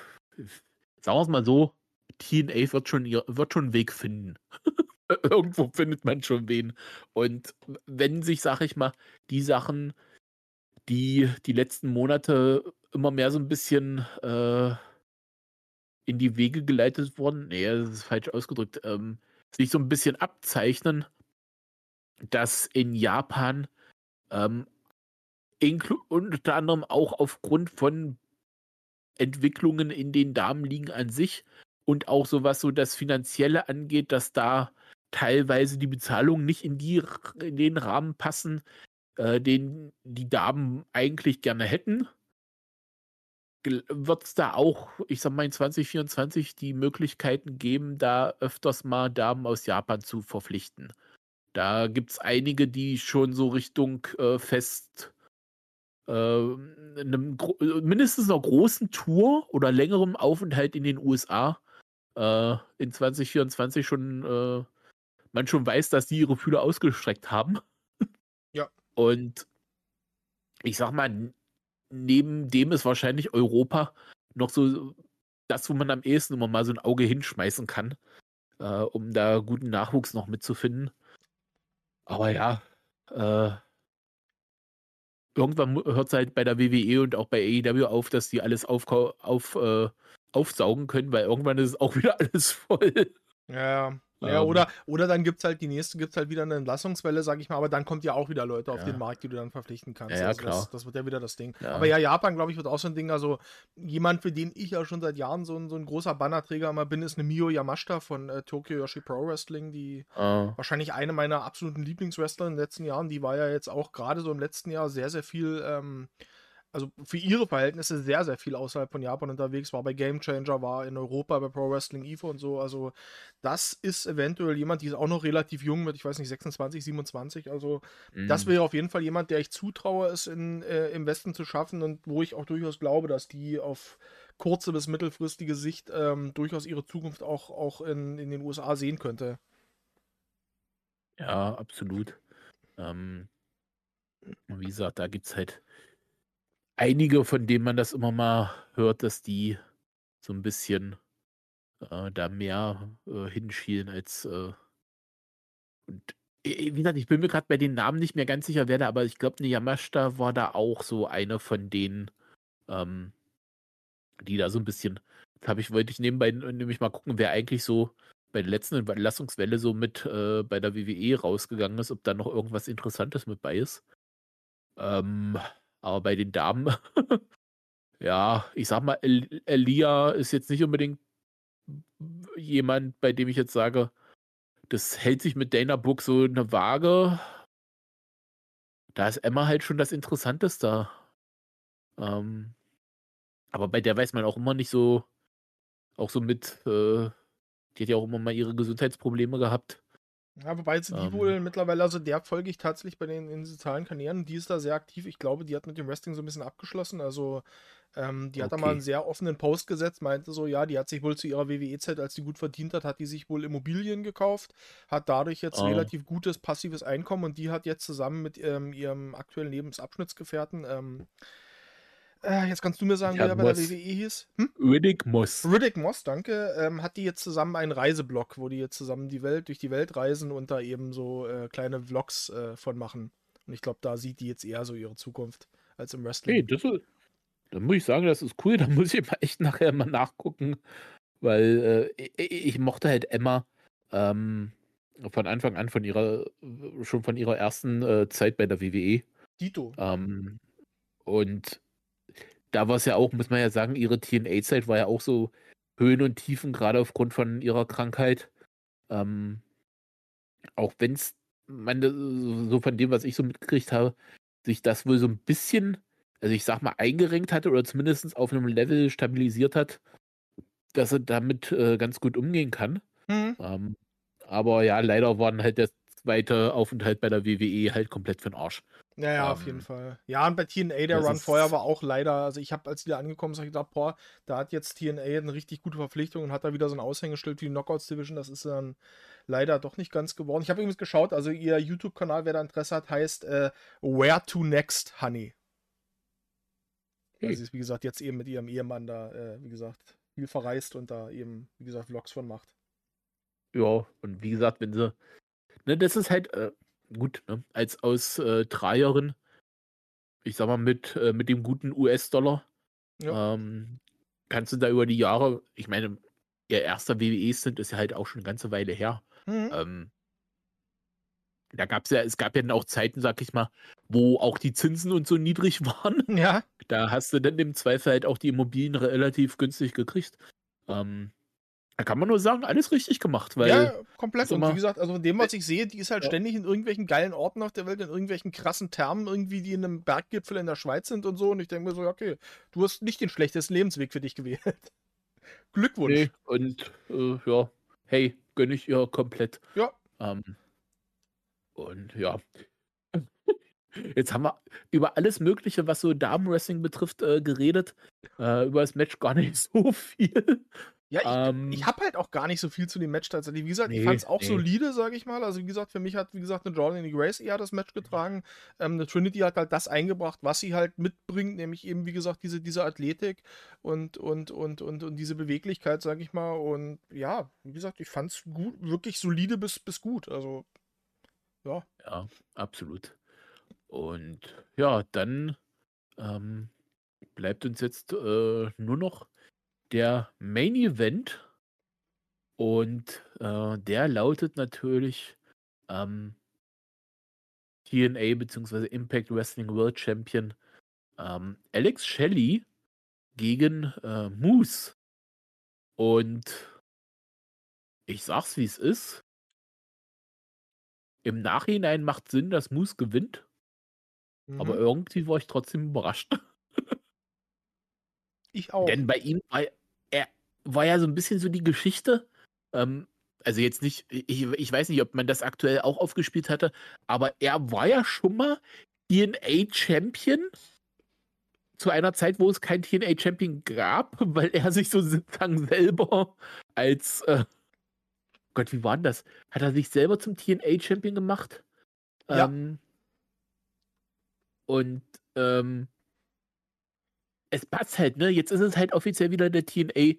sagen wir es mal so, TNA wird schon, wird schon einen Weg finden. Irgendwo findet man schon wen. Und wenn sich, sag ich mal, die Sachen, die die letzten Monate immer mehr so ein bisschen äh, in die Wege geleitet wurden, nee, das ist falsch ausgedrückt, ähm, sich so ein bisschen abzeichnen, dass in Japan ähm, unter anderem auch aufgrund von Entwicklungen in den Damenligen an sich und auch so was so das Finanzielle angeht, dass da teilweise die Bezahlungen nicht in, die, in den Rahmen passen, äh, den die Damen eigentlich gerne hätten. Wird es da auch, ich sag mal, in 2024 die Möglichkeiten geben, da öfters mal Damen aus Japan zu verpflichten? Da gibt es einige, die schon so Richtung äh, fest äh, einem, mindestens einer großen Tour oder längerem Aufenthalt in den USA äh, in 2024 schon äh, man schon weiß, dass die ihre Fühler ausgestreckt haben. Und ich sag mal, neben dem ist wahrscheinlich Europa noch so das, wo man am ehesten immer mal so ein Auge hinschmeißen kann, äh, um da guten Nachwuchs noch mitzufinden. Aber ja, äh, irgendwann hört es halt bei der WWE und auch bei AEW auf, dass die alles auf, auf, äh, aufsaugen können, weil irgendwann ist es auch wieder alles voll. Ja, ja, ähm, oder, oder dann gibt es halt, die nächste gibt es halt wieder eine Entlassungswelle, sag ich mal, aber dann kommt ja auch wieder Leute auf ja. den Markt, die du dann verpflichten kannst. Ja, also klar. Das, das, wird ja wieder das Ding. Ja. Aber ja, Japan, glaube ich, wird auch so ein Ding, also jemand, für den ich ja schon seit Jahren so ein, so ein großer Bannerträger immer bin, ist eine Mio Yamashita von äh, Tokyo Yoshi Pro Wrestling, die oh. wahrscheinlich eine meiner absoluten Lieblingswrestler in den letzten Jahren, die war ja jetzt auch gerade so im letzten Jahr sehr, sehr viel ähm, also für ihre Verhältnisse sehr, sehr viel außerhalb von Japan unterwegs, war bei Game Changer, war in Europa bei Pro Wrestling EVO und so. Also, das ist eventuell jemand, die ist auch noch relativ jung mit, ich weiß nicht, 26, 27. Also, mhm. das wäre auf jeden Fall jemand, der ich zutraue, es in, äh, im Westen zu schaffen und wo ich auch durchaus glaube, dass die auf kurze bis mittelfristige Sicht ähm, durchaus ihre Zukunft auch, auch in, in den USA sehen könnte. Ja, absolut. Ähm, wie gesagt, da gibt es halt einige, von denen man das immer mal hört, dass die so ein bisschen äh, da mehr äh, hinschielen als äh, und wie gesagt, ich bin mir gerade bei den Namen nicht mehr ganz sicher, wer da, aber ich glaube, eine Yamashita war da auch so eine von denen, ähm, die da so ein bisschen. Habe ich, wollte ich nebenbei nämlich mal gucken, wer eigentlich so bei der letzten Entlassungswelle so mit äh, bei der WWE rausgegangen ist, ob da noch irgendwas Interessantes mit bei ist. Ähm, aber bei den Damen, ja, ich sag mal, El Elia ist jetzt nicht unbedingt jemand, bei dem ich jetzt sage, das hält sich mit Dana Book so eine Waage. Da ist Emma halt schon das Interessanteste. Ähm, aber bei der weiß man auch immer nicht so, auch so mit, äh, die hat ja auch immer mal ihre Gesundheitsprobleme gehabt. Ja, wobei jetzt die ähm, wohl mittlerweile, also der folge ich tatsächlich bei den, den sozialen Kanälen, die ist da sehr aktiv. Ich glaube, die hat mit dem Wrestling so ein bisschen abgeschlossen. Also, ähm, die hat okay. da mal einen sehr offenen Post gesetzt, meinte so, ja, die hat sich wohl zu ihrer WWE-Zeit, als die gut verdient hat, hat die sich wohl Immobilien gekauft, hat dadurch jetzt oh. relativ gutes passives Einkommen und die hat jetzt zusammen mit ähm, ihrem aktuellen Lebensabschnittsgefährten, ähm, äh, jetzt kannst du mir sagen, ja, wer bei der WWE hieß. Hm? Riddick Moss. Riddick Moss, danke. Ähm, hat die jetzt zusammen einen Reiseblock, wo die jetzt zusammen die Welt durch die Welt reisen und da eben so äh, kleine Vlogs äh, von machen. Und ich glaube, da sieht die jetzt eher so ihre Zukunft als im Wrestling. Hey, das ist, dann muss ich sagen, das ist cool. Da muss ich mal echt nachher mal nachgucken, weil äh, ich, ich, mochte halt Emma ähm, von Anfang an von ihrer, schon von ihrer ersten äh, Zeit bei der WWE. Dito. Ähm, und da war es ja auch, muss man ja sagen, ihre TNA-Zeit war ja auch so Höhen und Tiefen, gerade aufgrund von ihrer Krankheit. Ähm, auch wenn es, so von dem, was ich so mitgekriegt habe, sich das wohl so ein bisschen, also ich sag mal, eingerenkt hatte oder zumindest auf einem Level stabilisiert hat, dass er damit äh, ganz gut umgehen kann. Mhm. Ähm, aber ja, leider waren halt der zweite Aufenthalt bei der WWE halt komplett für den Arsch. Ja, ja, auf jeden Fall. Ja, und bei TNA, der Run vorher war auch leider, also ich habe, als die da angekommen sind, gedacht, boah, da hat jetzt TNA eine richtig gute Verpflichtung und hat da wieder so ein Aushängeschild wie die Knockouts Division. Das ist dann leider doch nicht ganz geworden. Ich habe übrigens geschaut, also ihr YouTube-Kanal, wer da Interesse hat, heißt äh, Where to Next, Honey. Hm. Weil sie ist, wie gesagt, jetzt eben mit ihrem Ehemann da, äh, wie gesagt, viel verreist und da eben, wie gesagt, Vlogs von macht. Ja, und wie gesagt, wenn sie, ne, das ist halt, äh, gut, ne? als Australierin, äh, ich sag mal, mit, äh, mit dem guten US-Dollar, ja. ähm, kannst du da über die Jahre, ich meine, ihr erster WWE sind ist ja halt auch schon eine ganze Weile her. Mhm. Ähm, da gab es ja, es gab ja dann auch Zeiten, sag ich mal, wo auch die Zinsen und so niedrig waren. Ja. Da hast du dann im Zweifel halt auch die Immobilien relativ günstig gekriegt. Ähm, da kann man nur sagen, alles richtig gemacht. Weil ja, komplett. Und wie gesagt, also von dem, was ich sehe, die ist halt ja. ständig in irgendwelchen geilen Orten auf der Welt, in irgendwelchen krassen Termen, irgendwie, die in einem Berggipfel in der Schweiz sind und so. Und ich denke mir so, okay, du hast nicht den schlechtesten Lebensweg für dich gewählt. Glückwunsch. Nee, und äh, ja, hey, gönne ich ihr komplett. Ja. Ähm, und ja. Jetzt haben wir über alles Mögliche, was so Damenwrestling betrifft, äh, geredet. Äh, über das Match gar nicht so viel. Ja, ich, ähm, ich habe halt auch gar nicht so viel zu dem Match tatsächlich. Wie gesagt, nee, ich fand es auch nee. solide, sage ich mal. Also wie gesagt, für mich hat, wie gesagt, eine Jordan Grace eher das Match getragen. Ähm, eine Trinity hat halt das eingebracht, was sie halt mitbringt, nämlich eben, wie gesagt, diese, diese Athletik und, und, und, und, und diese Beweglichkeit, sage ich mal. Und ja, wie gesagt, ich fand es gut, wirklich solide bis, bis gut. Also, ja. Ja, absolut. Und ja, dann ähm, bleibt uns jetzt äh, nur noch der Main Event. Und äh, der lautet natürlich ähm, TNA bzw. Impact Wrestling World Champion ähm, Alex Shelley gegen äh, Moose. Und ich sag's wie es ist. Im Nachhinein macht Sinn, dass Moose gewinnt. Mhm. Aber irgendwie war ich trotzdem überrascht. Ich auch. Denn bei ihm war war ja so ein bisschen so die Geschichte. Ähm, also jetzt nicht, ich, ich weiß nicht, ob man das aktuell auch aufgespielt hatte, aber er war ja schon mal TNA-Champion zu einer Zeit, wo es kein TNA-Champion gab, weil er sich so sozusagen selber als äh, Gott, wie war denn das? Hat er sich selber zum TNA-Champion gemacht? Ja. Ähm, und ähm, es passt halt, ne? Jetzt ist es halt offiziell wieder der TNA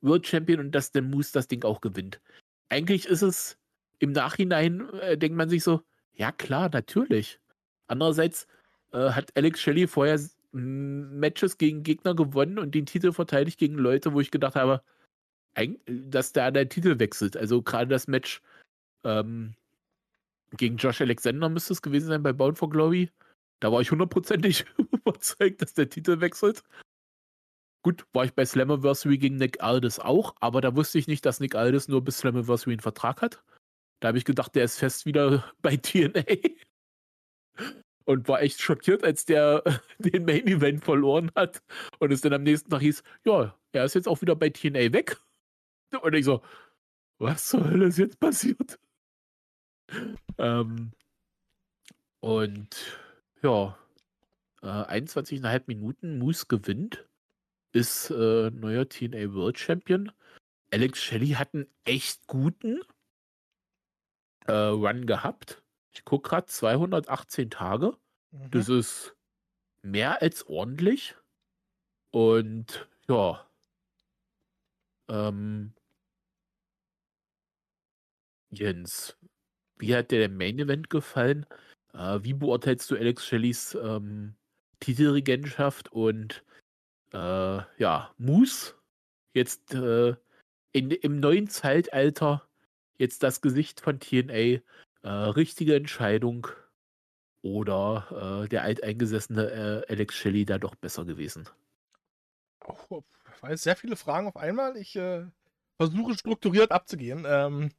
World Champion und dass der Moose das Ding auch gewinnt. Eigentlich ist es im Nachhinein, äh, denkt man sich so, ja klar, natürlich. Andererseits äh, hat Alex Shelley vorher Matches gegen Gegner gewonnen und den Titel verteidigt gegen Leute, wo ich gedacht habe, dass da der Titel wechselt. Also gerade das Match ähm, gegen Josh Alexander müsste es gewesen sein bei Bound for Glory. Da war ich hundertprozentig überzeugt, dass der Titel wechselt. Gut, war ich bei Slammiversary gegen Nick Aldis auch, aber da wusste ich nicht, dass Nick Aldis nur bis Slammiversary einen Vertrag hat. Da habe ich gedacht, der ist fest wieder bei TNA. Und war echt schockiert, als der den Main Event verloren hat. Und es dann am nächsten Tag hieß, ja, er ist jetzt auch wieder bei TNA weg. Und ich so, was zur Hölle ist jetzt passiert? Ähm, und ja, äh, 21,5 Minuten, Moose gewinnt ist äh, neuer TNA World Champion. Alex Shelley hat einen echt guten äh, Run gehabt. Ich gucke gerade 218 Tage. Mhm. Das ist mehr als ordentlich. Und ja. Ähm, Jens, wie hat dir der Main Event gefallen? Äh, wie beurteilst du Alex Shelleys ähm, Titelregentschaft und äh, ja, Moose jetzt äh, in, im neuen Zeitalter jetzt das Gesicht von TNA. Äh, richtige Entscheidung oder äh, der alteingesessene äh, Alex Shelley da doch besser gewesen? Oh, sehr viele Fragen auf einmal. Ich äh, versuche strukturiert abzugehen. Ähm,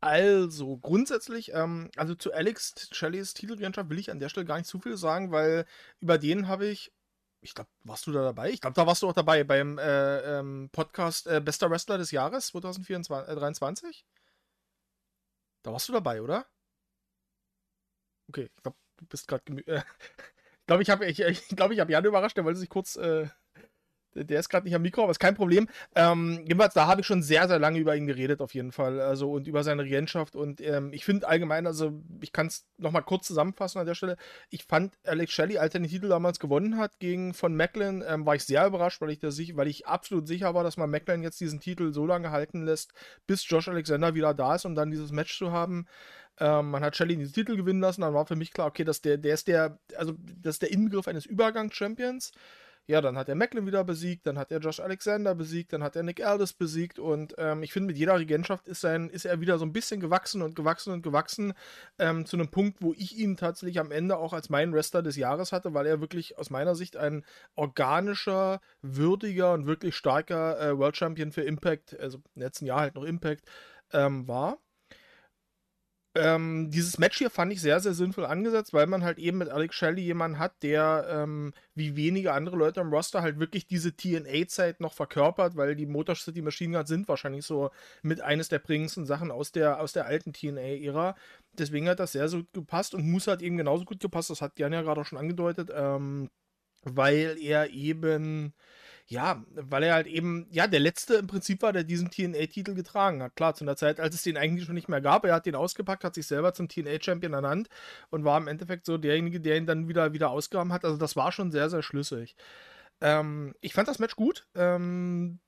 also, grundsätzlich, ähm, also zu Alex Shelleys Titelregentschaft will ich an der Stelle gar nicht zu viel sagen, weil über den habe ich ich glaube, warst du da dabei? Ich glaube, da warst du auch dabei beim äh, ähm, Podcast äh, Bester Wrestler des Jahres 2023. Da warst du dabei, oder? Okay, ich glaube, du bist gerade. Äh, ich glaube, ich habe ich, ich, glaub, ich hab Jan überrascht, der wollte sich kurz äh, der ist gerade nicht am Mikro, aber ist kein Problem. Ähm, jedenfalls, da habe ich schon sehr, sehr lange über ihn geredet, auf jeden Fall. Also und über seine Regentschaft. Und ähm, ich finde allgemein, also ich kann es nochmal kurz zusammenfassen an der Stelle. Ich fand Alex Shelley, als er den Titel damals gewonnen hat gegen von Macklin, ähm, war ich sehr überrascht, weil ich, da sich, weil ich absolut sicher war, dass man Macklin jetzt diesen Titel so lange halten lässt, bis Josh Alexander wieder da ist, um dann dieses Match zu haben. Ähm, man hat Shelley diesen Titel gewinnen lassen, dann war für mich klar, okay, dass der, der ist der, also das ist der Inbegriff eines Übergangs-Champions. Ja, dann hat er Macklin wieder besiegt, dann hat er Josh Alexander besiegt, dann hat er Nick Aldis besiegt und ähm, ich finde, mit jeder Regentschaft ist, sein, ist er wieder so ein bisschen gewachsen und gewachsen und gewachsen ähm, zu einem Punkt, wo ich ihn tatsächlich am Ende auch als meinen Wrestler des Jahres hatte, weil er wirklich aus meiner Sicht ein organischer, würdiger und wirklich starker äh, World Champion für Impact, also im letzten Jahr halt noch Impact, ähm, war. Ähm, dieses Match hier fand ich sehr, sehr sinnvoll angesetzt, weil man halt eben mit Alex Shelley jemanden hat, der ähm, wie wenige andere Leute im Roster halt wirklich diese TNA-Zeit noch verkörpert, weil die Motor City Machine Guns sind wahrscheinlich so mit eines der prägendsten Sachen aus der, aus der alten TNA-Ära. Deswegen hat das sehr, so gut gepasst und Moose hat eben genauso gut gepasst, das hat Jan ja gerade auch schon angedeutet, ähm, weil er eben ja, weil er halt eben, ja, der letzte im Prinzip war, der diesen TNA-Titel getragen hat. Klar, zu einer Zeit, als es den eigentlich schon nicht mehr gab. Er hat den ausgepackt, hat sich selber zum TNA-Champion ernannt und war im Endeffekt so derjenige, der ihn dann wieder, wieder ausgegraben hat. Also das war schon sehr, sehr schlüssig. Ähm, ich fand das Match gut. Ähm,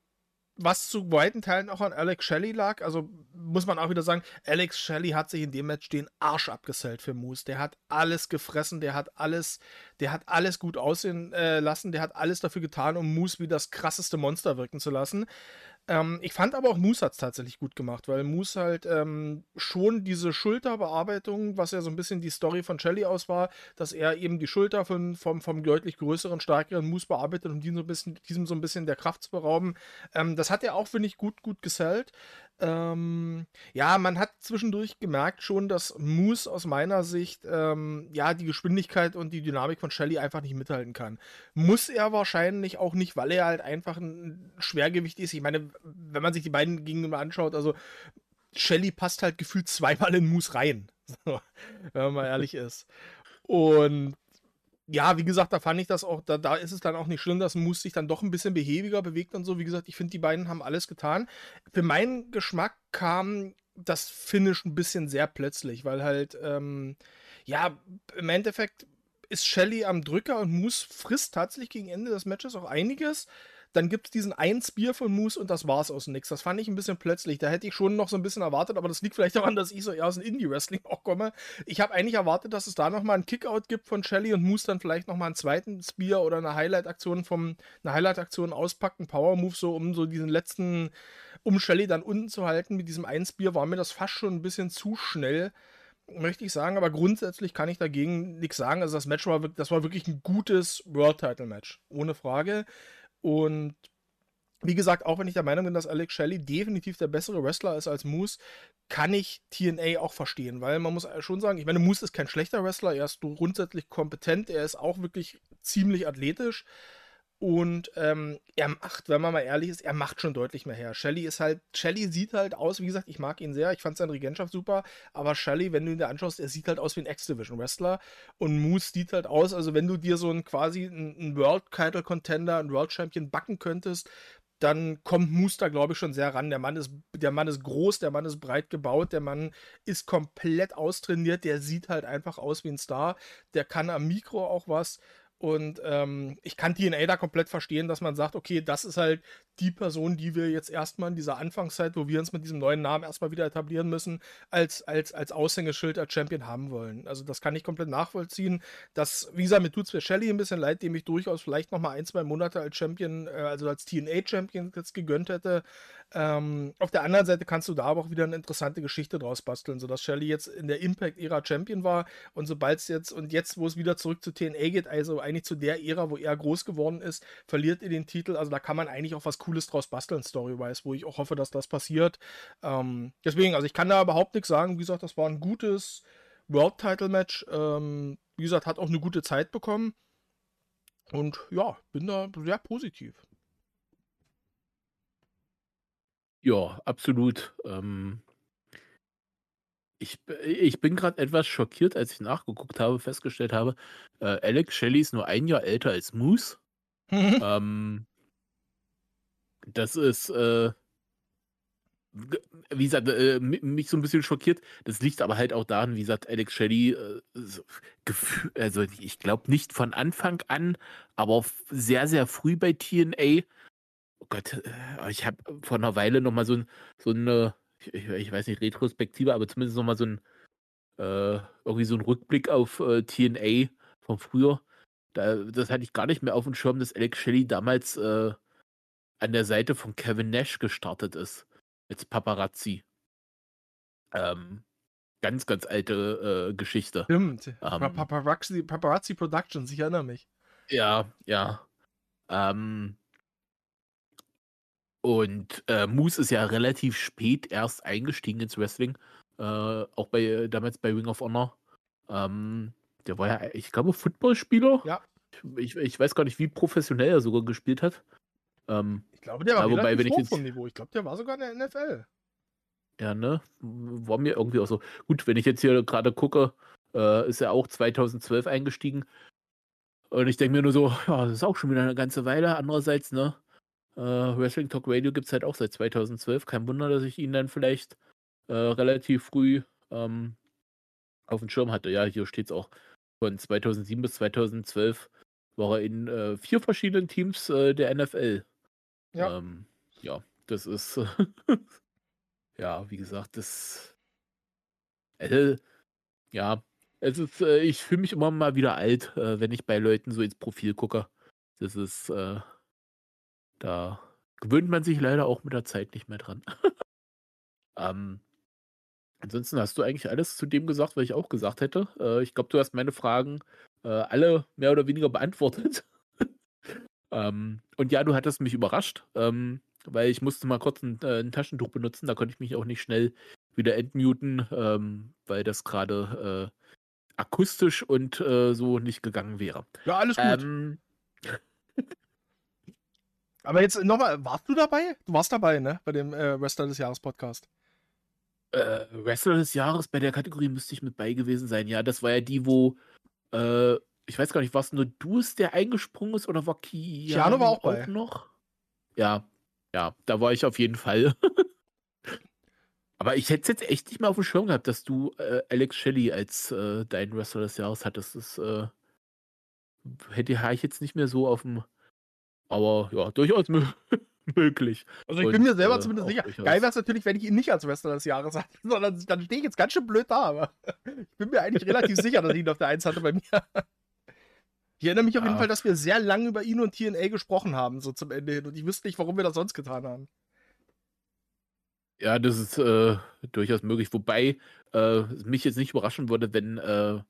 was zu weiten Teilen auch an Alex Shelley lag. Also muss man auch wieder sagen, Alex Shelley hat sich in dem Match den Arsch abgesellt für Moose. Der hat alles gefressen, der hat alles, der hat alles gut aussehen äh, lassen, der hat alles dafür getan, um Moose wie das krasseste Monster wirken zu lassen. Ähm, ich fand aber auch Moose hat es tatsächlich gut gemacht, weil Moose halt ähm, schon diese Schulterbearbeitung, was ja so ein bisschen die Story von Shelly aus war, dass er eben die Schulter von, vom, vom deutlich größeren, stärkeren Moose bearbeitet, um diesem so ein bisschen, diesem so ein bisschen der Kraft zu berauben. Ähm, das hat er auch, finde ich, gut, gut gesellt. Ähm, ja, man hat zwischendurch gemerkt schon, dass Moose aus meiner Sicht ähm, ja die Geschwindigkeit und die Dynamik von Shelly einfach nicht mithalten kann. Muss er wahrscheinlich auch nicht, weil er halt einfach ein Schwergewicht ist. Ich meine, wenn man sich die beiden gegenüber anschaut, also Shelly passt halt gefühlt zweimal in Moose rein, wenn man mal ehrlich ist. Und ja, wie gesagt, da fand ich das auch, da, da ist es dann auch nicht schlimm, dass Moose sich dann doch ein bisschen behäbiger bewegt und so. Wie gesagt, ich finde, die beiden haben alles getan. Für meinen Geschmack kam das Finish ein bisschen sehr plötzlich, weil halt, ähm, ja, im Endeffekt ist Shelly am Drücker und Moose frisst tatsächlich gegen Ende des Matches auch einiges. Dann gibt es diesen einen Spear von Moose und das war's aus nix. Das fand ich ein bisschen plötzlich. Da hätte ich schon noch so ein bisschen erwartet, aber das liegt vielleicht daran, dass ich so eher aus dem Indie-Wrestling auch komme. Ich habe eigentlich erwartet, dass es da nochmal einen Kickout gibt von Shelly und Moose dann vielleicht nochmal einen zweiten Spear oder eine Highlight-Aktion vom, eine Highlight-Aktion auspackt, einen Power-Move, so um so diesen letzten, um Shelly dann unten zu halten mit diesem einen Spear, war mir das fast schon ein bisschen zu schnell möchte ich sagen, aber grundsätzlich kann ich dagegen nichts sagen. Also das Match war, das war wirklich ein gutes World Title Match, ohne Frage. Und wie gesagt, auch wenn ich der Meinung bin, dass Alex Shelley definitiv der bessere Wrestler ist als Moose, kann ich TNA auch verstehen, weil man muss schon sagen, ich meine, Moose ist kein schlechter Wrestler, er ist grundsätzlich kompetent, er ist auch wirklich ziemlich athletisch, und ähm, er macht, wenn man mal ehrlich ist, er macht schon deutlich mehr her. Shelly ist halt, Shelly sieht halt aus, wie gesagt, ich mag ihn sehr, ich fand seine Regentschaft super, aber Shelly, wenn du ihn dir anschaust, er sieht halt aus wie ein X-Division-Wrestler und Moose sieht halt aus, also wenn du dir so einen quasi einen World-Title-Contender, einen World-Champion backen könntest, dann kommt Moose da, glaube ich, schon sehr ran. Der Mann, ist, der Mann ist groß, der Mann ist breit gebaut, der Mann ist komplett austrainiert, der sieht halt einfach aus wie ein Star, der kann am Mikro auch was und ähm, ich kann TNA da komplett verstehen, dass man sagt, okay, das ist halt die Person, die wir jetzt erstmal in dieser Anfangszeit, wo wir uns mit diesem neuen Namen erstmal wieder etablieren müssen, als, als, als Aushängeschild, als Champion haben wollen. Also das kann ich komplett nachvollziehen. Das, wie gesagt, mir tut es für Shelly ein bisschen leid, dem ich durchaus vielleicht nochmal ein, zwei Monate als Champion, äh, also als TNA-Champion jetzt gegönnt hätte. Ähm, auf der anderen Seite kannst du da aber auch wieder eine interessante Geschichte draus basteln, sodass Shelly jetzt in der Impact-Ära Champion war und sobald es jetzt und jetzt, wo es wieder zurück zu TNA geht, also eigentlich zu der Ära, wo er groß geworden ist, verliert er den Titel. Also da kann man eigentlich auch was Cooles draus basteln, Story-wise, wo ich auch hoffe, dass das passiert. Ähm, deswegen, also ich kann da überhaupt nichts sagen. Wie gesagt, das war ein gutes World-Title-Match. Ähm, wie gesagt, hat auch eine gute Zeit bekommen. Und ja, bin da sehr positiv. Ja, absolut. Ähm, Ich, ich bin gerade etwas schockiert, als ich nachgeguckt habe, festgestellt habe, äh, Alex Shelley ist nur ein Jahr älter als Moose. ähm, das ist, äh, wie gesagt, äh, mich so ein bisschen schockiert. Das liegt aber halt auch daran, wie gesagt, Alex Shelley, äh, so, also ich glaube nicht von Anfang an, aber sehr, sehr früh bei TNA. Oh Gott, äh, ich habe vor einer Weile nochmal so, ein, so eine, ich, ich, weiß nicht, Retrospektive, aber zumindest nochmal so ein, äh, irgendwie so ein Rückblick auf äh, TNA von früher. Da, das hatte ich gar nicht mehr auf dem Schirm, dass Alex Shelley damals äh, an der Seite von Kevin Nash gestartet ist als Paparazzi. Ähm, ganz, ganz alte äh, Geschichte. Stimmt. Ähm, Paparazzi, Paparazzi Productions, ich erinnere mich. Ja, ja. Ähm, und äh, Moose ist ja relativ spät erst eingestiegen ins Wrestling. Äh, auch bei damals bei Ring of Honor. Ähm, der war ja, ich glaube, Footballspieler. Ja. Ich, ich weiß gar nicht, wie professionell er sogar gespielt hat. Ähm, ich glaube, der war wobei, wenn ich jetzt, vom Niveau. Ich glaube, der war sogar in der NFL. Ja, ne? War mir irgendwie auch so. Gut, wenn ich jetzt hier gerade gucke, äh, ist er auch 2012 eingestiegen. Und ich denke mir nur so, ja, das ist auch schon wieder eine ganze Weile. Andererseits, ne? Äh, Wrestling Talk Radio gibt es halt auch seit 2012. Kein Wunder, dass ich ihn dann vielleicht äh, relativ früh ähm, auf dem Schirm hatte. Ja, hier steht es auch. Von 2007 bis 2012 war er in äh, vier verschiedenen Teams äh, der NFL ja. Ähm, ja, das ist, ja, wie gesagt, das, äh, ja, es ist, äh, ich fühle mich immer mal wieder alt, äh, wenn ich bei Leuten so ins Profil gucke. Das ist, äh, da gewöhnt man sich leider auch mit der Zeit nicht mehr dran. ähm, ansonsten hast du eigentlich alles zu dem gesagt, was ich auch gesagt hätte. Äh, ich glaube, du hast meine Fragen äh, alle mehr oder weniger beantwortet. Ähm, und ja, du hattest mich überrascht, ähm, weil ich musste mal kurz ein, äh, ein, Taschentuch benutzen. Da konnte ich mich auch nicht schnell wieder entmuten, ähm, weil das gerade äh, akustisch und äh, so nicht gegangen wäre. Ja, alles gut. Ähm, Aber jetzt nochmal, warst du dabei? Du warst dabei, ne? Bei dem äh, Wrestler des Jahres Podcast. Äh, Wrestler des Jahres bei der Kategorie müsste ich mit bei gewesen sein. Ja, das war ja die, wo äh, ich weiß gar nicht, war es nur Dues, der eingesprungen ist oder war Keanu war auch, bei. noch? Ja, ja, da war ich auf jeden Fall. Aber ich hätte es jetzt echt nicht mal auf dem Schirm gehabt, dass du äh, Alex Shelley als äh, dein Wrestler des Jahres hattest. Das äh, hätte ich jetzt nicht mehr so auf dem. Aber ja, durchaus möglich. Also ich Und, bin mir selber äh, zumindest sicher. Geil wäre es natürlich, wenn ich ihn nicht als Wrestler des Jahres hatte, sondern dann stehe ich jetzt ganz schön blöd da. Aber ich bin mir eigentlich relativ sicher, dass ich ihn auf der Eins hatte bei mir. Ich erinnere mich auf jeden Fall, dass wir sehr lange über ihn und TNA gesprochen haben, so zum Ende hin. Und ich wüsste nicht, warum wir das sonst getan haben. Ja, das ist äh, durchaus möglich. Wobei äh, mich jetzt nicht überraschen würde, wenn äh,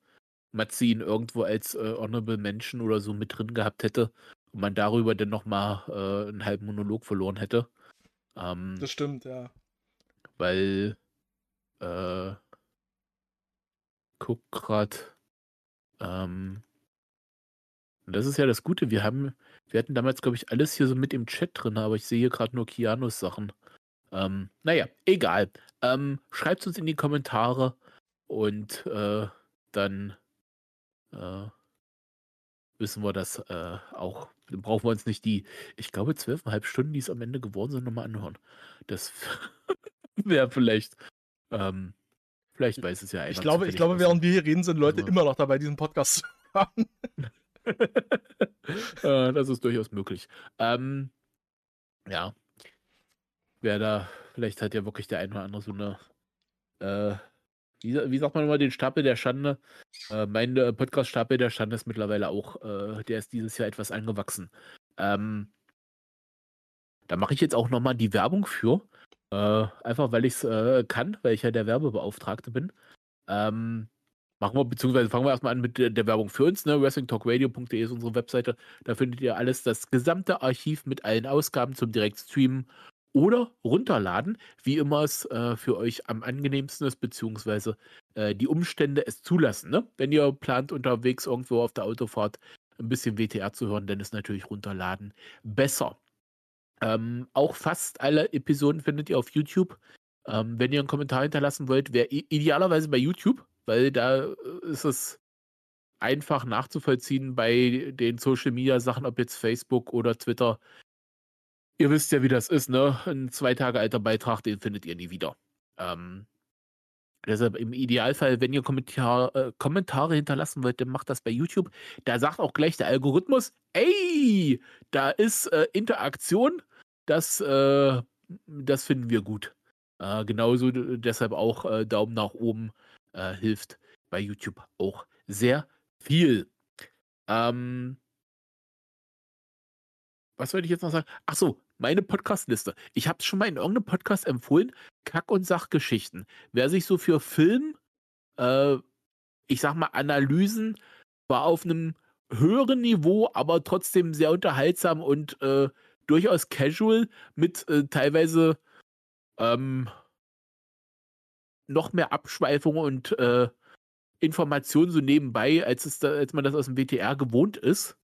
Matzi ihn irgendwo als äh, Honorable Menschen oder so mit drin gehabt hätte und man darüber dann nochmal äh, einen halben Monolog verloren hätte. Ähm, das stimmt, ja. Weil äh, guck grad ähm, und das ist ja das Gute. Wir haben, wir hatten damals, glaube ich, alles hier so mit im Chat drin, aber ich sehe hier gerade nur Kianos Sachen. Ähm, naja, egal. Ähm, Schreibt uns in die Kommentare und äh, dann äh, wissen wir das äh, auch. Dann brauchen wir uns nicht die, ich glaube, zwölfeinhalb Stunden, die es am Ende geworden sind, nochmal anhören. Das wäre vielleicht, ähm, vielleicht weiß es ja einer. Ich glaube, ich glaube, während wir hier reden, sind Leute also. immer noch dabei, diesen Podcast zu hören. das ist durchaus möglich. Ähm, ja. Wer da, vielleicht hat ja wirklich der eine oder andere so eine, äh, wie, wie, sagt man immer, den Stapel der Schande. Äh, mein äh, Podcast-Stapel der Schande ist mittlerweile auch, äh, der ist dieses Jahr etwas angewachsen. Ähm, da mache ich jetzt auch nochmal die Werbung für. Äh, einfach weil ich es äh, kann, weil ich ja der Werbebeauftragte bin. Ähm, Machen wir, beziehungsweise fangen wir erstmal an mit der, Werbung für uns. Ne? WrestlingTalkRadio.de ist unsere Webseite. Da findet ihr alles, das gesamte Archiv mit allen Ausgaben zum Direktstreamen oder runterladen, wie immer es äh, für euch am angenehmsten ist, beziehungsweise äh, die Umstände es zulassen. Ne? Wenn ihr plant, unterwegs irgendwo auf der Autofahrt ein bisschen WTR zu hören, dann ist natürlich runterladen besser. Ähm, auch fast alle Episoden findet ihr auf YouTube. Ähm, wenn ihr einen Kommentar hinterlassen wollt, wäre idealerweise bei YouTube, weil da äh, ist es einfach nachzuvollziehen bei den Social Media Sachen, ob jetzt Facebook oder Twitter. Ihr wisst ja, wie das ist, ne? Ein zwei Tage alter Beitrag, den findet ihr nie wieder. Ähm, deshalb im Idealfall, wenn ihr Kommentar, äh, Kommentare hinterlassen wollt, dann macht das bei YouTube. Da sagt auch gleich der Algorithmus, ey, da ist äh, Interaktion, das, äh, das finden wir gut. Äh, genauso deshalb auch äh, Daumen nach oben äh, hilft bei YouTube auch sehr viel. Ähm, was wollte ich jetzt noch sagen? Ach so, meine Podcast-Liste. Ich habe es schon mal in irgendeinem Podcast empfohlen. Kack- und Sachgeschichten. Wer sich so für Film, äh, ich sag mal, Analysen war auf einem höheren Niveau, aber trotzdem sehr unterhaltsam und äh, durchaus casual mit äh, teilweise ähm, noch mehr Abschweifungen und äh, Informationen so nebenbei, als, es da, als man das aus dem WTR gewohnt ist.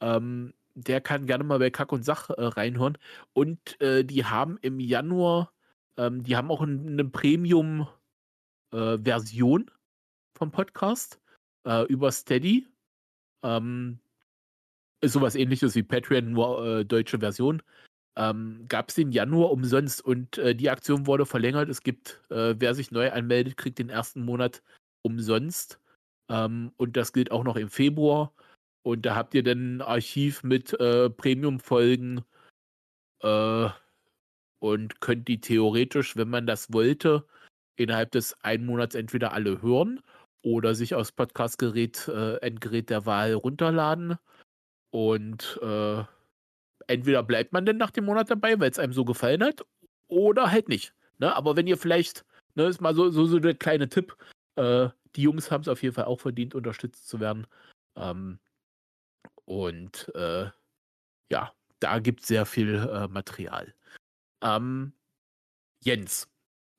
Ähm, der kann gerne mal bei Kack und Sach äh, reinhören. Und äh, die haben im Januar, ähm, die haben auch eine Premium-Version äh, vom Podcast äh, über Steady. Ähm, ist sowas ähnliches wie Patreon, nur äh, deutsche Version. Ähm, Gab es den Januar umsonst und äh, die Aktion wurde verlängert. Es gibt, wer sich neu anmeldet, kriegt den ersten Monat umsonst. Ähm, und das gilt auch noch im Februar. Und da habt ihr dann ein Archiv mit äh, Premium-Folgen äh, und könnt die theoretisch, wenn man das wollte, innerhalb des einen Monats entweder alle hören oder sich aus Podcast-Gerät, äh, Endgerät der Wahl runterladen. Und äh, entweder bleibt man denn nach dem Monat dabei, weil es einem so gefallen hat, oder halt nicht. Ne? Aber wenn ihr vielleicht, ne, ist mal so, so, so der kleine Tipp, äh, die Jungs haben es auf jeden Fall auch verdient, unterstützt zu werden. Ähm, und äh, ja, da gibt es sehr viel äh, Material. Ähm, Jens,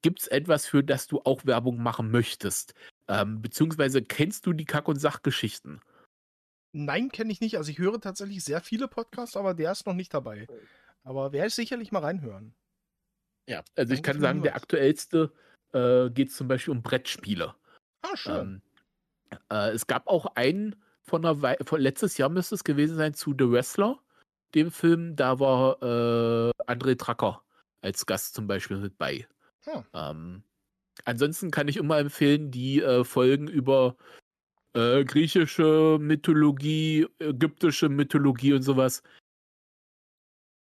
gibt es etwas, für das du auch Werbung machen möchtest? Ähm, beziehungsweise kennst du die Kack- und Sachgeschichten? Nein, kenne ich nicht. Also ich höre tatsächlich sehr viele Podcasts, aber der ist noch nicht dabei. Aber werde ich sicherlich mal reinhören. Ja, also Danke ich kann sagen, der aktuellste äh, geht zum Beispiel um Brettspiele. Ah, schön. Ähm, äh, es gab auch einen von, einer Wei von letztes Jahr müsste es gewesen sein zu The Wrestler, dem Film, da war äh, André Tracker als Gast zum Beispiel mit bei. Hm. Ähm, ansonsten kann ich immer empfehlen, die äh, Folgen über äh, griechische Mythologie, ägyptische Mythologie und sowas.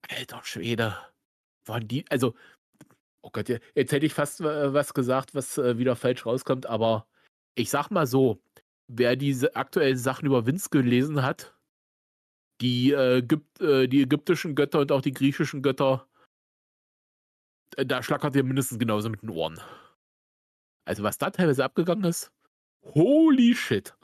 Alter Schwede. Waren die, also, oh Gott, jetzt hätte ich fast äh, was gesagt, was äh, wieder falsch rauskommt, aber ich sag mal so, wer diese aktuellen Sachen über Vince gelesen hat, die, äh, gibt, äh, die ägyptischen Götter und auch die griechischen Götter, äh, da schlackert ihr mindestens genauso mit den Ohren. Also was da teilweise abgegangen ist, holy shit.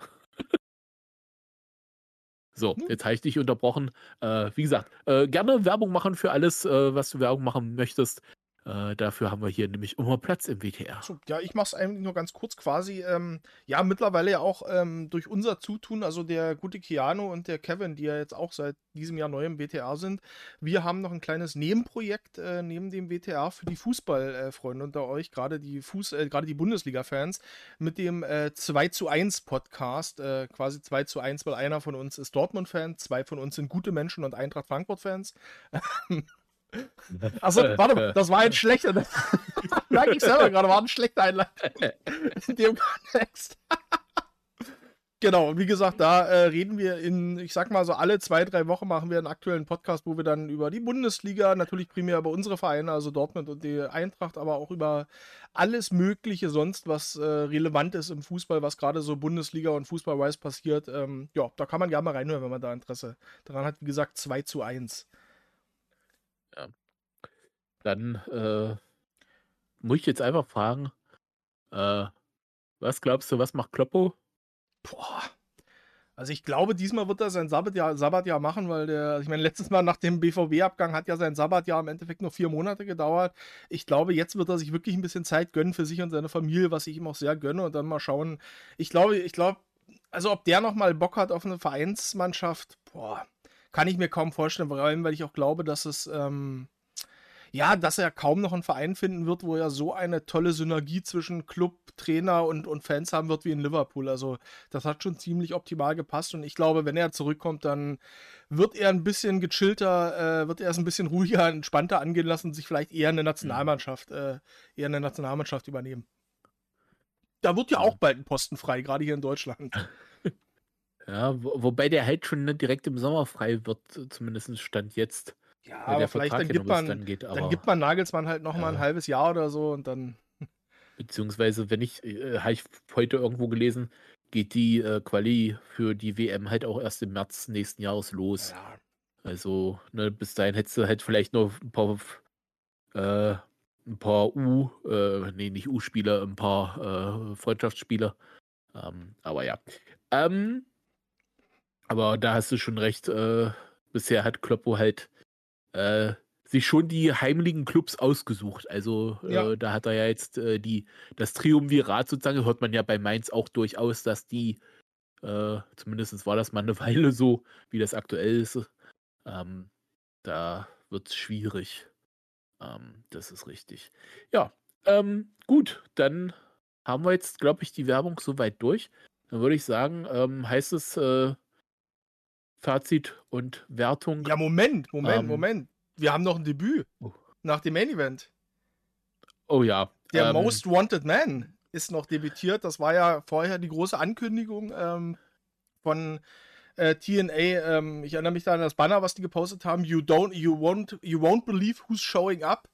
so, hm. jetzt habe ich dich unterbrochen. Äh, wie gesagt, äh, gerne Werbung machen für alles, äh, was du Werbung machen möchtest. Äh, dafür haben wir hier nämlich immer Platz im WTR. So, ja, ich mache es eigentlich nur ganz kurz quasi. Ähm, ja, mittlerweile ja auch ähm, durch unser Zutun, also der gute Keanu und der Kevin, die ja jetzt auch seit diesem Jahr neu im WTR sind. Wir haben noch ein kleines Nebenprojekt äh, neben dem WTR für die Fußballfreunde unter euch, gerade die Fuß, äh, gerade die Bundesliga-Fans, mit dem äh, 2 zu 1 Podcast, äh, quasi 2 zu 1, weil einer von uns ist Dortmund-Fan, zwei von uns sind gute Menschen und Eintracht Frankfurt-Fans. Achso, warte mal, das war ein schlechter. Merke ich selber gerade, war ein schlechter Einleitung. In dem Kontext. genau, wie gesagt, da äh, reden wir in, ich sag mal so, alle zwei, drei Wochen machen wir einen aktuellen Podcast, wo wir dann über die Bundesliga, natürlich primär über unsere Vereine, also Dortmund und die Eintracht, aber auch über alles Mögliche sonst, was äh, relevant ist im Fußball, was gerade so Bundesliga und Fußball-wise passiert. Ähm, ja, da kann man gerne mal reinhören, wenn man da Interesse daran hat. Wie gesagt, 2 zu 1. Dann äh, muss ich jetzt einfach fragen, äh, was glaubst du, was macht Kloppo? Boah. Also ich glaube, diesmal wird er sein Sabbatjahr, Sabbatjahr machen, weil der, ich meine, letztes Mal nach dem BVB-Abgang hat ja sein Sabbatjahr im Endeffekt nur vier Monate gedauert. Ich glaube, jetzt wird er sich wirklich ein bisschen Zeit gönnen für sich und seine Familie, was ich ihm auch sehr gönne und dann mal schauen. Ich glaube, ich glaube, also ob der nochmal Bock hat auf eine Vereinsmannschaft, boah, kann ich mir kaum vorstellen, vor allem, weil ich auch glaube, dass es, ähm, ja, dass er kaum noch einen Verein finden wird, wo er so eine tolle Synergie zwischen Club, Trainer und, und Fans haben wird wie in Liverpool. Also das hat schon ziemlich optimal gepasst und ich glaube, wenn er zurückkommt, dann wird er ein bisschen gechillter, äh, wird er es ein bisschen ruhiger, entspannter angehen lassen und sich vielleicht eher eine Nationalmannschaft, äh, eher eine Nationalmannschaft übernehmen. Da wird ja auch bald ein Posten frei, gerade hier in Deutschland. Ja, wo, wobei der halt schon direkt im Sommer frei wird, zumindest Stand jetzt. Ja, aber vielleicht dann gibt, man, dann, geht, dann gibt man Nagelsmann halt noch ja. mal ein halbes Jahr oder so und dann. Beziehungsweise, wenn ich, äh, habe ich heute irgendwo gelesen, geht die äh, Quali für die WM halt auch erst im März nächsten Jahres los. Ja. Also, ne, bis dahin hättest du halt vielleicht noch ein paar, äh, ein paar U, äh, nee, nicht U-Spieler, ein paar äh, Freundschaftsspieler. Ähm, aber ja. Ähm, aber da hast du schon recht. Äh, bisher hat Kloppo halt äh, sich schon die heimlichen Clubs ausgesucht. Also äh, ja. da hat er ja jetzt äh, die, das Triumvirat sozusagen, hört man ja bei Mainz auch durchaus, dass die, äh, zumindest war das mal eine Weile so, wie das aktuell ist. Ähm, da wird es schwierig. Ähm, das ist richtig. Ja, ähm, gut, dann haben wir jetzt, glaube ich, die Werbung soweit durch. Dann würde ich sagen, ähm, heißt es, äh, Fazit und Wertung. Ja, Moment, Moment, ähm, Moment. Wir haben noch ein Debüt oh. nach dem Main Event. Oh ja. Der ähm, Most Wanted Man ist noch debütiert. Das war ja vorher die große Ankündigung ähm, von äh, TNA. Ähm, ich erinnere mich da an das Banner, was die gepostet haben. You don't, you won't, you won't believe who's showing up.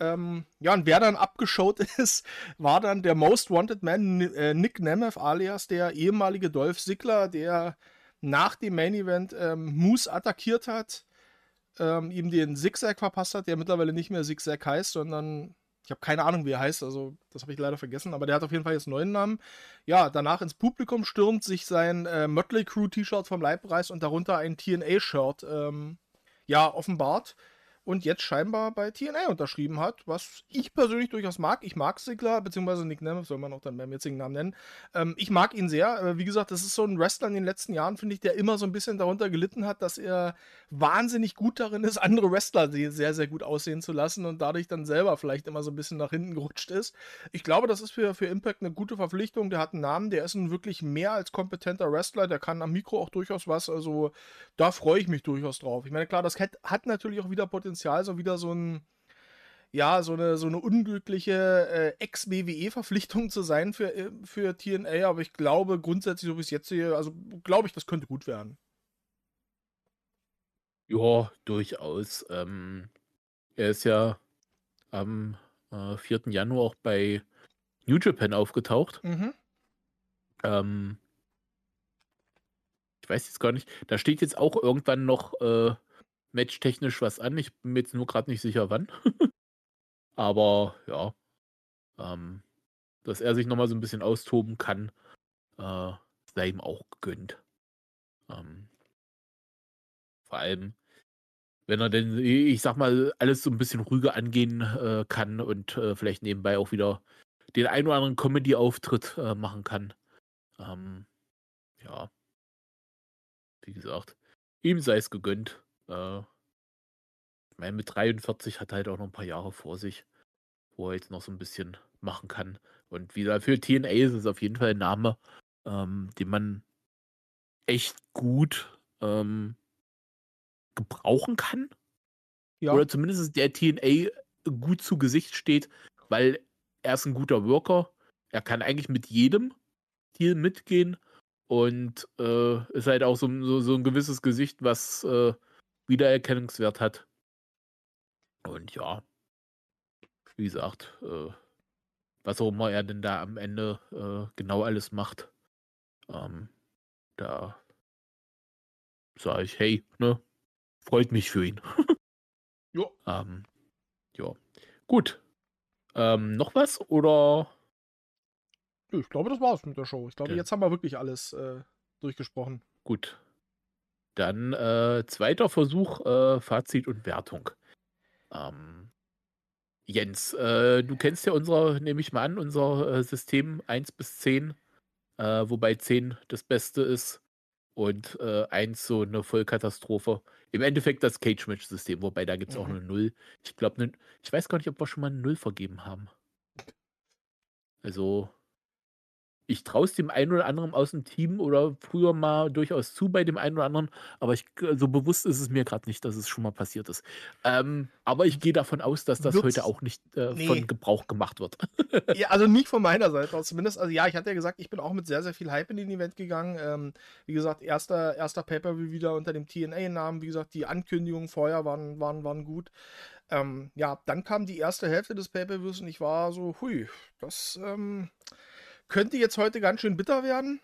Ähm, ja, und wer dann abgeschaut ist, war dann der Most Wanted Man, äh, Nick Nemeth, alias der ehemalige Dolph Ziggler, der nach dem Main Event ähm, Moose attackiert hat, ähm, ihm den Zigzag verpasst hat, der mittlerweile nicht mehr Zigzag heißt, sondern ich habe keine Ahnung, wie er heißt, also das habe ich leider vergessen, aber der hat auf jeden Fall jetzt einen neuen Namen. Ja, danach ins Publikum stürmt, sich sein äh, Mötley Crew T-Shirt vom Leib reißt und darunter ein TNA-Shirt ähm, ja, offenbart und jetzt scheinbar bei TNA unterschrieben hat, was ich persönlich durchaus mag. Ich mag Sigler, beziehungsweise Nick Nemeth soll man auch dann beim jetzigen Namen nennen. Ähm, ich mag ihn sehr. Wie gesagt, das ist so ein Wrestler in den letzten Jahren, finde ich, der immer so ein bisschen darunter gelitten hat, dass er wahnsinnig gut darin ist, andere Wrestler sehr, sehr gut aussehen zu lassen und dadurch dann selber vielleicht immer so ein bisschen nach hinten gerutscht ist. Ich glaube, das ist für, für Impact eine gute Verpflichtung. Der hat einen Namen, der ist ein wirklich mehr als kompetenter Wrestler, der kann am Mikro auch durchaus was. Also da freue ich mich durchaus drauf. Ich meine, klar, das hat natürlich auch wieder Potenzial Potenzial, so wieder so ein, ja, so eine, so eine unglückliche äh, Ex-WWE-Verpflichtung zu sein für, äh, für TNA, aber ich glaube grundsätzlich, so wie es jetzt hier, also glaube ich, das könnte gut werden. Ja, durchaus. Ähm, er ist ja am äh, 4. Januar auch bei New Japan aufgetaucht. Mhm. Ähm, ich weiß jetzt gar nicht, da steht jetzt auch irgendwann noch äh, matchtechnisch was an. Ich bin mir jetzt nur gerade nicht sicher, wann. Aber ja, ähm, dass er sich nochmal so ein bisschen austoben kann, äh, sei ihm auch gegönnt. Ähm, vor allem, wenn er denn, ich sag mal, alles so ein bisschen ruhiger angehen äh, kann und äh, vielleicht nebenbei auch wieder den ein oder anderen Comedy-Auftritt äh, machen kann. Ähm, ja, wie gesagt, ihm sei es gegönnt. Äh, ich meine, mit 43 hat er halt auch noch ein paar Jahre vor sich, wo er jetzt noch so ein bisschen machen kann. Und wieder für TNA ist es auf jeden Fall ein Name, ähm, den man echt gut ähm, gebrauchen kann. Ja. Oder zumindest der TNA gut zu Gesicht steht, weil er ist ein guter Worker. Er kann eigentlich mit jedem Deal mitgehen und äh, ist halt auch so, so, so ein gewisses Gesicht, was äh, Wiedererkennungswert hat. Und ja, wie gesagt, äh, was auch immer er denn da am Ende äh, genau alles macht, ähm, da sage ich, hey, ne, freut mich für ihn. ja. Ähm, ja. Gut. Ähm, noch was oder? Ich glaube, das war's mit der Show. Ich glaube, okay. jetzt haben wir wirklich alles äh, durchgesprochen. Gut. Dann äh, zweiter Versuch, äh, Fazit und Wertung. Ähm, Jens, äh, du kennst ja unser, nehme ich mal an, unser äh, System 1 bis 10, äh, wobei 10 das Beste ist und äh, 1 so eine Vollkatastrophe. Im Endeffekt das Cage-Match-System, wobei da gibt es mhm. auch eine Null. Ich glaube, ne, ich weiß gar nicht, ob wir schon mal eine Null vergeben haben. Also, ich traue es dem einen oder anderen aus dem Team oder früher mal durchaus zu bei dem einen oder anderen, aber ich, so bewusst ist es mir gerade nicht, dass es schon mal passiert ist. Ähm, aber ich gehe davon aus, dass das Wird's, heute auch nicht äh, nee. von Gebrauch gemacht wird. ja, also nicht von meiner Seite aus zumindest. Also ja, ich hatte ja gesagt, ich bin auch mit sehr, sehr viel Hype in den Event gegangen. Ähm, wie gesagt, erster, erster Pay-Per-View wieder unter dem TNA-Namen. Wie gesagt, die Ankündigungen vorher waren, waren, waren gut. Ähm, ja, dann kam die erste Hälfte des Pay-Per-Views und ich war so, hui, das, ähm, könnte jetzt heute ganz schön bitter werden.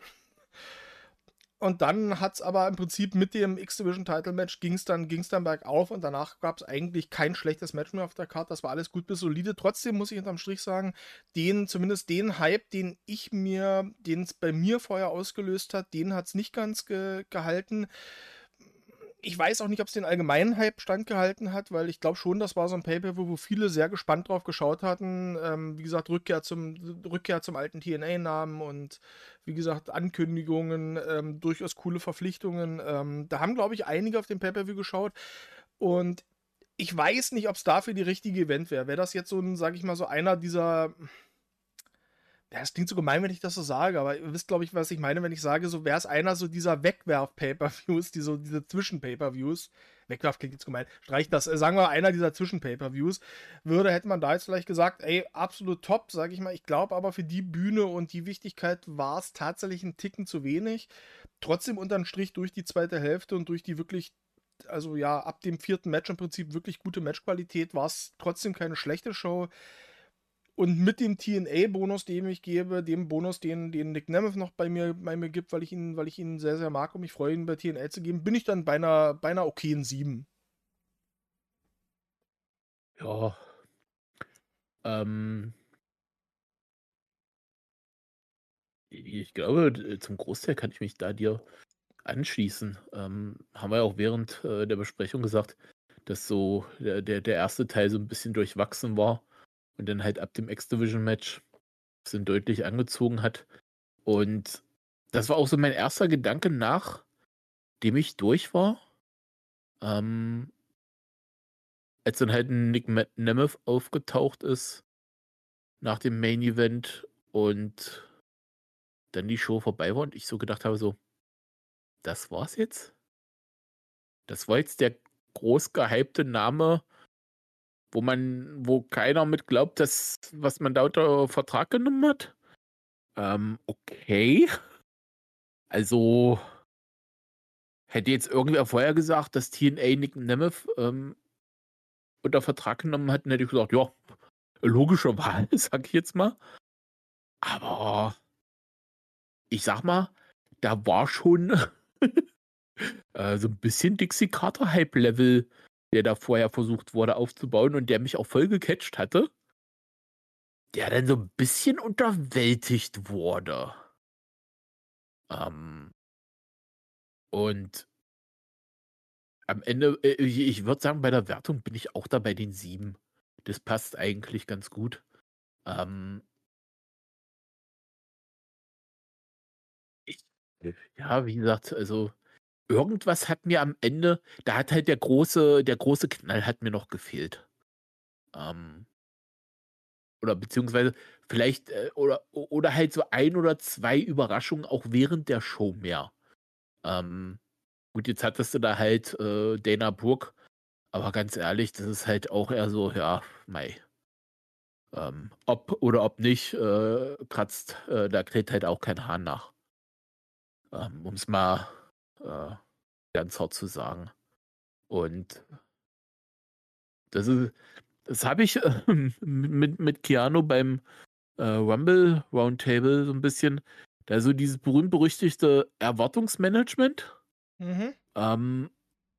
Und dann hat es aber im Prinzip mit dem X-Division-Title-Match ging es dann, ging's dann bergauf und danach gab es eigentlich kein schlechtes Match mehr auf der Karte. Das war alles gut bis solide. Trotzdem muss ich unterm Strich sagen, den, zumindest den Hype, den ich mir, den es bei mir vorher ausgelöst hat, den hat es nicht ganz ge gehalten ich weiß auch nicht, ob es den allgemeinen Hype standgehalten hat, weil ich glaube schon, das war so ein Pay-Per-View, wo viele sehr gespannt drauf geschaut hatten. Ähm, wie gesagt, Rückkehr zum, Rückkehr zum alten TNA-Namen und wie gesagt, Ankündigungen, ähm, durchaus coole Verpflichtungen. Ähm, da haben, glaube ich, einige auf den Pay-Per-View geschaut und ich weiß nicht, ob es dafür die richtige Event wäre. Wäre das jetzt so ein, sage ich mal, so einer dieser ja, es klingt so gemein, wenn ich das so sage, aber ihr wisst, glaube ich, was ich meine, wenn ich sage, so wäre es einer so dieser Wegwerf-Pay-Per-Views, die so diese Zwischen-Pay-Per-Views, Wegwerf klingt jetzt gemein, streicht das, äh, sagen wir einer dieser Zwischen-Pay-Per-Views, würde, hätte man da jetzt vielleicht gesagt, ey, absolut top, sage ich mal. Ich glaube aber für die Bühne und die Wichtigkeit war es tatsächlich ein Ticken zu wenig. Trotzdem unterm Strich durch die zweite Hälfte und durch die wirklich also ja, ab dem vierten Match im Prinzip wirklich gute Matchqualität war es trotzdem keine schlechte Show. Und mit dem TNA-Bonus, den ich gebe, dem Bonus, den, den Nick Nemeth noch bei mir, bei mir gibt, weil ich ihn, weil ich ihn sehr, sehr mag und mich freue, ihn bei TNA zu geben, bin ich dann bei einer, bei einer okayen 7. Ja. Ähm. Ich glaube, zum Großteil kann ich mich da dir anschließen. Ähm, haben wir auch während äh, der Besprechung gesagt, dass so der, der, der erste Teil so ein bisschen durchwachsen war und dann halt ab dem X-Division-Match sind deutlich angezogen hat. Und das war auch so mein erster Gedanke, nachdem ich durch war. Ähm, als dann halt ein Nick Nemeth aufgetaucht ist nach dem Main Event und dann die Show vorbei war und ich so gedacht habe, so, das war's jetzt? Das war jetzt der groß gehypte Name wo man, wo keiner mit glaubt, dass was man da unter Vertrag genommen hat. Ähm, okay. Also hätte jetzt irgendwer vorher gesagt, dass TNA Nick Nemeth ähm, unter Vertrag genommen hat, dann hätte ich gesagt, ja, logische Wahl, sag ich jetzt mal. Aber ich sag mal, da war schon äh, so ein bisschen Dixie Carter Hype Level der da vorher versucht wurde aufzubauen und der mich auch voll gecatcht hatte, der dann so ein bisschen unterwältigt wurde. Ähm, und am Ende, äh, ich würde sagen, bei der Wertung bin ich auch da bei den sieben. Das passt eigentlich ganz gut. Ähm, ja, wie gesagt, also irgendwas hat mir am Ende, da hat halt der große, der große Knall hat mir noch gefehlt. Ähm, oder beziehungsweise vielleicht, äh, oder, oder halt so ein oder zwei Überraschungen auch während der Show mehr. Ähm, gut, jetzt hattest du da halt äh, Dana Brooke, aber ganz ehrlich, das ist halt auch eher so, ja, mei. Ähm, ob oder ob nicht, äh, kratzt, äh, da kräht halt auch kein Hahn nach. Ähm, um es mal äh, ganz hart zu sagen. Und das ist, das habe ich äh, mit, mit Keanu beim äh, Rumble Roundtable so ein bisschen, da so dieses berühmt-berüchtigte Erwartungsmanagement. Mhm. Ähm,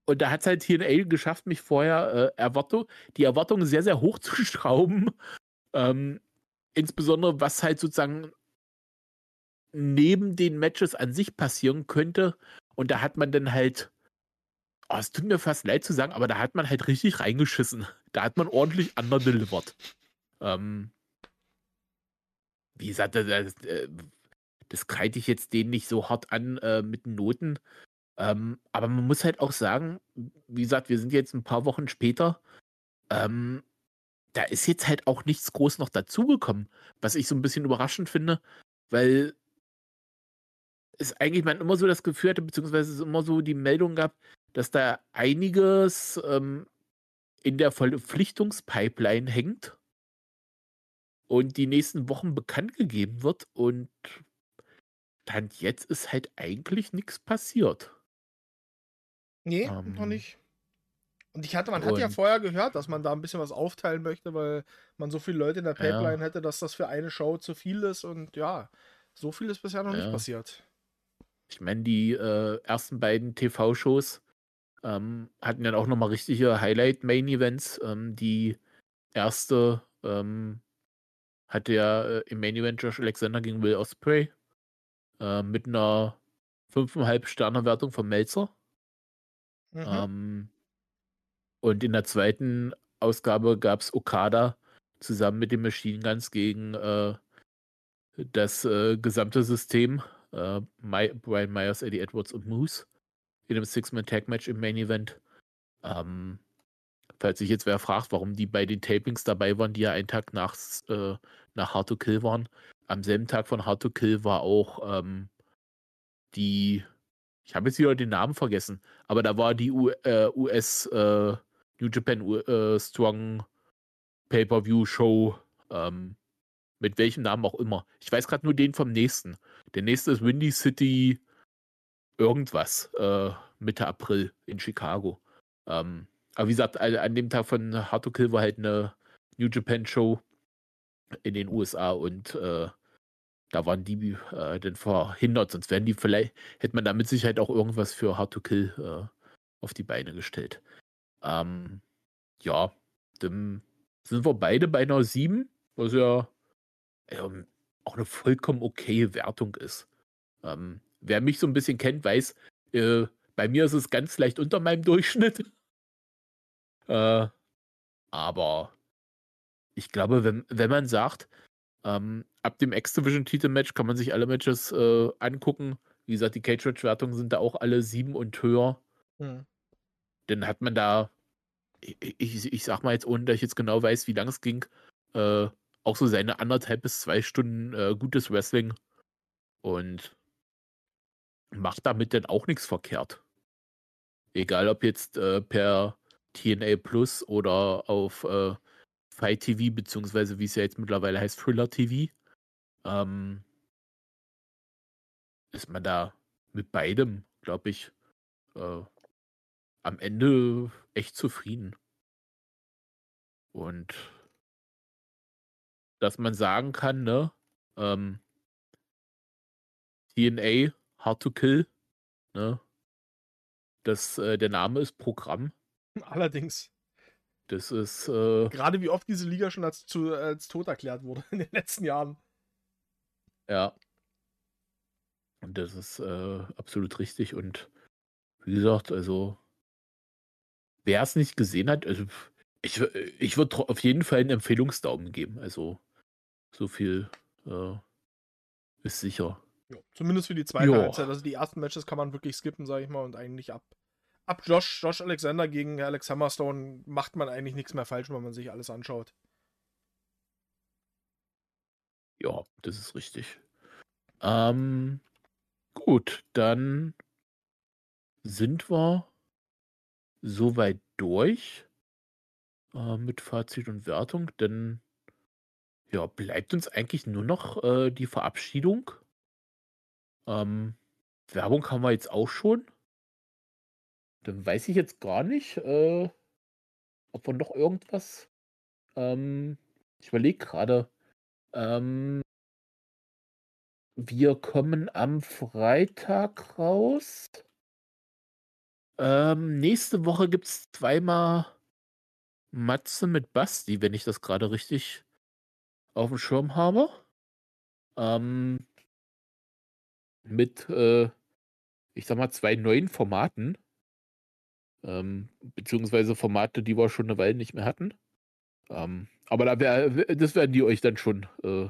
und da hat es halt TNA geschafft, mich vorher äh, Erwartung, die Erwartungen sehr, sehr hoch zu schrauben. Ähm, insbesondere was halt sozusagen neben den Matches an sich passieren könnte und da hat man dann halt, oh, es tut mir fast leid zu sagen, aber da hat man halt richtig reingeschissen. Da hat man ordentlich underdelivered. Ähm, wie gesagt, das, äh, das kreide ich jetzt denen nicht so hart an äh, mit Noten. Ähm, aber man muss halt auch sagen, wie gesagt, wir sind jetzt ein paar Wochen später. Ähm, da ist jetzt halt auch nichts groß noch dazugekommen, was ich so ein bisschen überraschend finde, weil es eigentlich man immer so das Gefühl hatte, beziehungsweise es immer so die Meldung gab, dass da einiges ähm, in der Verpflichtungspipeline hängt und die nächsten Wochen bekannt gegeben wird und dann jetzt ist halt eigentlich nichts passiert. Nee, ähm, noch nicht. Und ich hatte, man hat ja vorher gehört, dass man da ein bisschen was aufteilen möchte, weil man so viele Leute in der Pipeline ja. hätte, dass das für eine Show zu viel ist. Und ja, so viel ist bisher noch ja. nicht passiert. Ich meine, die äh, ersten beiden TV-Shows ähm, hatten dann auch nochmal richtige Highlight-Main-Events. Ähm, die erste ähm, hatte ja äh, im Main-Event Josh Alexander gegen Will Osprey äh, mit einer 5,5 Sterne-Wertung von Melzer. Mhm. Ähm, und in der zweiten Ausgabe gab es Okada zusammen mit den Machine Guns gegen äh, das äh, gesamte System. Äh, My Brian Myers, Eddie Edwards und Moose in einem Six-Man-Tag-Match im Main-Event. Ähm, falls sich jetzt wer fragt, warum die bei den Tapings dabei waren, die ja einen Tag nach, äh, nach Hard to Kill waren. Am selben Tag von Hard to Kill war auch ähm, die, ich habe jetzt wieder den Namen vergessen, aber da war die U äh, US äh, New Japan äh, Strong Pay-Per-View-Show, ähm, mit welchem Namen auch immer. Ich weiß gerade nur den vom nächsten. Der nächste ist Windy City irgendwas, äh, Mitte April in Chicago. Ähm, aber wie gesagt, an dem Tag von Hard to Kill war halt eine New Japan Show in den USA und äh, da waren die äh, dann verhindert, sonst wären die vielleicht, hätte man da mit Sicherheit auch irgendwas für Hard to Kill äh, auf die Beine gestellt. Ähm, ja, dann sind wir beide bei einer 7, was ja ähm, auch eine vollkommen okay Wertung ist. Ähm, wer mich so ein bisschen kennt, weiß, äh, bei mir ist es ganz leicht unter meinem Durchschnitt. Äh, aber ich glaube, wenn, wenn man sagt, ähm, ab dem X-Division-Titel-Match kann man sich alle Matches äh, angucken. Wie gesagt, die Cage-Match-Wertungen sind da auch alle sieben und höher. Mhm. Dann hat man da, ich, ich, ich, sag mal jetzt, ohne dass ich jetzt genau weiß, wie lang es ging, äh, auch so seine anderthalb bis zwei Stunden äh, gutes Wrestling. Und macht damit dann auch nichts verkehrt. Egal ob jetzt äh, per TNA Plus oder auf äh, Fight TV, beziehungsweise wie es ja jetzt mittlerweile heißt, Thriller TV, ähm, ist man da mit beidem, glaube ich, äh, am Ende echt zufrieden. Und dass man sagen kann, ne, ähm, TNA Hard to Kill, ne, das, äh, der Name ist Programm. Allerdings. Das ist. Äh, Gerade wie oft diese Liga schon als, zu, als tot erklärt wurde in den letzten Jahren. Ja. Und das ist äh, absolut richtig. Und wie gesagt, also, wer es nicht gesehen hat, also, ich, ich würde auf jeden Fall einen Empfehlungsdaumen geben. Also, so viel äh, ist sicher. Ja, zumindest für die zweite Halbzeit. Also, die ersten Matches kann man wirklich skippen, sage ich mal, und eigentlich ab ab Josh, Josh Alexander gegen Alex Hammerstone macht man eigentlich nichts mehr falsch, wenn man sich alles anschaut. Ja, das ist richtig. Ähm, gut, dann sind wir soweit durch äh, mit Fazit und Wertung, denn ja, bleibt uns eigentlich nur noch äh, die Verabschiedung. Ähm, Werbung haben wir jetzt auch schon. Dann weiß ich jetzt gar nicht, äh, ob wir noch irgendwas. Ähm, ich überlege gerade. Ähm, wir kommen am Freitag raus. Ähm, nächste Woche gibt es zweimal Matze mit Basti, wenn ich das gerade richtig auf dem Schirm habe. Ähm, mit, äh, ich sag mal, zwei neuen Formaten. Ähm, beziehungsweise Formate, die wir schon eine Weile nicht mehr hatten. Ähm, aber da wär, das werden die euch dann schon, äh,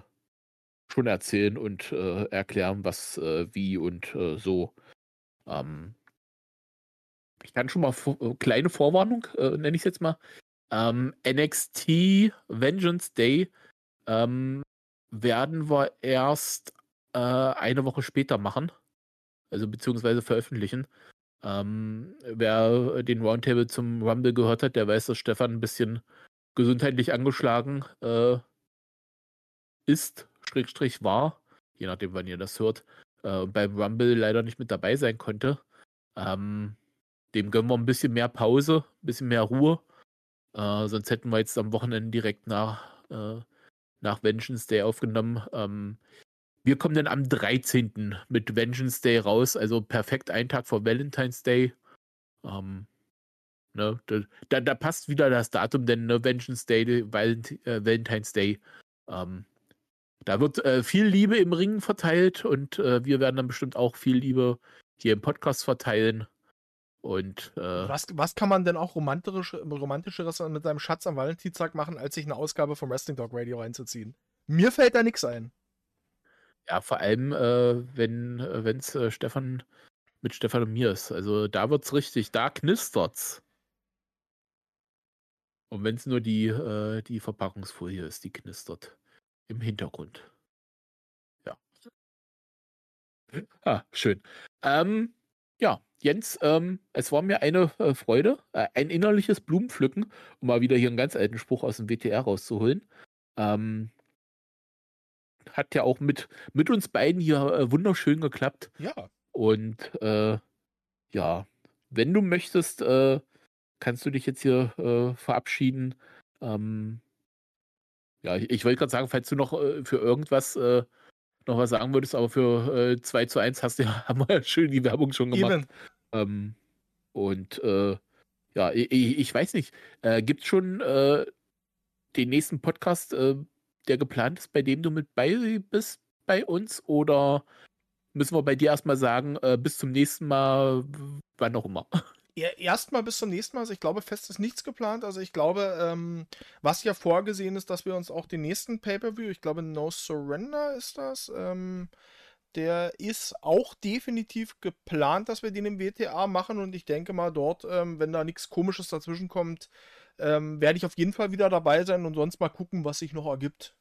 schon erzählen und äh, erklären, was, äh, wie und äh, so. Ähm, ich kann schon mal vor, kleine Vorwarnung, äh, nenne ich es jetzt mal. Ähm, NXT Vengeance Day ähm, werden wir erst äh, eine Woche später machen. Also beziehungsweise veröffentlichen. Ähm, wer den Roundtable zum Rumble gehört hat, der weiß, dass Stefan ein bisschen gesundheitlich angeschlagen äh, ist, Schrägstrich war, je nachdem, wann ihr das hört, äh, beim Rumble leider nicht mit dabei sein konnte. Ähm, dem gönnen wir ein bisschen mehr Pause, ein bisschen mehr Ruhe. Äh, sonst hätten wir jetzt am Wochenende direkt nach, äh, nach Vengeance Day aufgenommen. Ähm, wir kommen dann am 13. mit Vengeance Day raus, also perfekt einen Tag vor Valentine's Day. Ähm, ne, da, da, passt wieder das Datum, denn ne, Vengeance Day, Valent äh, Valentine's Day. Ähm, da wird äh, viel Liebe im Ring verteilt und äh, wir werden dann bestimmt auch viel Liebe hier im Podcast verteilen. Und äh, was, was kann man denn auch romantisch, romantischeres mit seinem Schatz am Valentinstag machen, als sich eine Ausgabe vom Wrestling Dog Radio reinzuziehen? Mir fällt da nichts ein. Ja, vor allem, äh, wenn es äh, Stefan mit Stefan und mir ist. Also da wird's richtig, da knistert's. Und wenn es nur die, äh, die Verpackungsfolie ist, die knistert im Hintergrund. Ja. Ah, schön. Ähm, ja, Jens, ähm, es war mir eine äh, Freude, äh, ein innerliches Blumenpflücken, um mal wieder hier einen ganz alten Spruch aus dem WTR rauszuholen. Ähm, hat ja auch mit, mit uns beiden hier äh, wunderschön geklappt. Ja. Und äh, ja, wenn du möchtest, äh, kannst du dich jetzt hier äh, verabschieden. Ähm, ja, ich, ich wollte gerade sagen, falls du noch für irgendwas noch was sagen würdest, aber für äh, 2 zu 1 hast du ja, haben wir schön die Werbung schon gemacht. Ähm, und äh, ja, ich, ich, weiß nicht, äh, gibt es schon äh, den nächsten Podcast, äh, der geplant ist, bei dem du mit bei bist bei uns? Oder müssen wir bei dir erstmal sagen, äh, bis zum nächsten Mal, wann auch immer? erstmal bis zum nächsten Mal. Also ich glaube, fest ist nichts geplant. Also ich glaube, ähm, was ja vorgesehen ist, dass wir uns auch den nächsten Pay-Per-View, ich glaube No Surrender ist das, ähm, der ist auch definitiv geplant, dass wir den im WTA machen und ich denke mal dort, ähm, wenn da nichts komisches dazwischen kommt, ähm, werde ich auf jeden Fall wieder dabei sein und sonst mal gucken, was sich noch ergibt.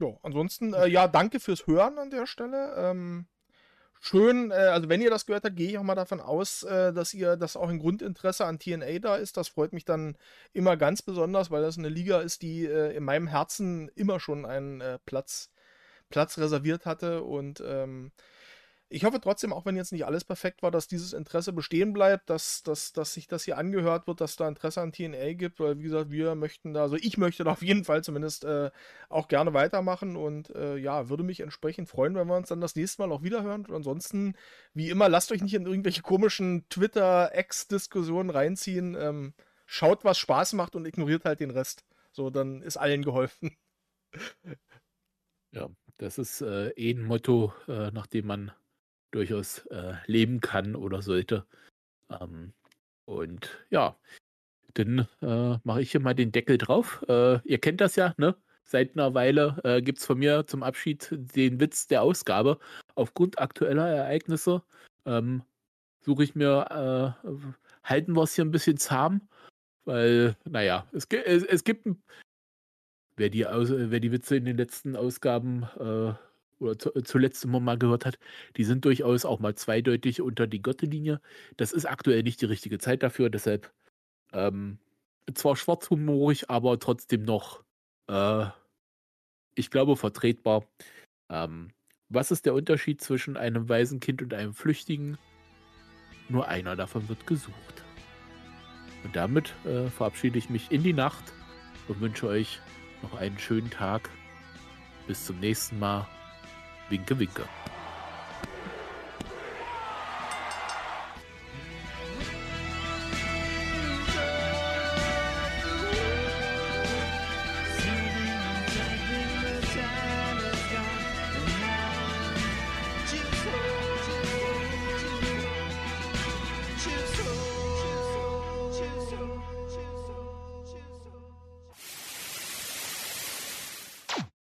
Ja, ansonsten, äh, ja, danke fürs Hören an der Stelle. Ähm, schön, äh, also wenn ihr das gehört habt, gehe ich auch mal davon aus, äh, dass ihr, dass auch ein Grundinteresse an TNA da ist. Das freut mich dann immer ganz besonders, weil das eine Liga ist, die äh, in meinem Herzen immer schon einen äh, Platz, Platz reserviert hatte und ähm, ich hoffe trotzdem, auch wenn jetzt nicht alles perfekt war, dass dieses Interesse bestehen bleibt, dass, dass, dass sich das hier angehört wird, dass da Interesse an TNA gibt, weil wie gesagt, wir möchten da, also ich möchte da auf jeden Fall zumindest äh, auch gerne weitermachen und äh, ja, würde mich entsprechend freuen, wenn wir uns dann das nächste Mal auch wieder hören. Und ansonsten, wie immer, lasst euch nicht in irgendwelche komischen Twitter-Ex-Diskussionen reinziehen. Ähm, schaut, was Spaß macht und ignoriert halt den Rest. So, dann ist allen geholfen. Ja, das ist äh, eh ein Motto, äh, nach dem man durchaus äh, leben kann oder sollte. Ähm, und ja, dann äh, mache ich hier mal den Deckel drauf. Äh, ihr kennt das ja, ne? Seit einer Weile äh, gibt es von mir zum Abschied den Witz der Ausgabe. Aufgrund aktueller Ereignisse ähm, suche ich mir, äh, halten wir es hier ein bisschen zahm, weil, naja, es, es, es gibt, wer die, wer die Witze in den letzten Ausgaben äh, oder zu, äh, zuletzt immer mal gehört hat, die sind durchaus auch mal zweideutig unter die Gottelinie. Das ist aktuell nicht die richtige Zeit dafür, deshalb ähm, zwar schwarzhumorig, aber trotzdem noch, äh, ich glaube, vertretbar. Ähm, was ist der Unterschied zwischen einem Waisenkind und einem Flüchtigen? Nur einer davon wird gesucht. Und damit äh, verabschiede ich mich in die Nacht und wünsche euch noch einen schönen Tag. Bis zum nächsten Mal. Vigga Vigga.